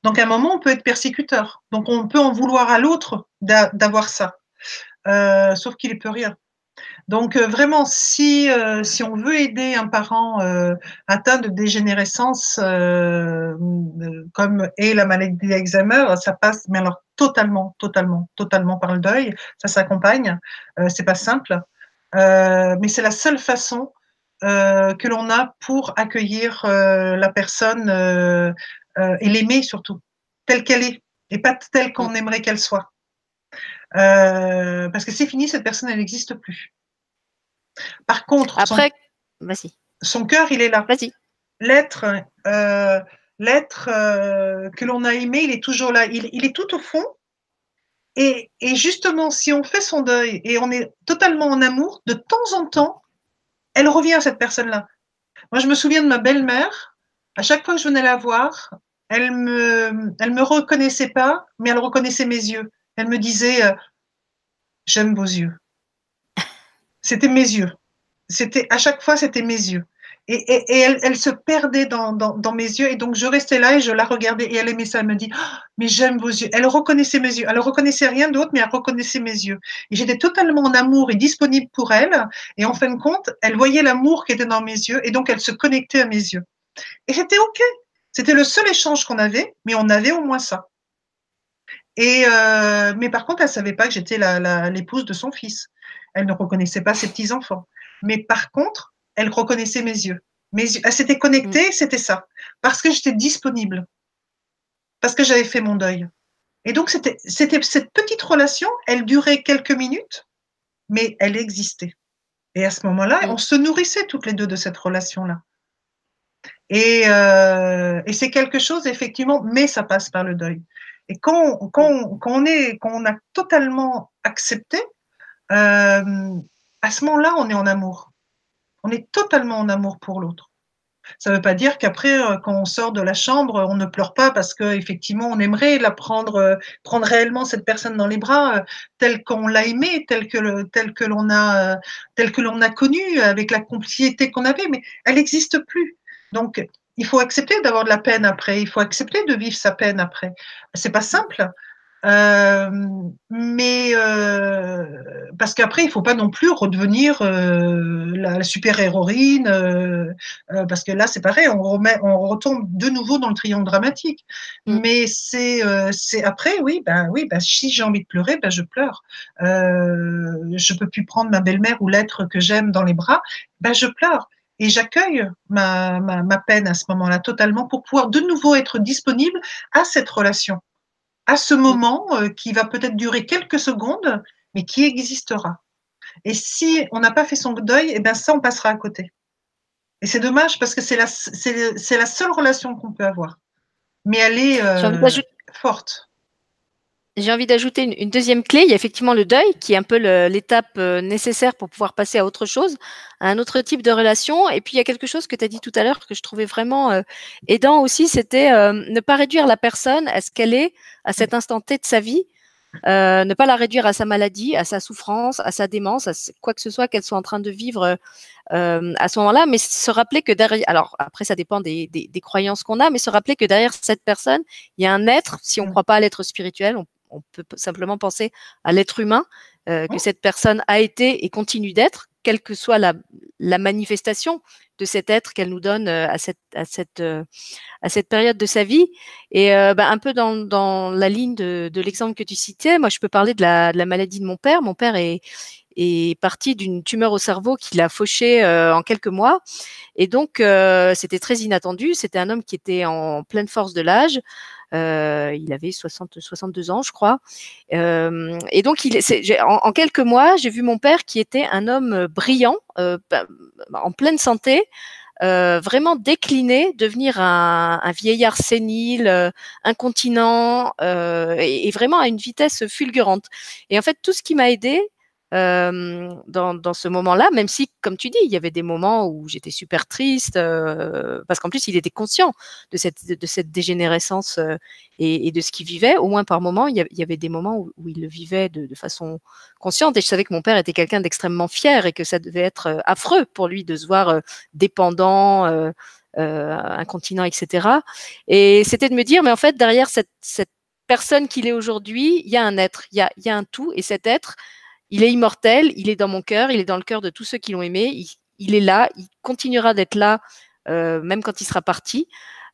Donc, à un moment, on peut être persécuteur. Donc, on peut en vouloir à l'autre d'avoir ça. Sauf qu'il ne peut rien. Donc euh, vraiment, si, euh, si on veut aider un parent euh, atteint de dégénérescence euh, comme est la maladie d'Alzheimer, ça passe, mais alors totalement, totalement, totalement par le deuil. Ça s'accompagne. C'est pas simple, mais c'est la seule façon que l'on a pour accueillir la personne et l'aimer surtout telle qu'elle est et pas telle qu'on aimerait qu'elle soit. Euh, parce que c'est fini, cette personne, elle n'existe plus. Par contre, Après, son, son cœur, il est là. Vas-y. L'être, euh, l'être euh, que l'on a aimé, il est toujours là. Il, il est tout au fond. Et, et, justement, si on fait son deuil et on est totalement en amour, de temps en temps, elle revient à cette personne-là. Moi, je me souviens de ma belle-mère. À chaque fois que je venais la voir, elle me, elle me reconnaissait pas, mais elle reconnaissait mes yeux. Elle me disait, euh, j'aime vos yeux. C'était mes yeux. C'était à chaque fois, c'était mes yeux. Et, elle, se perdait dans, mes yeux. Et donc, je restais là et je la regardais. Et elle aimait ça. Elle me dit, oh, mais j'aime vos yeux. Elle reconnaissait mes yeux. Elle reconnaissait rien d'autre, mais elle reconnaissait mes yeux. Et j'étais totalement en amour et disponible pour elle. Et en fin de compte, elle voyait l'amour qui était dans mes yeux. Et donc, elle se connectait à mes yeux. Et c'était OK. C'était le seul échange qu'on avait, mais on avait au moins ça. Et euh, mais par contre, elle savait pas que j'étais l'épouse de son fils. Elle ne reconnaissait pas ses petits enfants. Mais par contre, elle reconnaissait mes yeux. Mes yeux elle s'était connectée, mm. c'était ça. Parce que j'étais disponible. Parce que j'avais fait mon deuil. Et donc, c'était cette petite relation, elle durait quelques minutes, mais elle existait. Et à ce moment-là, mm. on se nourrissait toutes les deux de cette relation-là. Et, euh, et c'est quelque chose, effectivement, mais ça passe par le deuil. Et quand, on, est, quand on a totalement accepté, euh, à ce moment-là, on est en amour. On est totalement en amour pour l'autre. Ça ne veut pas dire qu'après, euh, quand on sort de la chambre, on ne pleure pas parce qu'effectivement, on aimerait la prendre, euh, prendre réellement cette personne dans les bras, telle qu'on l'a aimée, telle que, que l'on a, a connue, avec la complicité qu'on avait, mais elle n'existe plus. Donc, il faut accepter d'avoir de la peine après. Il faut accepter de vivre sa peine après. C'est pas simple. Euh, mais euh, parce qu'après, il faut pas non plus redevenir euh, la, la, super héroïne, euh, euh, parce que là, c'est pareil, on remet, on retombe de nouveau dans le triangle dramatique. Mm. Mais c'est, c'est après, oui, ben oui, ben si j'ai envie de pleurer, ben je pleure. je peux plus prendre ma belle-mère ou l'être que j'aime dans les bras, ben je pleure. Et j'accueille ma, ma, ma peine à ce moment-là totalement pour pouvoir de nouveau être disponible à cette relation à ce moment euh, qui va peut-être durer quelques secondes, mais qui existera. Et si on n'a pas fait son deuil, eh bien ça, on passera à côté. Et c'est dommage parce que c'est la, c'est, la seule relation qu'on peut avoir. Mais elle est euh, forte. J'ai envie d'ajouter une, une, deuxième clé. Il y a effectivement le deuil, qui est un peu l'étape euh, nécessaire pour pouvoir passer à autre chose, à un autre type de relation. Et puis il y a quelque chose que tu as dit tout à l'heure que je trouvais vraiment euh, aidant aussi, c'était euh, ne pas réduire la personne à ce qu'elle est à cet instant T de sa vie, euh, ne pas la réduire à sa maladie, à sa souffrance, à sa démence, à quoi que ce soit qu'elle soit en train de vivre euh, à ce moment-là, mais se rappeler que derrière, alors après ça dépend des, des, des croyances qu'on a, mais se rappeler que derrière cette personne, il y a un être. Si on ne croit pas à l'être spirituel, on on peut simplement penser à l'être humain euh, que cette personne a été et continue d'être, quelle que soit la, la manifestation de cet être qu'elle nous donne euh, à cette à cette euh, à cette période de sa vie et bah, un peu dans, dans la ligne de, de l'exemple que tu citais moi je peux parler de la, de la maladie de mon père mon père est est parti d'une tumeur au cerveau qui l'a fauché euh, en quelques mois. Et donc, euh, c'était très inattendu. C'était un homme qui était en pleine force de l'âge. Euh, il avait 60, 62 ans, je crois. Euh, et donc, il, en, en, quelques mois, j'ai vu mon père qui était un homme brillant, euh, bah, en pleine santé, vraiment décliner, devenir un, vieillard sénile, incontinent et, et, vraiment à une vitesse fulgurante. Et en fait, tout ce qui m'a aidé, euh, dans, ce moment-là, même si, comme tu dis, il y avait des moments où j'étais super triste, euh, parce qu'en plus, il était conscient de cette, dégénérescence euh, et, de ce qu'il vivait. Au moins par moment, il y, avait des moments où, il le vivait de, façon consciente. Et je savais que mon père était quelqu'un d'extrêmement fier et que ça devait être affreux pour lui de se voir dépendant. Incontinent, etc. Et c'était de me dire, mais en fait, derrière cette, personne qu'il est aujourd'hui, il y a un être, il y a un tout, et cet être, il est immortel, il est dans mon cœur, il est dans le cœur de tous ceux qui l'ont aimé. Il, est là, il continuera d'être là, euh, même quand il sera parti.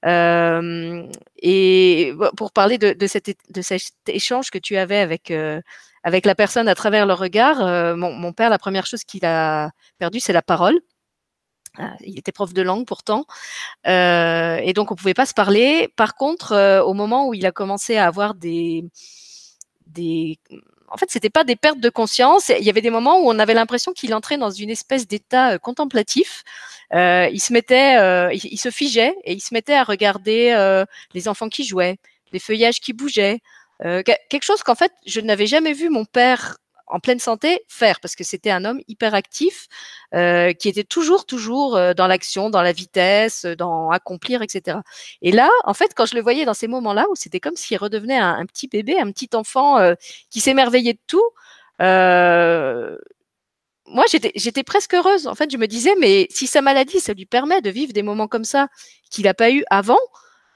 Euh, et pour parler de, cet, échange que tu avais avec euh, la personne à travers le regard, mon, père, la première chose qu'il a perdue, c'est la parole. Euh, il était prof de langue pourtant, et donc on pouvait pas se parler. Par contre, au moment où il a commencé à avoir des en fait, c'était pas des pertes de conscience. Il y avait des moments où on avait l'impression qu'il entrait dans une espèce d'état euh, contemplatif. Euh, il se mettait, euh, il, se figeait et il se mettait à regarder euh, les enfants qui jouaient, les feuillages qui bougeaient, euh, quelque chose qu'en fait je n'avais jamais vu mon père en pleine santé, faire, parce que c'était un homme hyper actif, euh, qui était toujours, toujours euh, dans l'action, dans la vitesse, dans accomplir, etc. Et là, en fait, quand je le voyais dans ces moments-là, où c'était comme s'il redevenait un, petit bébé, un petit enfant euh, qui s'émerveillait de tout, moi, j'étais presque heureuse. En fait, je me disais, mais si sa maladie, ça lui permet de vivre des moments comme ça qu'il n'a pas eu avant,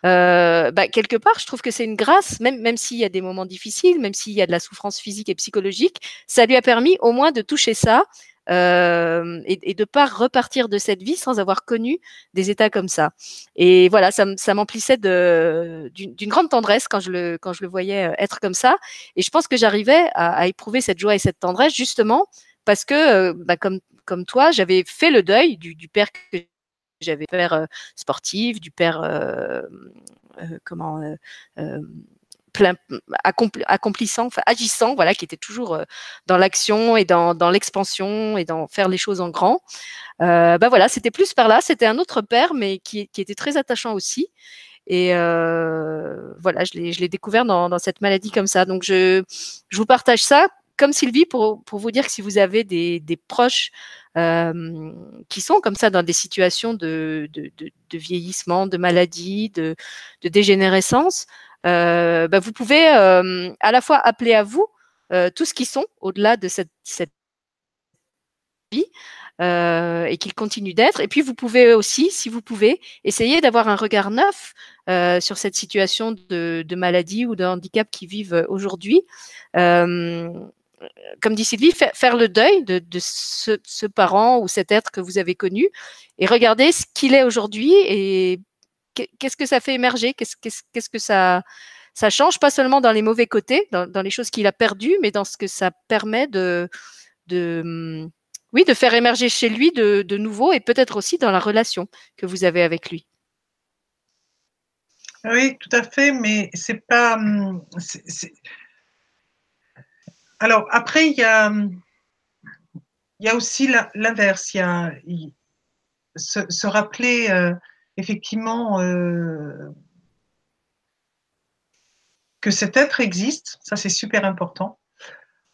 euh, bah, quelque part, je trouve que c'est une grâce, même, même s'il y a des moments difficiles, même s'il y a de la souffrance physique et psychologique, ça lui a permis au moins de toucher ça euh, et, et, de pas repartir de cette vie sans avoir connu des états comme ça. Et voilà, ça, ça m'emplissait d'une grande tendresse quand je le quand je le voyais euh, être comme ça. Et je pense que j'arrivais à, à, éprouver cette joie et cette tendresse justement parce que, euh, bah, comme comme toi, j'avais fait le deuil du, du père que j'avais père euh, sportif, du père euh, euh, comment plein, accomplissant, agissant, voilà, qui était toujours dans l'action et dans, dans l'expansion et dans faire les choses en grand. Bah voilà, c'était plus par là. C'était un autre père, mais qui, qui était très attachant aussi. Et voilà, je l'ai découvert dans, dans, cette maladie comme ça. Donc je, je vous partage ça comme Sylvie pour, vous dire que si vous avez des, proches qui sont comme ça dans des situations de, vieillissement, de maladie, de, dégénérescence, euh, bah vous pouvez à la fois appeler à vous euh, tous qui sont au-delà de cette, vie. Euh, et qu'ils continuent d'être. Et puis vous pouvez aussi, si vous pouvez, essayer d'avoir un regard neuf sur cette situation de, maladie ou de handicap qu'ils vivent aujourd'hui. Comme dit Sylvie, faire, le deuil de, ce, parent ou cet être que vous avez connu et regarder ce qu'il est aujourd'hui et qu'est-ce que ça fait émerger, qu'est-ce que ça, change, pas seulement dans les mauvais côtés, dans, les choses qu'il a perdues, mais dans ce que ça permet de, oui, de faire émerger chez lui de, de nouveau et peut-être aussi dans la relation que vous avez avec lui. Oui, tout à fait, mais c'est pas. Hum, alors, après, il y a, il y a aussi l'inverse. Il y a se, rappeler euh, effectivement euh, que cet être existe, ça c'est super important.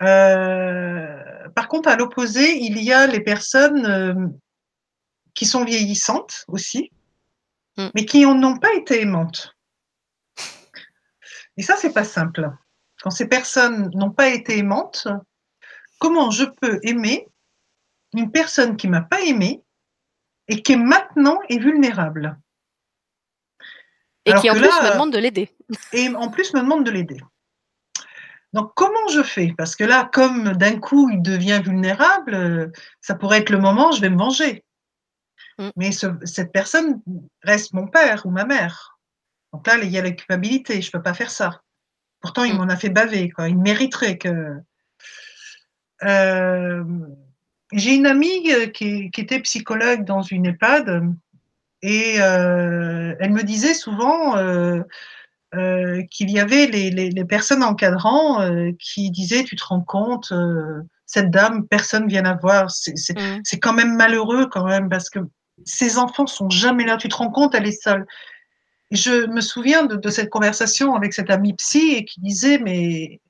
Euh, par contre, à l'opposé, il y a les personnes qui sont vieillissantes aussi, mm. mais qui n'ont pas été aimantes. Et ça, c'est pas simple quand ces personnes n'ont pas été aimantes, comment je peux aimer une personne qui m'a pas aimé et qui maintenant est vulnérable? Et qui en plus me demande de l'aider. Et en plus me demande de l'aider. Donc comment je fais? Parce que là, comme d'un coup il devient vulnérable, ça pourrait être le moment, je vais me venger. Mm. Mais cette personne reste mon père ou ma mère. Donc là, il y a la culpabilité, je ne peux pas faire ça. Pourtant, il mm. m'en a fait baver, quoi. Il mériterait que. Euh, j'ai une amie euh, qui, était psychologue dans une EHPAD et euh, elle me disait souvent qu'il y avait les, personnes encadrant qui disaient Tu te rends compte, cette dame, personne vient la voir. Mm. C'est quand même malheureux, quand même, parce que ces enfants sont jamais là. Tu te rends compte, elle est seule je me souviens de, cette conversation avec cet ami psy et qui disait mais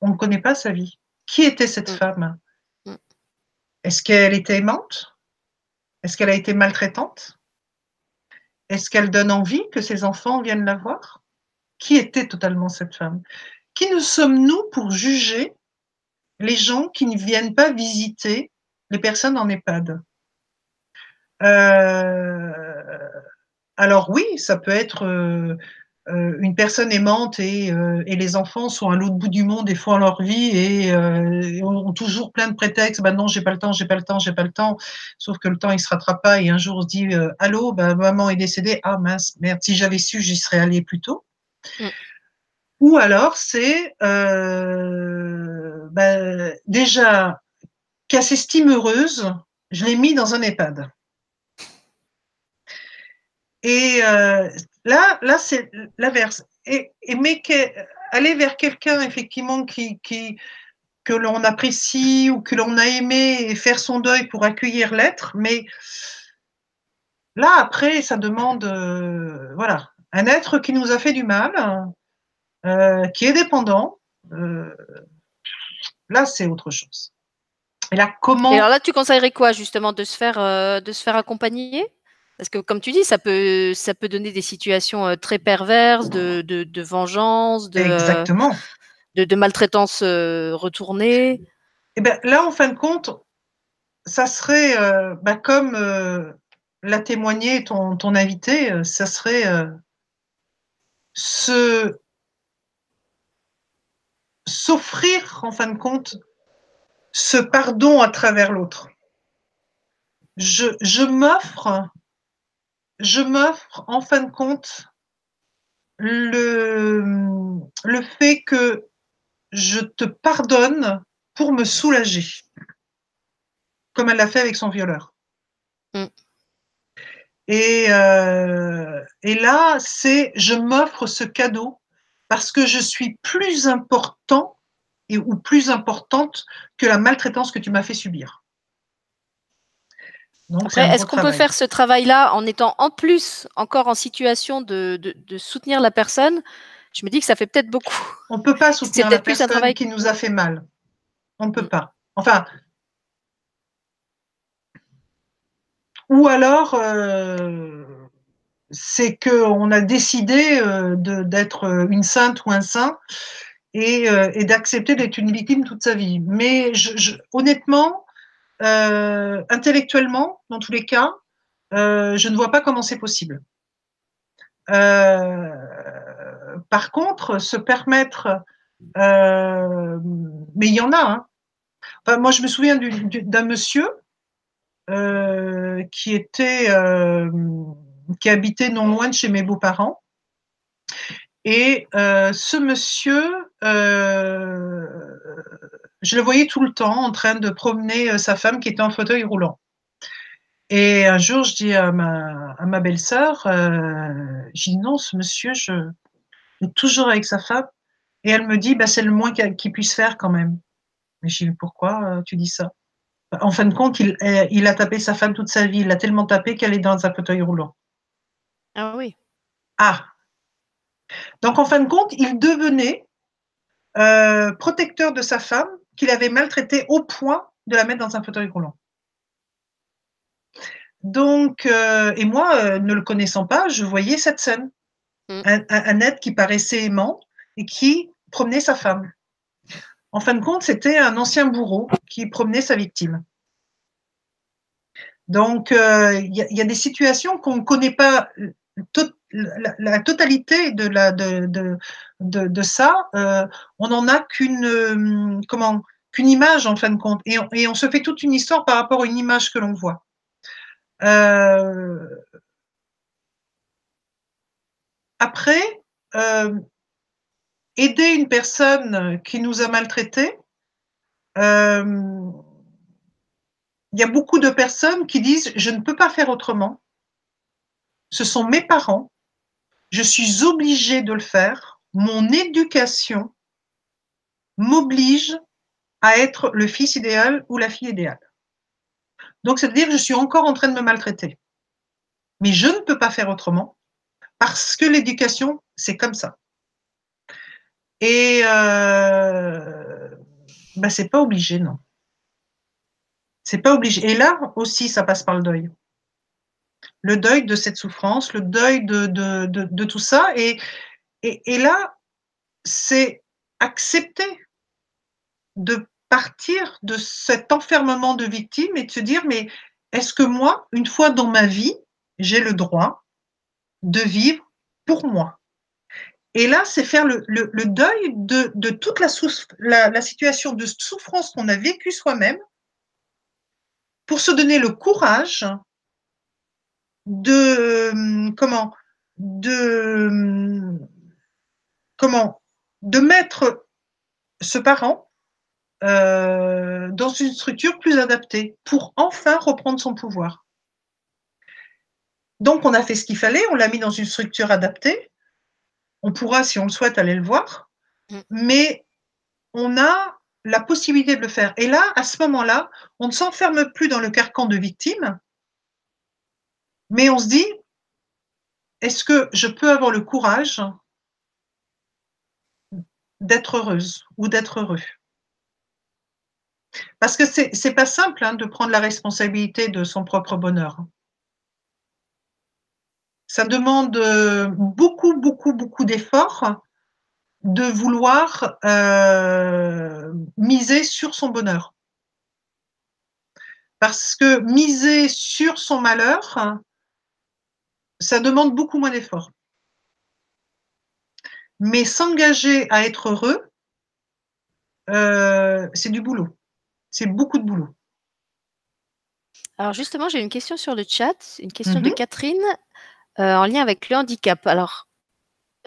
on ne connaît pas sa vie. Qui était cette mm. femme? Mm. Est-ce qu'elle était aimante? Est-ce qu'elle a été maltraitante? Est-ce qu'elle donne envie que ses enfants viennent la voir? Qui était totalement cette femme? Qui nous sommes-nous pour juger les gens qui ne viennent pas visiter les personnes en EHPAD? Euh, alors oui, ça peut être euh, euh, une personne aimante euh, et, les enfants sont à l'autre bout du monde et font leur vie et, ont toujours plein de prétextes. Ben non, j'ai pas le temps, j'ai pas le temps, j'ai pas le temps. Sauf que le temps il se rattrape pas et un jour on se dit allô, ben, maman est décédée. Ah mince, merde, si j'avais su, j'y serais allé plus tôt. Mm. Ou alors c'est ben, déjà qu'elle s'estime heureuse, je l'ai mis dans un EHPAD. Et euh, là, là c'est l'inverse. Et, mais aller vers quelqu'un, effectivement, qui, que l'on apprécie ou que l'on a aimé et faire son deuil pour accueillir l'être. Mais là, après, ça demande, euh, voilà, un être qui nous a fait du mal, euh, qui est dépendant. Là, c'est autre chose. Et là, comment Et alors là, tu conseillerais quoi justement de se faire de se faire accompagner? Parce que comme tu dis, ça peut ça peut donner des situations euh, très perverses de, de, de vengeance, de Exactement. de, de maltraitance euh, retournée. Et ben là, en fin de compte, ça serait euh, bah, comme euh, l'a témoigné ton, ton invité, ça serait euh, se s'offrir en fin de compte ce pardon à travers l'autre. Je, je m'offre, je m'offre en fin de compte le, le fait que je te pardonne pour me soulager, comme elle l'a fait avec son violeur. Mm. Et, euh, et là, c'est je m'offre ce cadeau parce que je suis plus important et, ou plus importante que la maltraitance que tu m'as fait subir. Donc, c'est Après, un est-ce qu'on peut faire ce travail-là en étant en plus encore en situation de, de, de soutenir la personne? Je me dis que ça fait peut-être beaucoup. On ne peut pas soutenir la personne travail- qui nous a fait mal. On ne peut pas. Enfin. Ou alors, euh, c'est qu'on a décidé euh, d'être une sainte ou un saint et, euh, et d'accepter d'être une victime toute sa vie. Mais je, je- honnêtement, euh, intellectuellement, dans tous les cas, euh, je ne vois pas comment c'est possible. Euh, par contre, se permettre, mais il y en a. Hein. Moi, je me souviens du- du- d'un monsieur qui était, qui habitait non loin de chez mes beaux-parents. Et ce monsieur, je le voyais tout le temps en train de promener euh, sa femme qui était en fauteuil roulant. Et un jour, je dis à ma, à ma belle-sœur, euh, j'ai dit non, ce monsieur, je il est toujours avec sa femme. Et elle me dit, bah, c'est le moins qu'il puisse faire quand même. Mais je dis, pourquoi euh, tu dis ça? En fin de compte, il, il a tapé sa femme toute sa vie. Il l'a tellement tapé qu'elle est dans un fauteuil roulant. Ah oui. Ah Donc, en fin de compte, il devenait euh, protecteur de sa femme qu'il avait maltraitée au point de la mettre dans un fauteuil roulant. Donc, euh, et moi, euh, ne le connaissant pas, je voyais cette scène. Mm. Un, être qui paraissait aimant et qui promenait sa femme. En fin de compte, c'était un ancien bourreau qui promenait sa victime. Donc, euh, il y, a- il y a des situations qu'on ne connaît pas la, totalité de, ça. euh, on n'en a qu'une euh, qu'une image en fin de compte, et on, se fait toute une histoire par rapport à une image que l'on voit. Euh, après, aider une personne qui nous a maltraités, il y a beaucoup de personnes qui disent je ne peux pas faire autrement. Ce sont mes parents. Je suis obligée de le faire. Mon éducation m'oblige à être le fils idéal ou la fille idéale. Donc, c'est-à-dire que je suis encore en train de me maltraiter. Mais je ne peux pas faire autrement parce que l'éducation, c'est comme ça. Et euh, ben, c'est pas obligé, non. C'est pas obligé. Et là aussi, ça passe par le deuil. Le deuil de cette souffrance, le deuil de, tout ça. Et, là, c'est accepter de partir de cet enfermement de victime et de se dire, mais est-ce que moi, une fois dans ma vie, j'ai le droit de vivre pour moi? Et là, c'est faire le, deuil de, toute la, la, la situation de souffrance qu'on a vécue soi-même pour se donner le courage de comment de comment de mettre ce parent euh, dans une structure plus adaptée pour enfin reprendre son pouvoir. Donc on a fait ce qu'il fallait, on l'a mis dans une structure adaptée. On pourra, si on le souhaite, aller le voir, mm. mais on a la possibilité de le faire. Et là, à ce moment-là, on ne s'enferme plus dans le carcan de victime, mais on se dit, est-ce que je peux avoir le courage d'être heureuse ou d'être heureux? Parce que c'est n'est pas simple hein, de prendre la responsabilité de son propre bonheur. Ça demande euh, beaucoup, beaucoup, beaucoup d'efforts de vouloir euh, miser sur son bonheur. Parce que miser sur son malheur, ça demande beaucoup moins d'efforts. Mais s'engager à être heureux, euh, c'est du boulot. C'est beaucoup de boulot. Alors justement, j'ai une question sur le chat, une question de mhm. Catherine euh, en lien avec le handicap. Alors,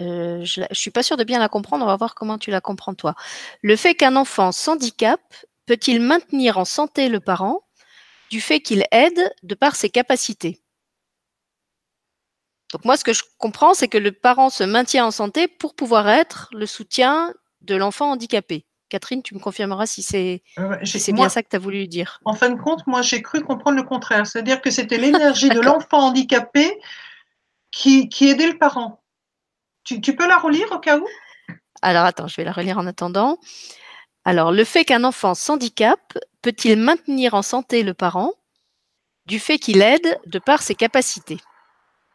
euh, je ne suis pas sûre de bien la comprendre, on va voir comment tu la comprends toi. Le fait qu'un enfant handicap peut-il maintenir en santé le parent du fait qu'il aide de par ses capacités? Donc moi, ce que je comprends, c'est que le parent se maintient en santé pour pouvoir être le soutien de l'enfant handicapé. Catherine, tu me confirmeras si c'est euh, bien ça que tu as voulu dire. En fin de compte, moi, j'ai cru comprendre le contraire. C'est-à-dire que c'était l'énergie de l'enfant handicapé qui, aidait le parent. Tu, tu, peux la relire au cas où? Alors, attends, je vais la relire en attendant. Alors, le fait qu'un enfant handicap peut-il maintenir en santé le parent? Du fait qu'il aide de par ses capacités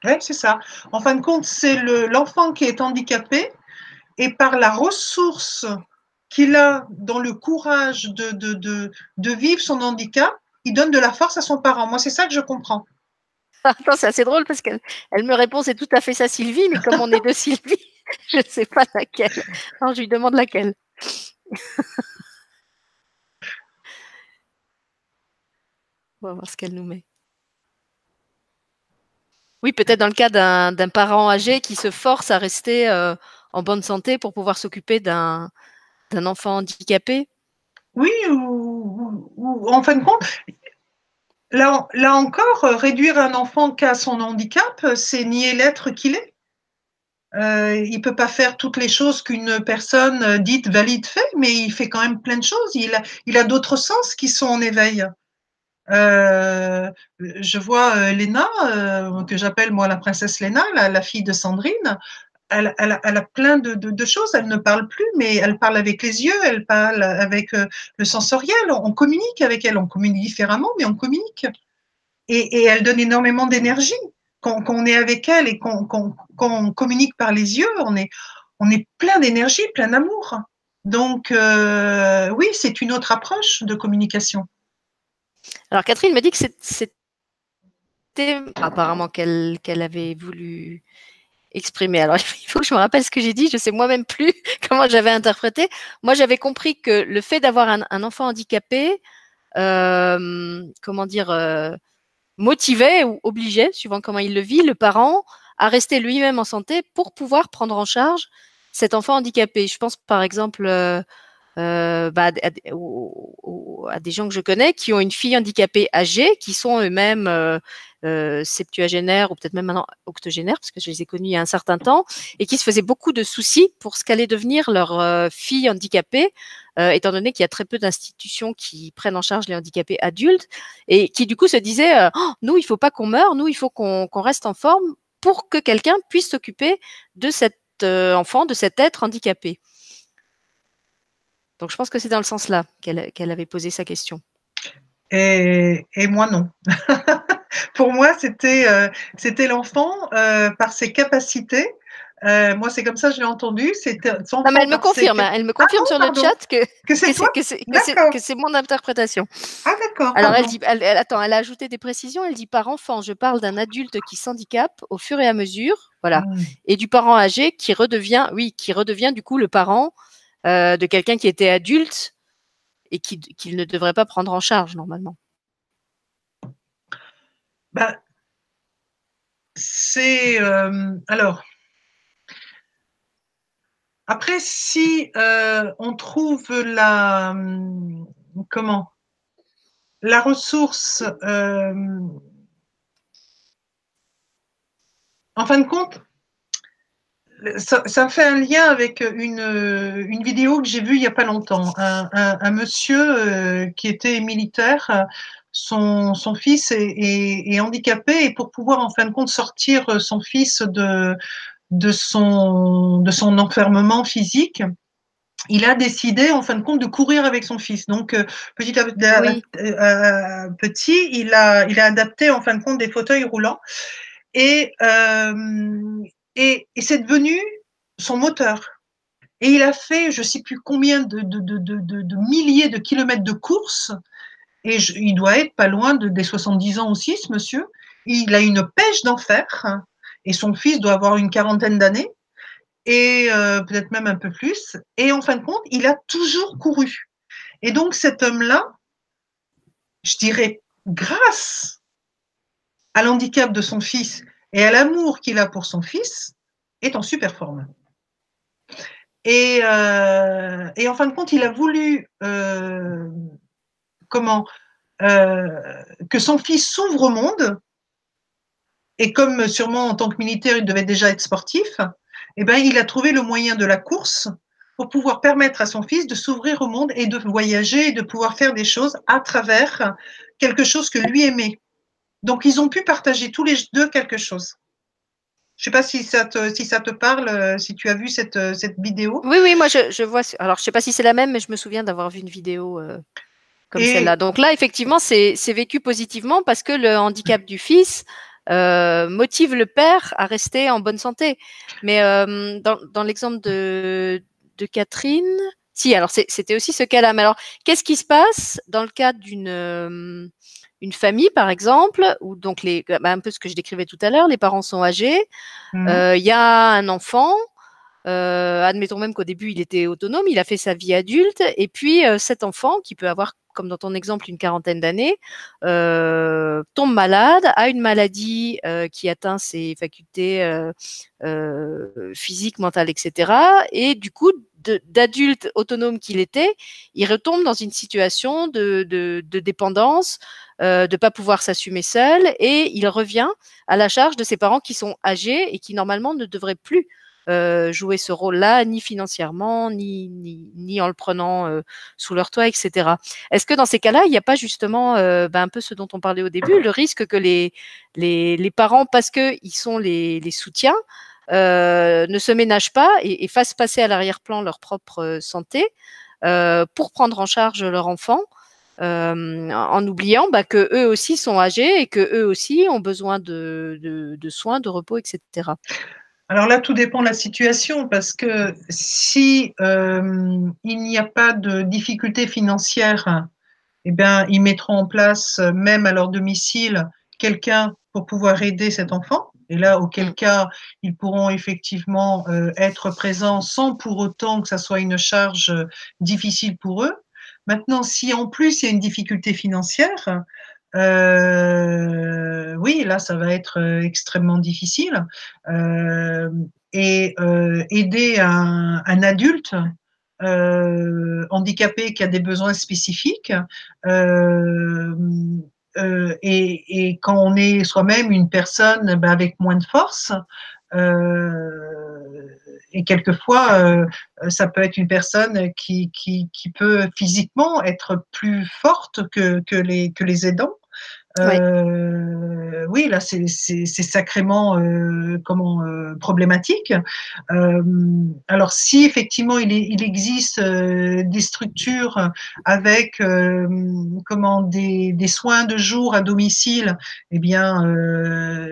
Oui, c'est ça. En fin de compte, c'est l'enfant qui est handicapé et par la ressource qu'il a dans le courage de, vivre son handicap, il donne de la force à son parent. Moi, c'est ça que je comprends. Attends, c'est assez drôle parce qu'elle elle me répond c'est tout à fait ça, Sylvie, mais comme on est de Sylvie, je ne sais pas laquelle. Non, je lui demande laquelle. on va voir ce qu'elle nous met. Oui, peut-être dans le cas d'un parent âgé qui se force à rester euh, en bonne santé pour pouvoir s'occuper d'un enfant handicapé Oui, ou, en fin de compte, là, encore, réduire un enfant qu'à son handicap, c'est nier l'être qu'il est. Euh, il ne peut pas faire toutes les choses qu'une personne dite valide fait, mais il fait quand même plein de choses. Il a d'autres sens qui sont en éveil. Euh, je vois euh, Léna, que j'appelle moi la princesse Léna, la, fille de Sandrine elle, a plein de, choses. Elle ne parle plus, mais elle parle avec les yeux, elle parle avec euh, le sensoriel. On, communique avec elle. On communique différemment, mais on communique. Et, elle donne énormément d'énergie. Quand, on est avec elle et qu'on communique par les yeux, on est, plein d'énergie, plein d'amour. Donc, euh, oui, c'est une autre approche de communication. Alors, Catherine me dit que c'était apparemment qu'elle avait voulu exprimé. Alors, il faut que je me rappelle ce que j'ai dit. Je sais moi-même plus comment j'avais interprété. Moi, j'avais compris que le fait d'avoir un, enfant handicapé, euh, comment dire, euh, motivait ou obligeait, suivant comment il le vit, le parent à rester lui-même en santé pour pouvoir prendre en charge cet enfant handicapé. Je pense par exemple euh, euh bah, à, à, des gens que je connais qui ont une fille handicapée âgée, qui sont eux-mêmes euh, septuagénaires ou peut-être même maintenant octogénaires, parce que je les ai connus il y a un certain temps, et qui se faisaient beaucoup de soucis pour ce qu'allait devenir leur euh, fille handicapée, euh, étant donné qu'il y a très peu d'institutions qui prennent en charge les handicapés adultes, et qui du coup se disaient, euh, oh, nous, il faut pas qu'on meure, nous, il faut qu'on reste en forme pour que quelqu'un puisse s'occuper de cet enfant, de cet être handicapé. Donc je pense que c'est dans le sens là qu'elle avait posé sa question. Et, et moi non. pour moi, c'était euh, c'était l'enfant euh, par ses capacités. Euh, moi, c'est comme ça que je l'ai entendu. C'était non, mais elle me confirme. Elle me confirme ah sur le chat que que c'est mon interprétation. Ah d'accord. Alors elle dit, elle, attends, elle a ajouté des précisions. Elle dit par enfant, je parle d'un adulte qui s'handicape au fur et à mesure, voilà, ah. et du parent âgé qui redevient, oui, qui redevient du coup le parent de quelqu'un qui était adulte et qu'il qui ne devrait pas prendre en charge normalement. Bah, c'est euh, alors. Après, si euh, on trouve la comment la ressource, euh, en fin de compte, ça, ça, fait un lien avec une, une vidéo que j'ai vue il n'y a pas longtemps. Un, un monsieur qui était militaire son, son fils est, est, handicapé et pour pouvoir en fin de compte sortir son fils de, de, son, de son enfermement physique, il a décidé, en fin de compte, de courir avec son fils. Donc, euh, petit à Oui. euh, petit, il a, il a adapté, en fin de compte, des fauteuils roulants. Et, euh, et, c'est devenu son moteur. Et il a fait, je ne sais plus combien de, milliers de kilomètres de course. Et il doit être pas loin de, des 70 ans aussi, ce monsieur. Il a une pêche d'enfer. Et son fils doit avoir une quarantaine d'années et euh, peut-être même un peu plus. Et en fin de compte, il a toujours couru. Et donc cet homme-là, je dirais, grâce à l'handicap de son fils et à l'amour qu'il a pour son fils, est en super forme. Et, euh, en fin de compte, il a voulu euh, comment euh, que son fils s'ouvre au monde. Et comme sûrement en tant que militaire, il devait déjà être sportif, eh ben, il a trouvé le moyen de la course pour pouvoir permettre à son fils de s'ouvrir au monde et de voyager et de pouvoir faire des choses à travers quelque chose que lui aimait. Donc, ils ont pu partager tous les deux quelque chose. Je ne sais pas si ça te, si ça te parle, euh, si tu as vu cette, euh, cette vidéo. Oui, oui, moi je, je vois. Alors, je ne sais pas si c'est la même, mais je me souviens d'avoir vu une vidéo euh, comme celle-là. Donc là, effectivement, c'est vécu positivement parce que le handicap du fils euh, motive le père à rester en bonne santé. Mais euh, dans, dans l'exemple de, de Catherine, si, alors c'était aussi ce cas-là. Mais alors, qu'est-ce qui se passe dans le cadre d'une une famille, par exemple, où donc les, bah, un peu ce que je décrivais tout à l'heure, les parents sont âgés, mmh. euh, il y a un enfant, euh, admettons même qu'au début il était autonome, il a fait sa vie adulte, et puis euh, cet enfant qui peut avoir, comme dans ton exemple, une quarantaine d'années, euh, tombe malade, a une maladie euh, qui atteint ses facultés euh, physiques, mentales, etc. Et du coup, d'adulte autonome qu'il était, il retombe dans une situation de, de, de dépendance, euh, de pas pouvoir s'assumer seul, et il revient à la charge de ses parents qui sont âgés et qui normalement ne devraient plus euh, jouer ce rôle-là, ni financièrement, ni, ni, ni, en le prenant euh, sous leur toit, etc. Est-ce que dans ces cas-là, il n'y a pas justement euh, ben, un peu ce dont on parlait au début, le risque que les, les, les parents, parce qu'ils sont les, les soutiens, euh, ne se ménagent pas et, fassent passer à l'arrière-plan leur propre euh, santé euh, pour prendre en charge leur enfant en oubliant bah, que eux aussi sont âgés et que eux aussi ont besoin de, soins, de repos, etc. Alors là, tout dépend de la situation parce que si il n'y a pas de difficultés financières, eh bien, ils mettront en place, même à leur domicile, quelqu'un pour pouvoir aider cet enfant. Et là, auquel cas, ils pourront effectivement euh, être présents sans pour autant que ça soit une charge difficile pour eux. Maintenant, si en plus il y a une difficulté financière, euh, oui, là, ça va être euh, extrêmement difficile. Euh, et euh, aider un, un adulte euh, handicapé qui a des besoins spécifiques, euh, et, et, quand on est soi-même une personne ben, avec moins de force, et quelquefois, euh, ça peut être une personne qui, qui, qui, peut physiquement être plus forte que, que, les, que les aidants. Euh, oui, là, c'est sacrément euh, comment euh, problématique. Euh, alors, si effectivement il, est, il existe euh, des structures avec euh, comment des, des, soins de jour à domicile, eh bien,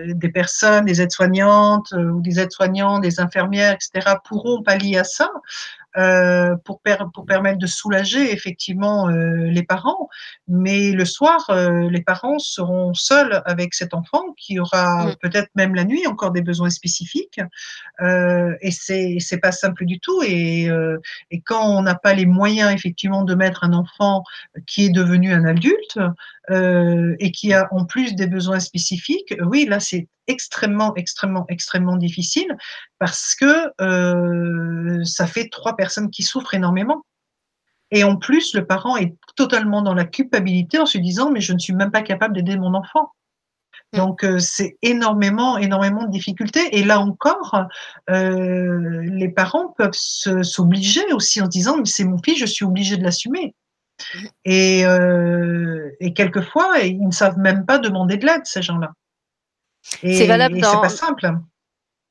des personnes, des aides-soignantes ou des aides-soignants, des infirmières, etc., pourront pallier à ça. Euh, pour, per pour, permettre de soulager effectivement euh, les parents. Mais le soir, euh, les parents seront seuls avec cet enfant qui aura mmh. peut-être même la nuit encore des besoins spécifiques. et c'est c'est pas simple du tout. Et, et quand on n'a pas les moyens effectivement de mettre un enfant qui est devenu un adulte et qui a en plus des besoins spécifiques, oui, là c'est extrêmement, extrêmement, extrêmement difficile parce que euh, ça fait trois personnes qui souffrent énormément. Et en plus, le parent est totalement dans la culpabilité en se disant mais je ne suis même pas capable d'aider mon enfant. Mmh. Donc euh, c'est énormément, énormément de difficultés. Et là encore, euh, les parents peuvent s'obliger aussi en disant mais c'est mon fils, je suis obligé de l'assumer. Mmh. Et, euh, et quelquefois, ils ne savent même pas demander de l'aide, ces gens-là. C'est valable dans. C'est pas simple.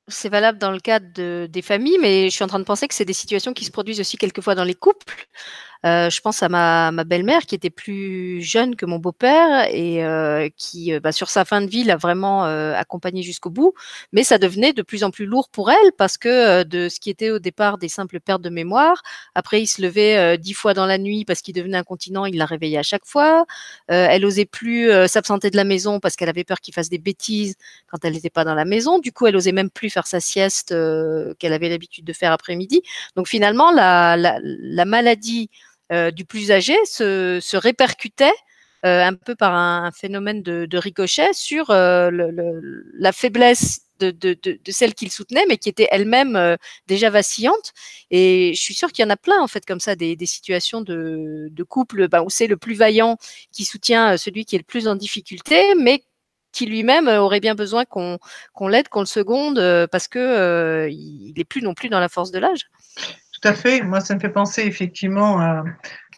c'est valable dans le cadre de, des familles, mais je suis en train de penser que c'est des situations qui se produisent aussi quelquefois dans les couples. Euh, je pense à ma, ma belle-mère qui était plus jeune que mon beau-père et euh, qui, euh, bah, sur sa fin de vie, l'a vraiment euh, accompagné jusqu'au bout. Mais ça devenait de plus en plus lourd pour elle parce que euh, de ce qui était au départ des simples pertes de mémoire, après il se levait dix fois dans la nuit parce qu'il devenait incontinent, il la réveillait à chaque fois. elle osait plus s'absenter de la maison parce qu'elle avait peur qu'il fasse des bêtises quand elle n'était pas dans la maison. Du coup, elle osait même plus faire sa sieste qu'elle avait l'habitude de faire après-midi. Donc finalement, la, la, la maladie euh, du plus âgé se, répercutait euh, un peu par un, phénomène de, ricochet sur euh, la faiblesse de, celle qu'il soutenait, mais qui était elle-même déjà vacillante. Et je suis sûre qu'il y en a plein, en fait, comme ça, des, situations de, couple ben, où c'est le plus vaillant qui soutient celui qui est le plus en difficulté, mais qui lui-même aurait bien besoin qu'on l'aide, qu'on le seconde, parce que euh, il est plus non plus dans la force de l'âge. Tout à fait. Moi, ça me fait penser effectivement à,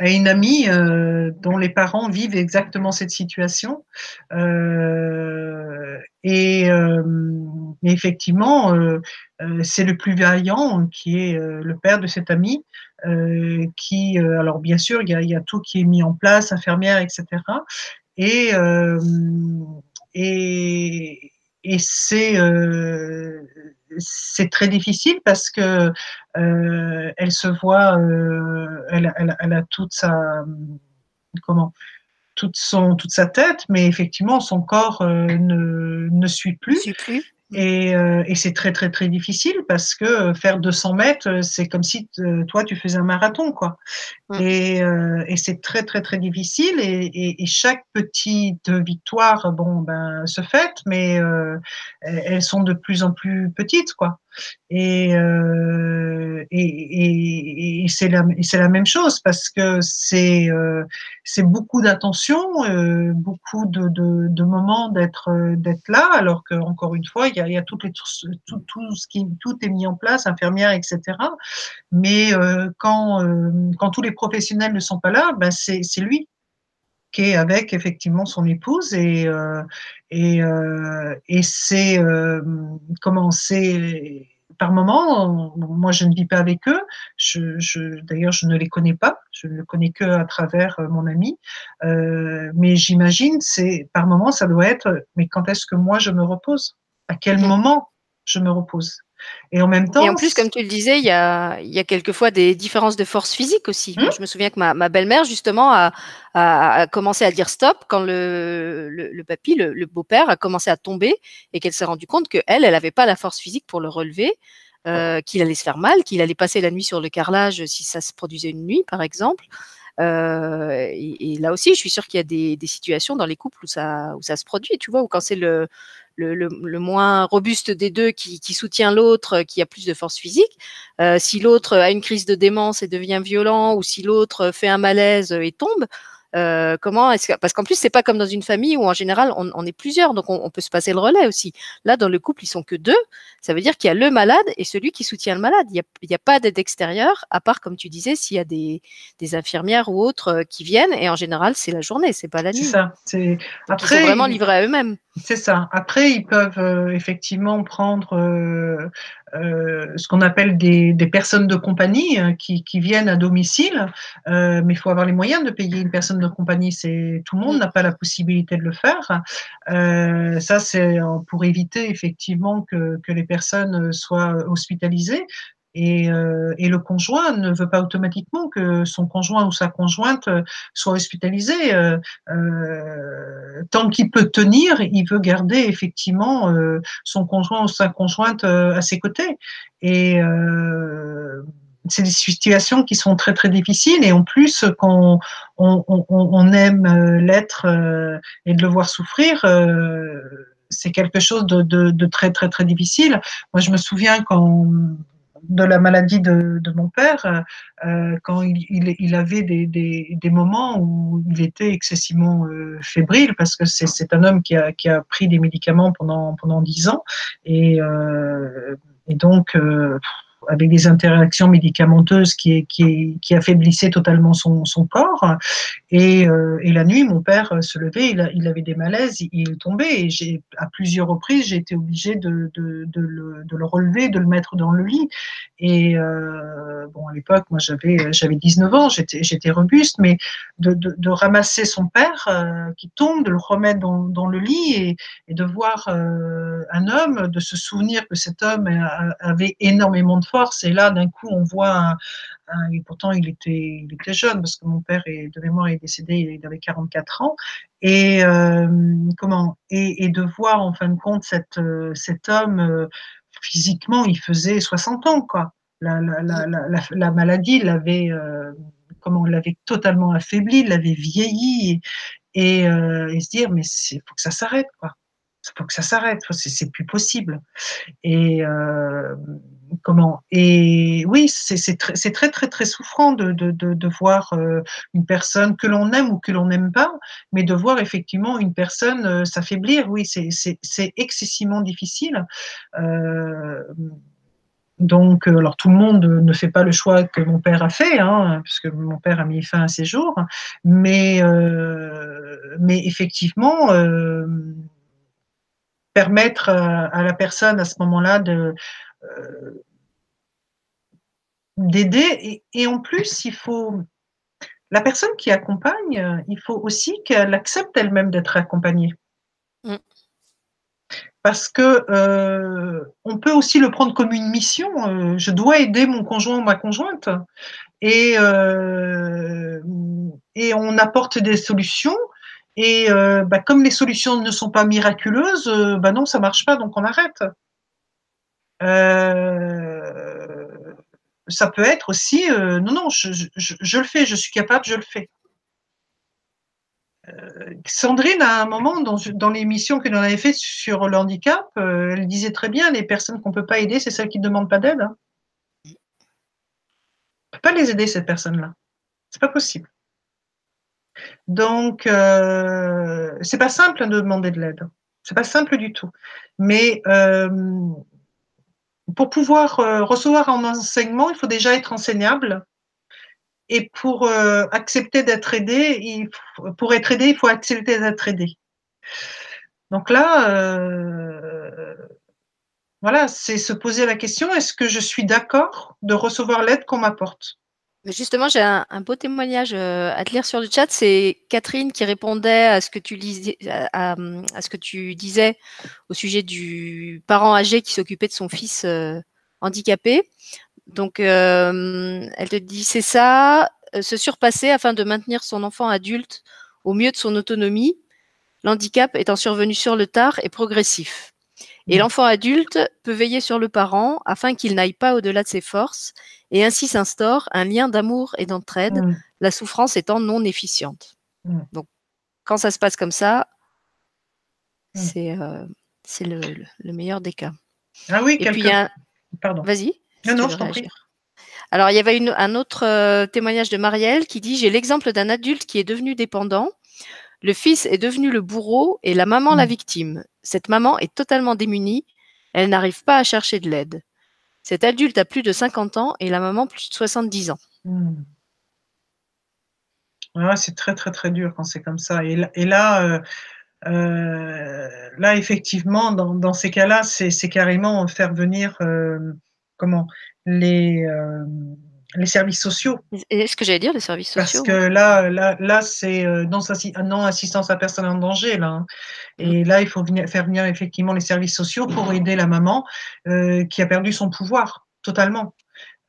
une amie euh, dont les parents vivent exactement cette situation. Euh, et euh, effectivement, euh, euh, c'est le plus vaillant qui est le père de cette amie. qui, alors bien sûr, il y, y, a, tout qui est mis en place, infirmière, etc. Et, et, et c'est c'est très difficile parce que euh, elle se voit, euh, elle, elle, a toute sa comment toute son toute sa tête, mais effectivement son corps euh, ne, ne suit plus. Suit plus. Et, euh, et c'est très très très difficile parce que faire 200 mètres, c'est comme si toi tu faisais un marathon quoi. Mmh. Et, euh, et c'est très très très difficile et, et, et, chaque petite victoire, bon ben se fête, mais euh, elles sont de plus en plus petites quoi. Et, euh, et, et, et c'est la, la, même chose parce que c'est euh, beaucoup d'attention, euh, beaucoup de, de, moments d'être là, alors que encore une fois, il y a, toutes les, tout, tout, ce qui, tout est mis en place, infirmière, etc. Mais quand, quand tous les professionnels ne sont pas là, ben c'est lui qui est avec effectivement son épouse et euh, et, euh, et c'est euh, comment c'est par moment, moi je ne vis pas avec eux, je, je, d'ailleurs je ne les connais pas, je ne les connais que à travers euh, mon ami, mais j'imagine c'est par moment ça doit être, mais quand est-ce que moi je me repose? À quel mmh. moment je me repose? Et en même temps. Et en plus, comme tu le disais, il y a, il y a quelquefois des différences de force physique aussi. Mmh. je me souviens que ma, ma belle-mère, justement, a, a, a, commencé à dire stop quand le, le, le papy, le, le beau-père, a commencé à tomber et qu'elle s'est rendue compte qu'elle, elle n'avait pas la force physique pour le relever. Euh, qu'il allait se faire mal, qu'il allait passer la nuit sur le carrelage si ça se produisait une nuit, par exemple. Euh, et, et, là aussi, je suis sûre qu'il y a des, des, situations dans les couples où ça, où ça se produit, tu vois, où quand c'est le, le, moins robuste des deux qui, soutient l'autre, qui a plus de force physique. Euh, si l'autre a une crise de démence et devient violent, ou si l'autre fait un malaise et tombe, euh, comment est-ce que parce qu'en plus c'est pas comme dans une famille où en général on, on est plusieurs donc on, on, peut se passer le relais aussi. Là dans le couple ils sont que deux, ça veut dire qu'il y a le malade et celui qui soutient le malade. Il y a, il y a pas d'aide extérieure à part comme tu disais s'il y a des, des infirmières ou autres euh, qui viennent et en général c'est la journée, c'est pas la nuit. C'est ça. C'est après ils sont vraiment livrés à eux-mêmes. C'est ça. Après ils peuvent euh, effectivement prendre euh, euh, ce qu'on appelle des, personnes de compagnie euh, qui, viennent à domicile, euh, mais il faut avoir les moyens de payer une personne de compagnie. C'est tout le monde n'a pas la possibilité de le faire. Euh, ça, c'est pour éviter effectivement que les personnes soient hospitalisées. Et, euh, et, le conjoint ne veut pas automatiquement que son conjoint ou sa conjointe soit hospitalisé. Euh, euh, tant qu'il peut tenir, il veut garder effectivement euh, son conjoint ou sa conjointe euh, à ses côtés. Et euh, c'est des situations qui sont très très difficiles. Et en plus, quand on, on, on aime l'être et de le voir souffrir, c'est quelque chose de, de, de, très très très difficile. Moi, je me souviens quand de la maladie de, de mon père, euh, quand il, il, il avait des, des, des, moments où il était excessivement euh, fébrile, parce que c'est un homme qui a, qui a pris des médicaments pendant pendant dix ans, et, euh, et donc euh, avec des interactions médicamenteuses qui, qui, affaiblissaient totalement son, corps. Et, euh, et, la nuit, mon père se levait, il, avait des malaises, il, tombait. Et à plusieurs reprises, j'ai été obligée de, le, relever, de le mettre dans le lit. Et euh, bon, à l'époque, moi, j'avais, j'avais 19 ans, j'étais, robuste, mais de, ramasser son père euh, qui tombe, de le remettre dans, le lit et, et de voir euh, un homme, de se souvenir que cet homme avait énormément de force. Et là, d'un coup, on voit et pourtant il était, il était jeune parce que mon père est, de mémoire est décédé, il avait 44 ans. Et euh, comment? Et, de voir en fin de compte euh, cet homme euh, physiquement, il faisait 60 ans quoi. La, la, la, la, la maladie l'avait comment l'avait totalement affaibli, l'avait vieilli et, et, se dire mais il faut que ça s'arrête quoi faut que ça s'arrête, c'est plus possible. Et euh, comment? Et oui, c'est très, très très souffrant de, de, de, de voir euh, une personne que l'on aime ou que l'on n'aime pas, mais de voir effectivement une personne euh, s'affaiblir. Oui, c'est excessivement difficile. Euh, donc, euh, alors tout le monde ne fait pas le choix que mon père a fait, hein, puisque mon père a mis fin à ses jours, mais, euh, mais effectivement, permettre euh, à la personne à ce moment-là de euh, d'aider. Et, en plus il faut la personne qui accompagne il faut aussi qu'elle accepte elle-même d'être accompagnée. Mm. parce que euh, on peut aussi le prendre comme une mission je dois aider mon conjoint ou ma conjointe. Et euh, et on apporte des solutions et euh, bah, comme les solutions ne sont pas miraculeuses, euh, bah non, ça marche pas, donc on arrête. Euh, ça peut être aussi, non, non, je, le fais, je suis capable, je le fais. Sandrine, à un moment, dans, l'émission que l'on avait fait sur le handicap, elle disait très bien, les personnes qu'on peut pas aider, c'est celles qui ne demandent pas d'aide. Hein. On peut pas les aider, ces personnes-là. C'est pas possible. Donc, euh, c'est pas simple de demander de l'aide. C'est pas simple du tout. Mais euh, pour pouvoir euh, recevoir un enseignement, il faut déjà être enseignable. Et pour euh, accepter d'être aidé, pour être aidé, il faut accepter d'être aidé. Donc là, voilà, c'est se poser la question est-ce que je suis d'accord de recevoir l'aide qu'on m'apporte? Justement, j'ai un, beau témoignage euh, à te lire sur le chat. C'est Catherine qui répondait à ce que tu lisais, à, à, ce que tu disais au sujet du parent âgé qui s'occupait de son fils euh, handicapé. Donc, euh, elle te dit c'est ça, se surpasser afin de maintenir son enfant adulte au mieux de son autonomie. L'handicap étant survenu sur le tard et progressif. Et l'enfant adulte peut veiller sur le parent afin qu'il n'aille pas au-delà de ses forces et ainsi s'instaure un lien d'amour et d'entraide, mmh. la souffrance étant non efficiente. Mmh. Donc, quand ça se passe comme ça, mmh. c'est euh, le, le, le, meilleur des cas. Ah oui, et puis, un... Pardon. Vas-y. Non, non, je t'en prie. Alors, il y avait une, un autre euh, témoignage de Marielle qui dit J'ai l'exemple d'un adulte qui est devenu dépendant. Le fils est devenu le bourreau et la maman la victime. Cette maman est totalement démunie. Elle n'arrive pas à chercher de l'aide. Cet adulte a plus de 50 ans et la maman plus de 70 ans. Mmh. Ouais, c'est très très très dur quand c'est comme ça. Et, et là, euh, euh, là effectivement, dans, dans ces cas-là, c'est carrément faire venir euh, comment les les services sociaux. Est-ce que j'allais dire les services sociaux Parce que là, là, là c'est euh, non, non assistance à personne en danger là. Hein. Et mm. là, il faut venir, faire venir effectivement les services sociaux pour aider la maman euh, qui a perdu son pouvoir totalement.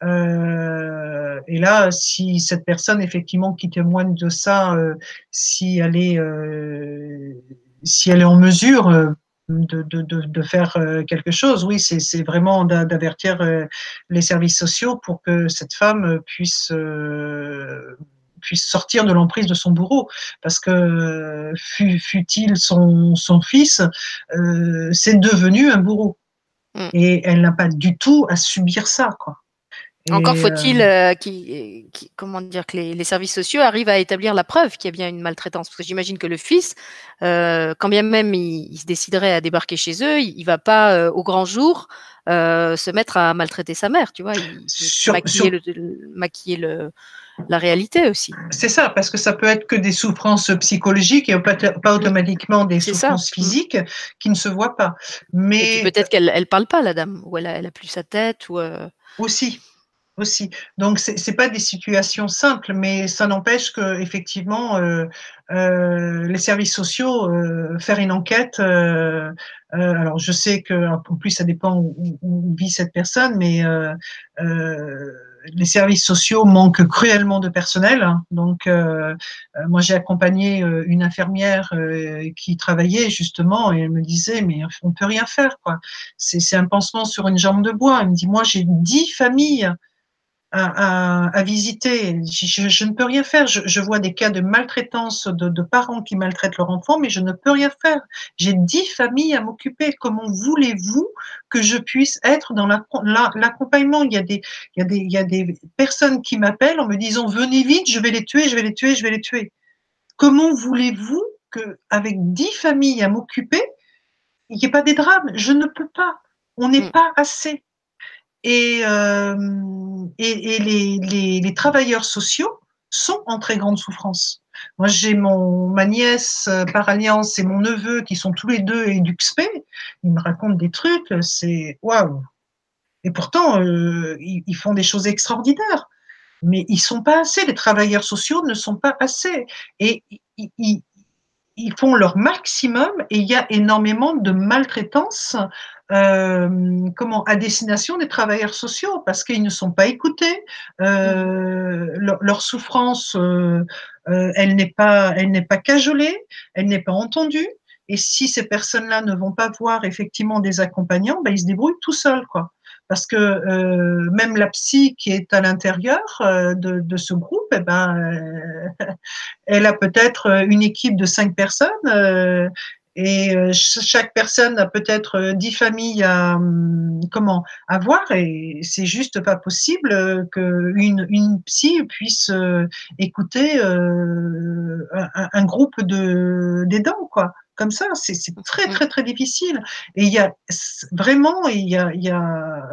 Euh, et là, si cette personne effectivement qui témoigne de ça, euh, si elle est, euh, si elle est en mesure euh, de, de, de, faire euh, quelque chose. Oui, c'est vraiment d'avertir euh, les services sociaux pour que cette femme puisse euh, puisse sortir de l'emprise de son bourreau, parce que fut-il son, son fils, euh, c'est devenu un bourreau. Mm. Et elle n'a pas du tout à subir ça, quoi. Encore faut-il euh, qui, comment dire que les, services sociaux arrivent à établir la preuve qu'il y a bien une maltraitance. Parce que j'imagine que le fils, euh, quand bien même il, se déciderait à débarquer chez eux, il, ne va pas euh, au grand jour se mettre à maltraiter sa mère, tu vois, il, maquiller, le, la réalité aussi. C'est ça, parce que ça peut être que des souffrances psychologiques et pas, pas automatiquement des souffrances physiques qui ne se voient pas. Mais peut-être qu'elle elle parle pas, la dame, ou elle a, elle a plus sa tête, ou aussi aussi. Donc c'est pas des situations simples, mais ça n'empêche que effectivement euh, euh, les services sociaux euh, faire une enquête. alors je sais que en plus ça dépend où, vit cette personne, mais les services sociaux manquent cruellement de personnel. Hein. Donc moi j'ai accompagné une infirmière qui travaillait justement et elle me disait mais on peut rien faire quoi. C'est un pansement sur une jambe de bois. Elle me dit moi j'ai dix familles à, visiter. Je, ne peux rien faire. Je, vois des cas de maltraitance de, parents qui maltraitent leur enfant, mais je ne peux rien faire. J'ai dix familles à m'occuper. Comment voulez-vous que je puisse être dans l'accompagnement? Il, y a des, il, y a des, il y a des personnes qui m'appellent en me disant venez vite, je vais les tuer, je vais les tuer, je vais les tuer. Comment voulez-vous que avec dix familles à m'occuper, il n'y ait pas des drames? Je ne peux pas. On n'est mm. pas assez. Et, euh, et, et les, les, travailleurs sociaux sont en très grande souffrance. Moi, j'ai ma nièce euh, par alliance et mon neveu qui sont tous les deux EduxP. Ils me racontent des trucs, c'est waouh. Et pourtant, euh, ils, font des choses extraordinaires. Mais ils sont pas assez. Les travailleurs sociaux ne sont pas assez. Et ils, ils font leur maximum et il y a énormément de maltraitance euh, comment à destination des travailleurs sociaux parce qu'ils ne sont pas écoutés euh, leur, souffrance euh, elle n'est pas elle n'est pas cajolée elle n'est pas entendue et si ces personnes-là ne vont pas voir effectivement des accompagnants ben, ils se débrouillent tout seuls quoi. Parce que euh, même la psy qui est à l'intérieur euh, de, de, ce groupe, eh ben, euh, elle a peut-être une équipe de cinq personnes et chaque personne a peut-être dix familles à hum, comment à voir et c'est juste pas possible que une, psy puisse écouter un, un, groupe de d'aidants quoi comme ça. C'est très, très, très difficile. Et il y a vraiment, il y a, il y a,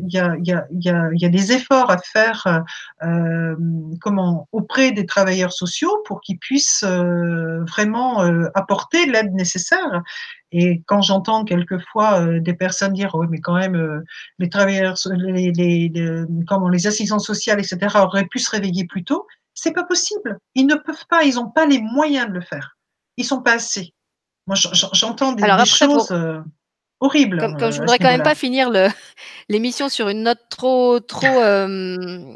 il y a, il y a, il y a, des efforts à faire euh, comment, auprès des travailleurs sociaux pour qu'ils puissent euh, vraiment euh, apporter l'aide nécessaire. Et quand j'entends quelquefois euh, des personnes dire oui mais quand même euh, les travailleurs les, les, les, comment les assistants sociaux etc auraient pu se réveiller plus tôt c'est pas possible ils ne peuvent pas ils n'ont pas les moyens de le faire ils sont pas assez moi, j'entends des, choses euh, horribles. Comme, comme je voudrais quand même pas finir l'émission sur une note trop, trop, euh,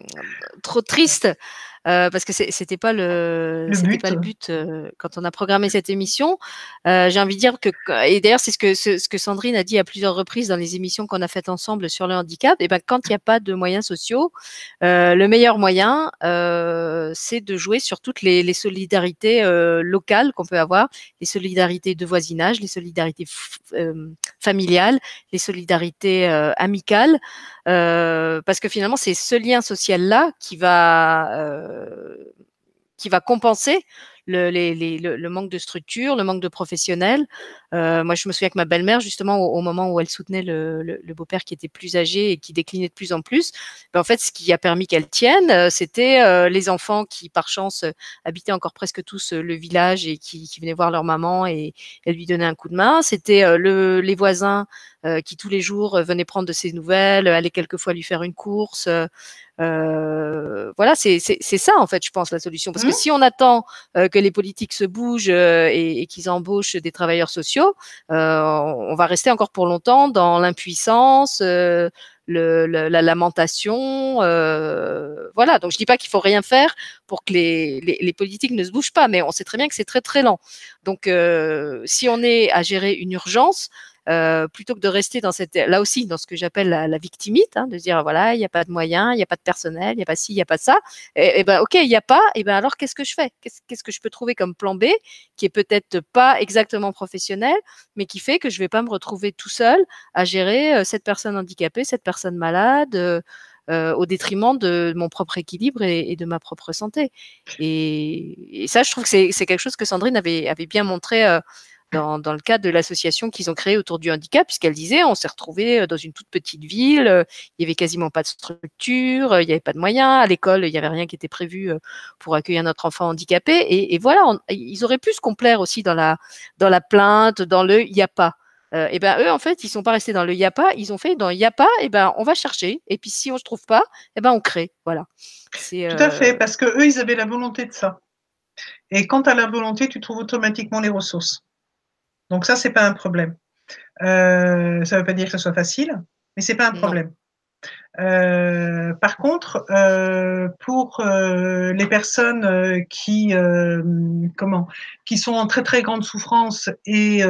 trop triste. Euh, parce que c'était pas le, le pas le but euh, quand on a programmé cette émission. Euh, J'ai envie de dire que et d'ailleurs c'est ce que ce, que Sandrine a dit à plusieurs reprises dans les émissions qu'on a faites ensemble sur le handicap. Et ben quand il n'y a pas de moyens sociaux, euh, le meilleur moyen c'est de jouer sur toutes les, les solidarités locales qu'on peut avoir, les solidarités de voisinage, les solidarités familiales, les solidarités amicales. Euh, parce que finalement, c'est ce lien social-là qui va euh, qui va compenser le, les, les, le, manque de structure, le manque de professionnels. Euh, moi, je me souviens que ma belle-mère, justement, au, moment où elle soutenait le, le beau-père qui était plus âgé et qui déclinait de plus en plus, ben, en fait, ce qui a permis qu'elle tienne, euh, c'était euh, les enfants qui, par chance, habitaient encore presque tous le village et qui, qui venaient voir leur maman et elle lui donnait un coup de main. C'était le, les voisins qui tous les jours venait prendre de ses nouvelles, allait quelquefois lui faire une course. Euh, voilà, c'est ça en fait, je pense la solution. Parce que mmh. si on attend que les politiques se bougent et, et qu'ils embauchent des travailleurs sociaux, on va rester encore pour longtemps dans l'impuissance, le, la lamentation. voilà, donc je dis pas qu'il faut rien faire pour que les, les, les, politiques ne se bougent pas, mais on sait très bien que c'est très très lent. Donc si on est à gérer une urgence, euh, plutôt que de rester dans cette, là aussi, dans ce que j'appelle la, victimite, hein, de dire voilà, il n'y a pas de moyens, il n'y a pas de personnel, il n'y a pas ci, il n'y a pas ça. Et, et ben ok, il n'y a pas. Et ben alors qu'est-ce que je fais? Qu'est-ce que je peux trouver comme plan B qui est peut-être pas exactement professionnel, mais qui fait que je vais pas me retrouver tout seul à gérer euh, cette personne handicapée, cette personne malade. Euh, au détriment de mon propre équilibre et, de ma propre santé? Et, ça, je trouve que c'est quelque chose que Sandrine avait bien montré dans, dans le cadre de l'association qu'ils ont créée autour du handicap, puisqu'elle disait on s'est retrouvé euh, dans une toute petite ville, euh, il y avait quasiment pas de structure, euh, il n'y avait pas de moyens, à l'école il y avait rien qui était prévu pour accueillir notre enfant handicapé, et, et voilà, ils auraient pu se complaire aussi dans la dans la plainte, dans le il n'y a pas. Euh, et ben eux en fait ils sont pas restés dans le y a pas, ils ont fait dans y a pas, et ben on va chercher, et puis si on se trouve pas, et ben on crée, voilà. Tout à fait, parce que eux ils avaient la volonté de ça. Et quand tu as la volonté, tu trouves automatiquement les ressources. Donc ça, c'est pas un problème. Euh, ça ne veut pas dire que ce soit facile, mais c'est pas un problème. Euh, par contre, euh, pour les personnes qui, comment, qui sont en très très grande souffrance et,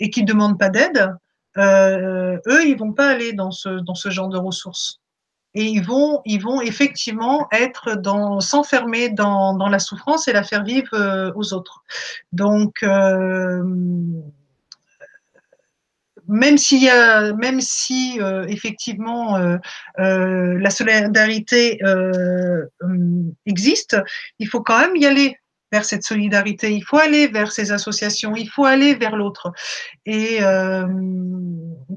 et qui ne demandent pas d'aide, eux, ils vont pas aller dans ce, dans ce genre de ressources. Et ils vont, ils vont effectivement être dans, s'enfermer dans, la souffrance et la faire vivre aux autres. Donc, même a, même si euh, effectivement euh, euh, la solidarité existe, il faut quand même y aller vers cette solidarité. Il faut aller vers ces associations. Il faut aller vers l'autre. Et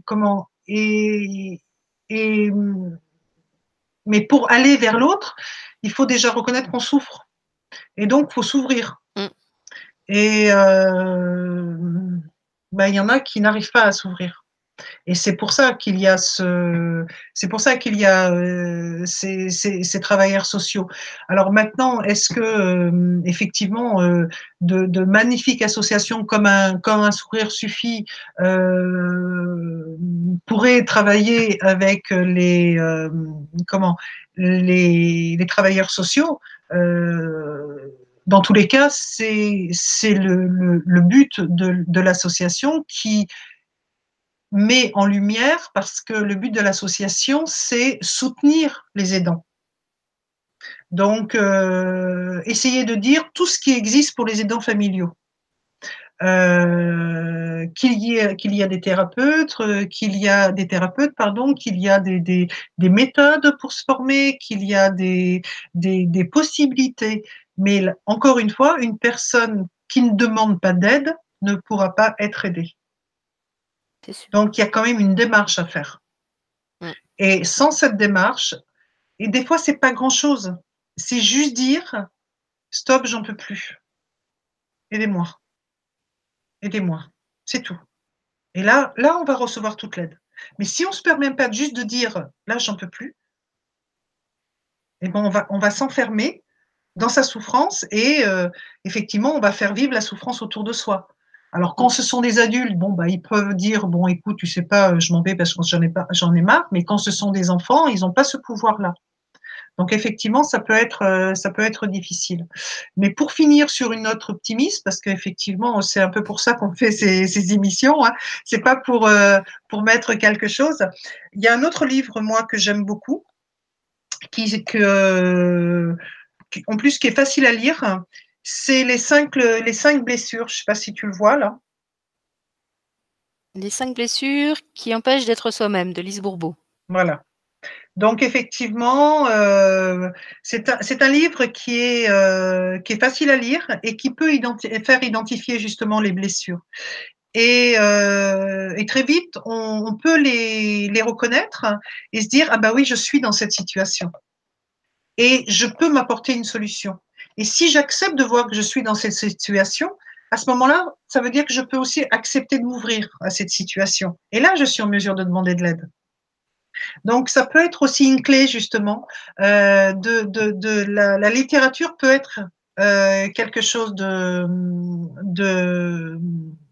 comment? Et mais pour aller vers l'autre, il faut déjà reconnaître qu'on souffre. Et donc, il faut s'ouvrir. Mm. Et ben, il y en a qui n'arrivent pas à s'ouvrir. Et c'est pour ça qu'il y a ce, c'est pour ça qu'il y a euh, ces, travailleurs sociaux. Alors maintenant, est-ce que euh, effectivement euh, de, magnifiques associations comme un comme un sourire suffit pourraient travailler avec les comment les, travailleurs sociaux dans tous les cas, c'est le, le, but de, de l'association qui met en lumière, parce que le but de l'association, c'est soutenir les aidants. Donc, euh, essayer de dire tout ce qui existe pour les aidants familiaux. Euh, qu'il y, a, des thérapeutes, euh, qu'il y a des thérapeutes, pardon, qu'il y a des, des, des, méthodes pour se former, qu'il y a des possibilités. Mais encore une fois, une personne qui ne demande pas d'aide ne pourra pas être aidée. Donc, il y a quand même une démarche à faire. Et sans cette démarche, et des fois, c'est pas grand-chose. C'est juste dire, stop, j'en peux plus. Aidez-moi. Aidez-moi. C'est tout. Et là, là, on va recevoir toute l'aide. Mais si on se permet pas juste de dire, là, j'en peux plus, eh ben, on va, on va s'enfermer dans sa souffrance et euh, effectivement, on va faire vivre la souffrance autour de soi. Alors quand ce sont des adultes, bon bah ils peuvent dire bon écoute tu sais pas euh, je m'en vais parce que j'en ai pas j'en ai marre, mais quand ce sont des enfants ils n'ont pas ce pouvoir là. Donc effectivement ça peut être euh, ça peut être difficile. Mais pour finir sur une note optimiste parce qu'effectivement c'est un peu pour ça qu'on fait ces, ces émissions, hein, c'est pas pour pour mettre quelque chose. Il y a un autre livre moi que j'aime beaucoup qui que en plus qui est facile à lire. C'est les cinq, les cinq blessures. Je ne sais pas si tu le vois là. Les cinq blessures qui empêchent d'être soi-même, de Lise Bourbeau. Voilà. Donc effectivement, euh, c'est un, livre qui est, euh, qui est facile à lire et qui peut faire identifier justement les blessures. Et, euh, très vite, on, on peut les, les, reconnaître et se dire ah bah oui, je suis dans cette situation et je peux m'apporter une solution. Et si j'accepte de voir que je suis dans cette situation, à ce moment-là, ça veut dire que je peux aussi accepter de m'ouvrir à cette situation. Et là, je suis en mesure de demander de l'aide. Donc, ça peut être aussi une clé, justement, euh, de, de, de la, la, littérature peut être euh, quelque chose de, de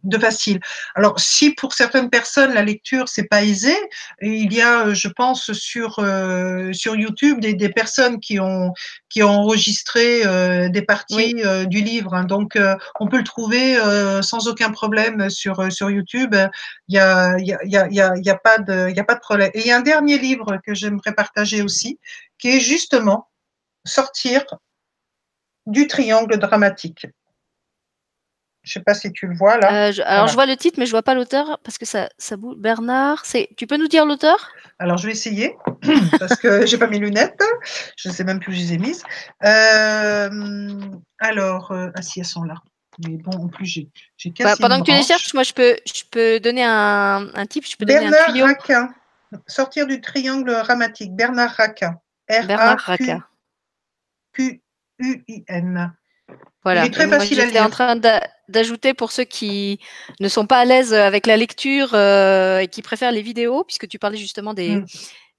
de facile. Alors, si pour certaines personnes la lecture c'est pas aisé, il y a, je pense, sur euh, sur YouTube des, des, personnes qui ont qui ont enregistré euh, des parties euh, du livre. Hein. Donc, on peut le trouver sans aucun problème sur sur YouTube. Il y a il y a il y a, il y a pas de il y a pas de problème. Et il y a un dernier livre que j'aimerais partager aussi, qui est justement sortir du triangle dramatique. Je sais pas si tu le vois là. Euh, je- alors, je vois le titre, mais je vois pas l'auteur parce que ça, ça bouge. Bernard, c'est. Tu peux nous dire l'auteur? Alors, je vais essayer parce que j'ai pas mes lunettes. Je ne sais même plus où je les ai mises. Euh, alors, euh, ah si, elles sont là. Mais bon, en plus, j'ai Bah, Pendant une que tu les cherches, moi, je peux, je peux donner un, un tip, je peux donner un Bernard tuyau. Raquin. Sortir du triangle dramatique. Bernard Raquin. Bernard. R-A-Q-U-I-N. Voilà. Il est très facile à j'étais en train d'a- d'ajouter pour ceux qui ne sont pas à l'aise avec la lecture euh, et qui préfèrent les vidéos, puisque tu parlais justement des, Mm.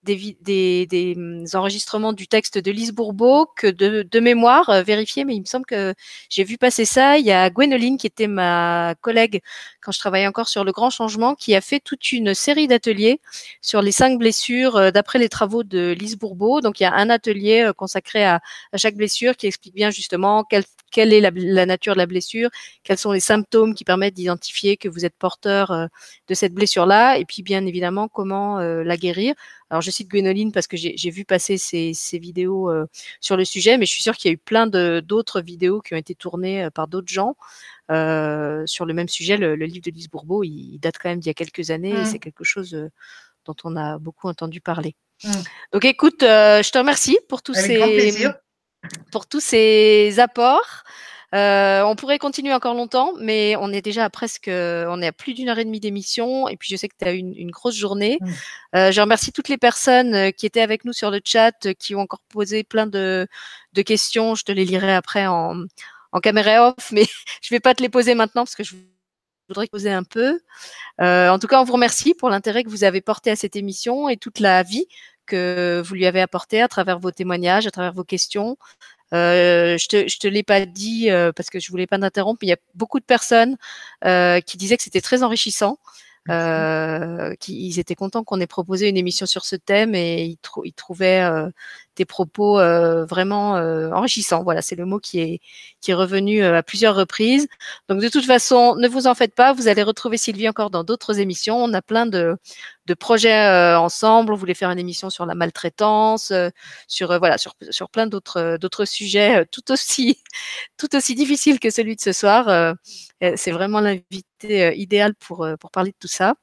Des, des, des, hum, enregistrements du texte de Lise Bourbeau, que de, de mémoire, euh, vérifier, mais il me semble que j'ai vu passer ça. Il y a Gwénoline, qui était ma collègue quand je travaillais encore sur le grand changement, qui a fait toute une série d'ateliers sur les cinq blessures euh, d'après les travaux de Lise Bourbeau. Donc il y a un atelier euh, consacré à, chaque blessure qui explique bien justement quelle, quelle est la, nature de la blessure, quels sont les symptômes qui permettent d'identifier que vous êtes porteur euh, de cette blessure-là, et puis bien évidemment comment la guérir. Alors je cite Gwénoline parce que j'ai vu passer ces, ces vidéos euh, sur le sujet, mais je suis sûre qu'il y a eu plein de- d'autres vidéos qui ont été tournées euh, par d'autres gens euh, sur le même sujet. Le, le livre de Lise Bourbeau, il, il date quand même d'il y a quelques années, et Mm. c'est quelque chose euh, dont on a beaucoup entendu parler. Mm. Donc écoute, euh, je te remercie pour tous Avec ces pour tous ces apports. Euh, on pourrait continuer encore longtemps, mais on est déjà à presque, on est à plus d'une heure et demie d'émission, et puis je sais que tu as eu une, une grosse journée. Mm. Euh, je remercie toutes les personnes euh, qui étaient avec nous sur le chat, euh, qui ont encore posé plein de, de questions. Je te les lirai après en, en caméra off, mais je vais pas te les poser maintenant parce que je voudrais poser un peu. Euh, en tout cas, on vous remercie pour l'intérêt que vous avez porté à cette émission et toute la vie que vous lui avez apportée à travers vos témoignages, à travers vos questions. Euh, je te, je te l'ai pas dit euh, parce que je voulais pas t'interrompre. mais Il y a beaucoup de personnes euh, qui disaient que c'était très enrichissant. Euh, qui, ils étaient contents qu'on ait proposé une émission sur ce thème et ils, trou- ils trouvaient tes propos euh, vraiment euh, enrichissants. Voilà, c'est le mot qui est qui est revenu euh, à plusieurs reprises. Donc de toute façon, ne vous en faites pas, vous allez retrouver Sylvie encore dans d'autres émissions. On a plein de de projets euh, ensemble. On voulait faire une émission sur la maltraitance, euh, sur voilà sur sur plein d'autres d'autres sujets tout aussi tout aussi difficiles que celui de ce soir. C'est vraiment l'invité idéal pour pour parler de tout ça.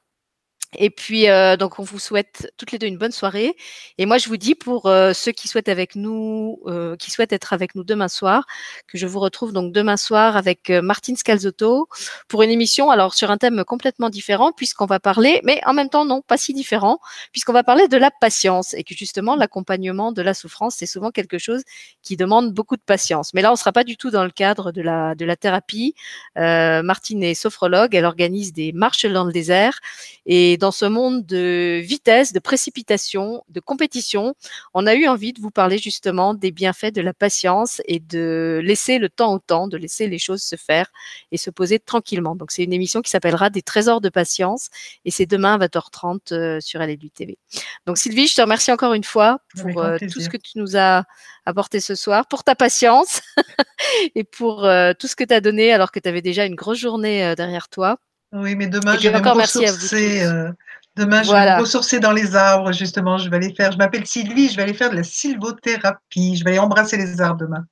Et puis, euh, donc, on vous souhaite toutes les deux une bonne soirée. Et moi, je vous dis pour euh, ceux qui souhaitent avec nous, euh, qui souhaitent être avec nous demain soir, que je vous retrouve donc demain soir avec Martine Scalzotto pour une émission, alors sur un thème complètement différent, puisqu'on va parler, mais en même temps non, pas si différent, puisqu'on va parler de la patience et que justement l'accompagnement de la souffrance, c'est souvent quelque chose qui demande beaucoup de patience. Mais là, on sera pas du tout dans le cadre de la de la thérapie. Martine est sophrologue, elle organise des marches dans le désert et ce monde de vitesse, de précipitation, de compétition, on a eu envie de vous parler justement des bienfaits de la patience et de laisser le temps au temps, de laisser les choses se faire et se poser tranquillement. Donc c'est une émission qui s'appellera Des trésors de patience et c'est demain à 20h30 euh, sur LLU TV. Donc Sylvie, je te remercie encore une fois pour euh, tout ce que tu nous as apporté ce soir, pour ta patience et pour euh, tout ce que tu as donné alors que tu avais déjà une grosse journée euh, derrière toi. Oui, mais demain, je vais me encore ressourcer. euh, demain, je vais me ressourcer dans les arbres, justement. Je vais aller faire. Je m'appelle Sylvie, je vais aller faire de la sylvothérapie. Je vais aller embrasser les arbres demain.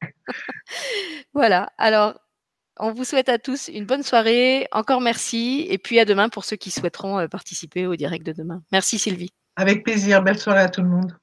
Voilà. Alors, on vous souhaite à tous une bonne soirée. Encore merci. Et puis à demain pour ceux qui souhaiteront euh, participer au direct de demain. Merci Sylvie. Avec plaisir. Belle soirée à tout le monde.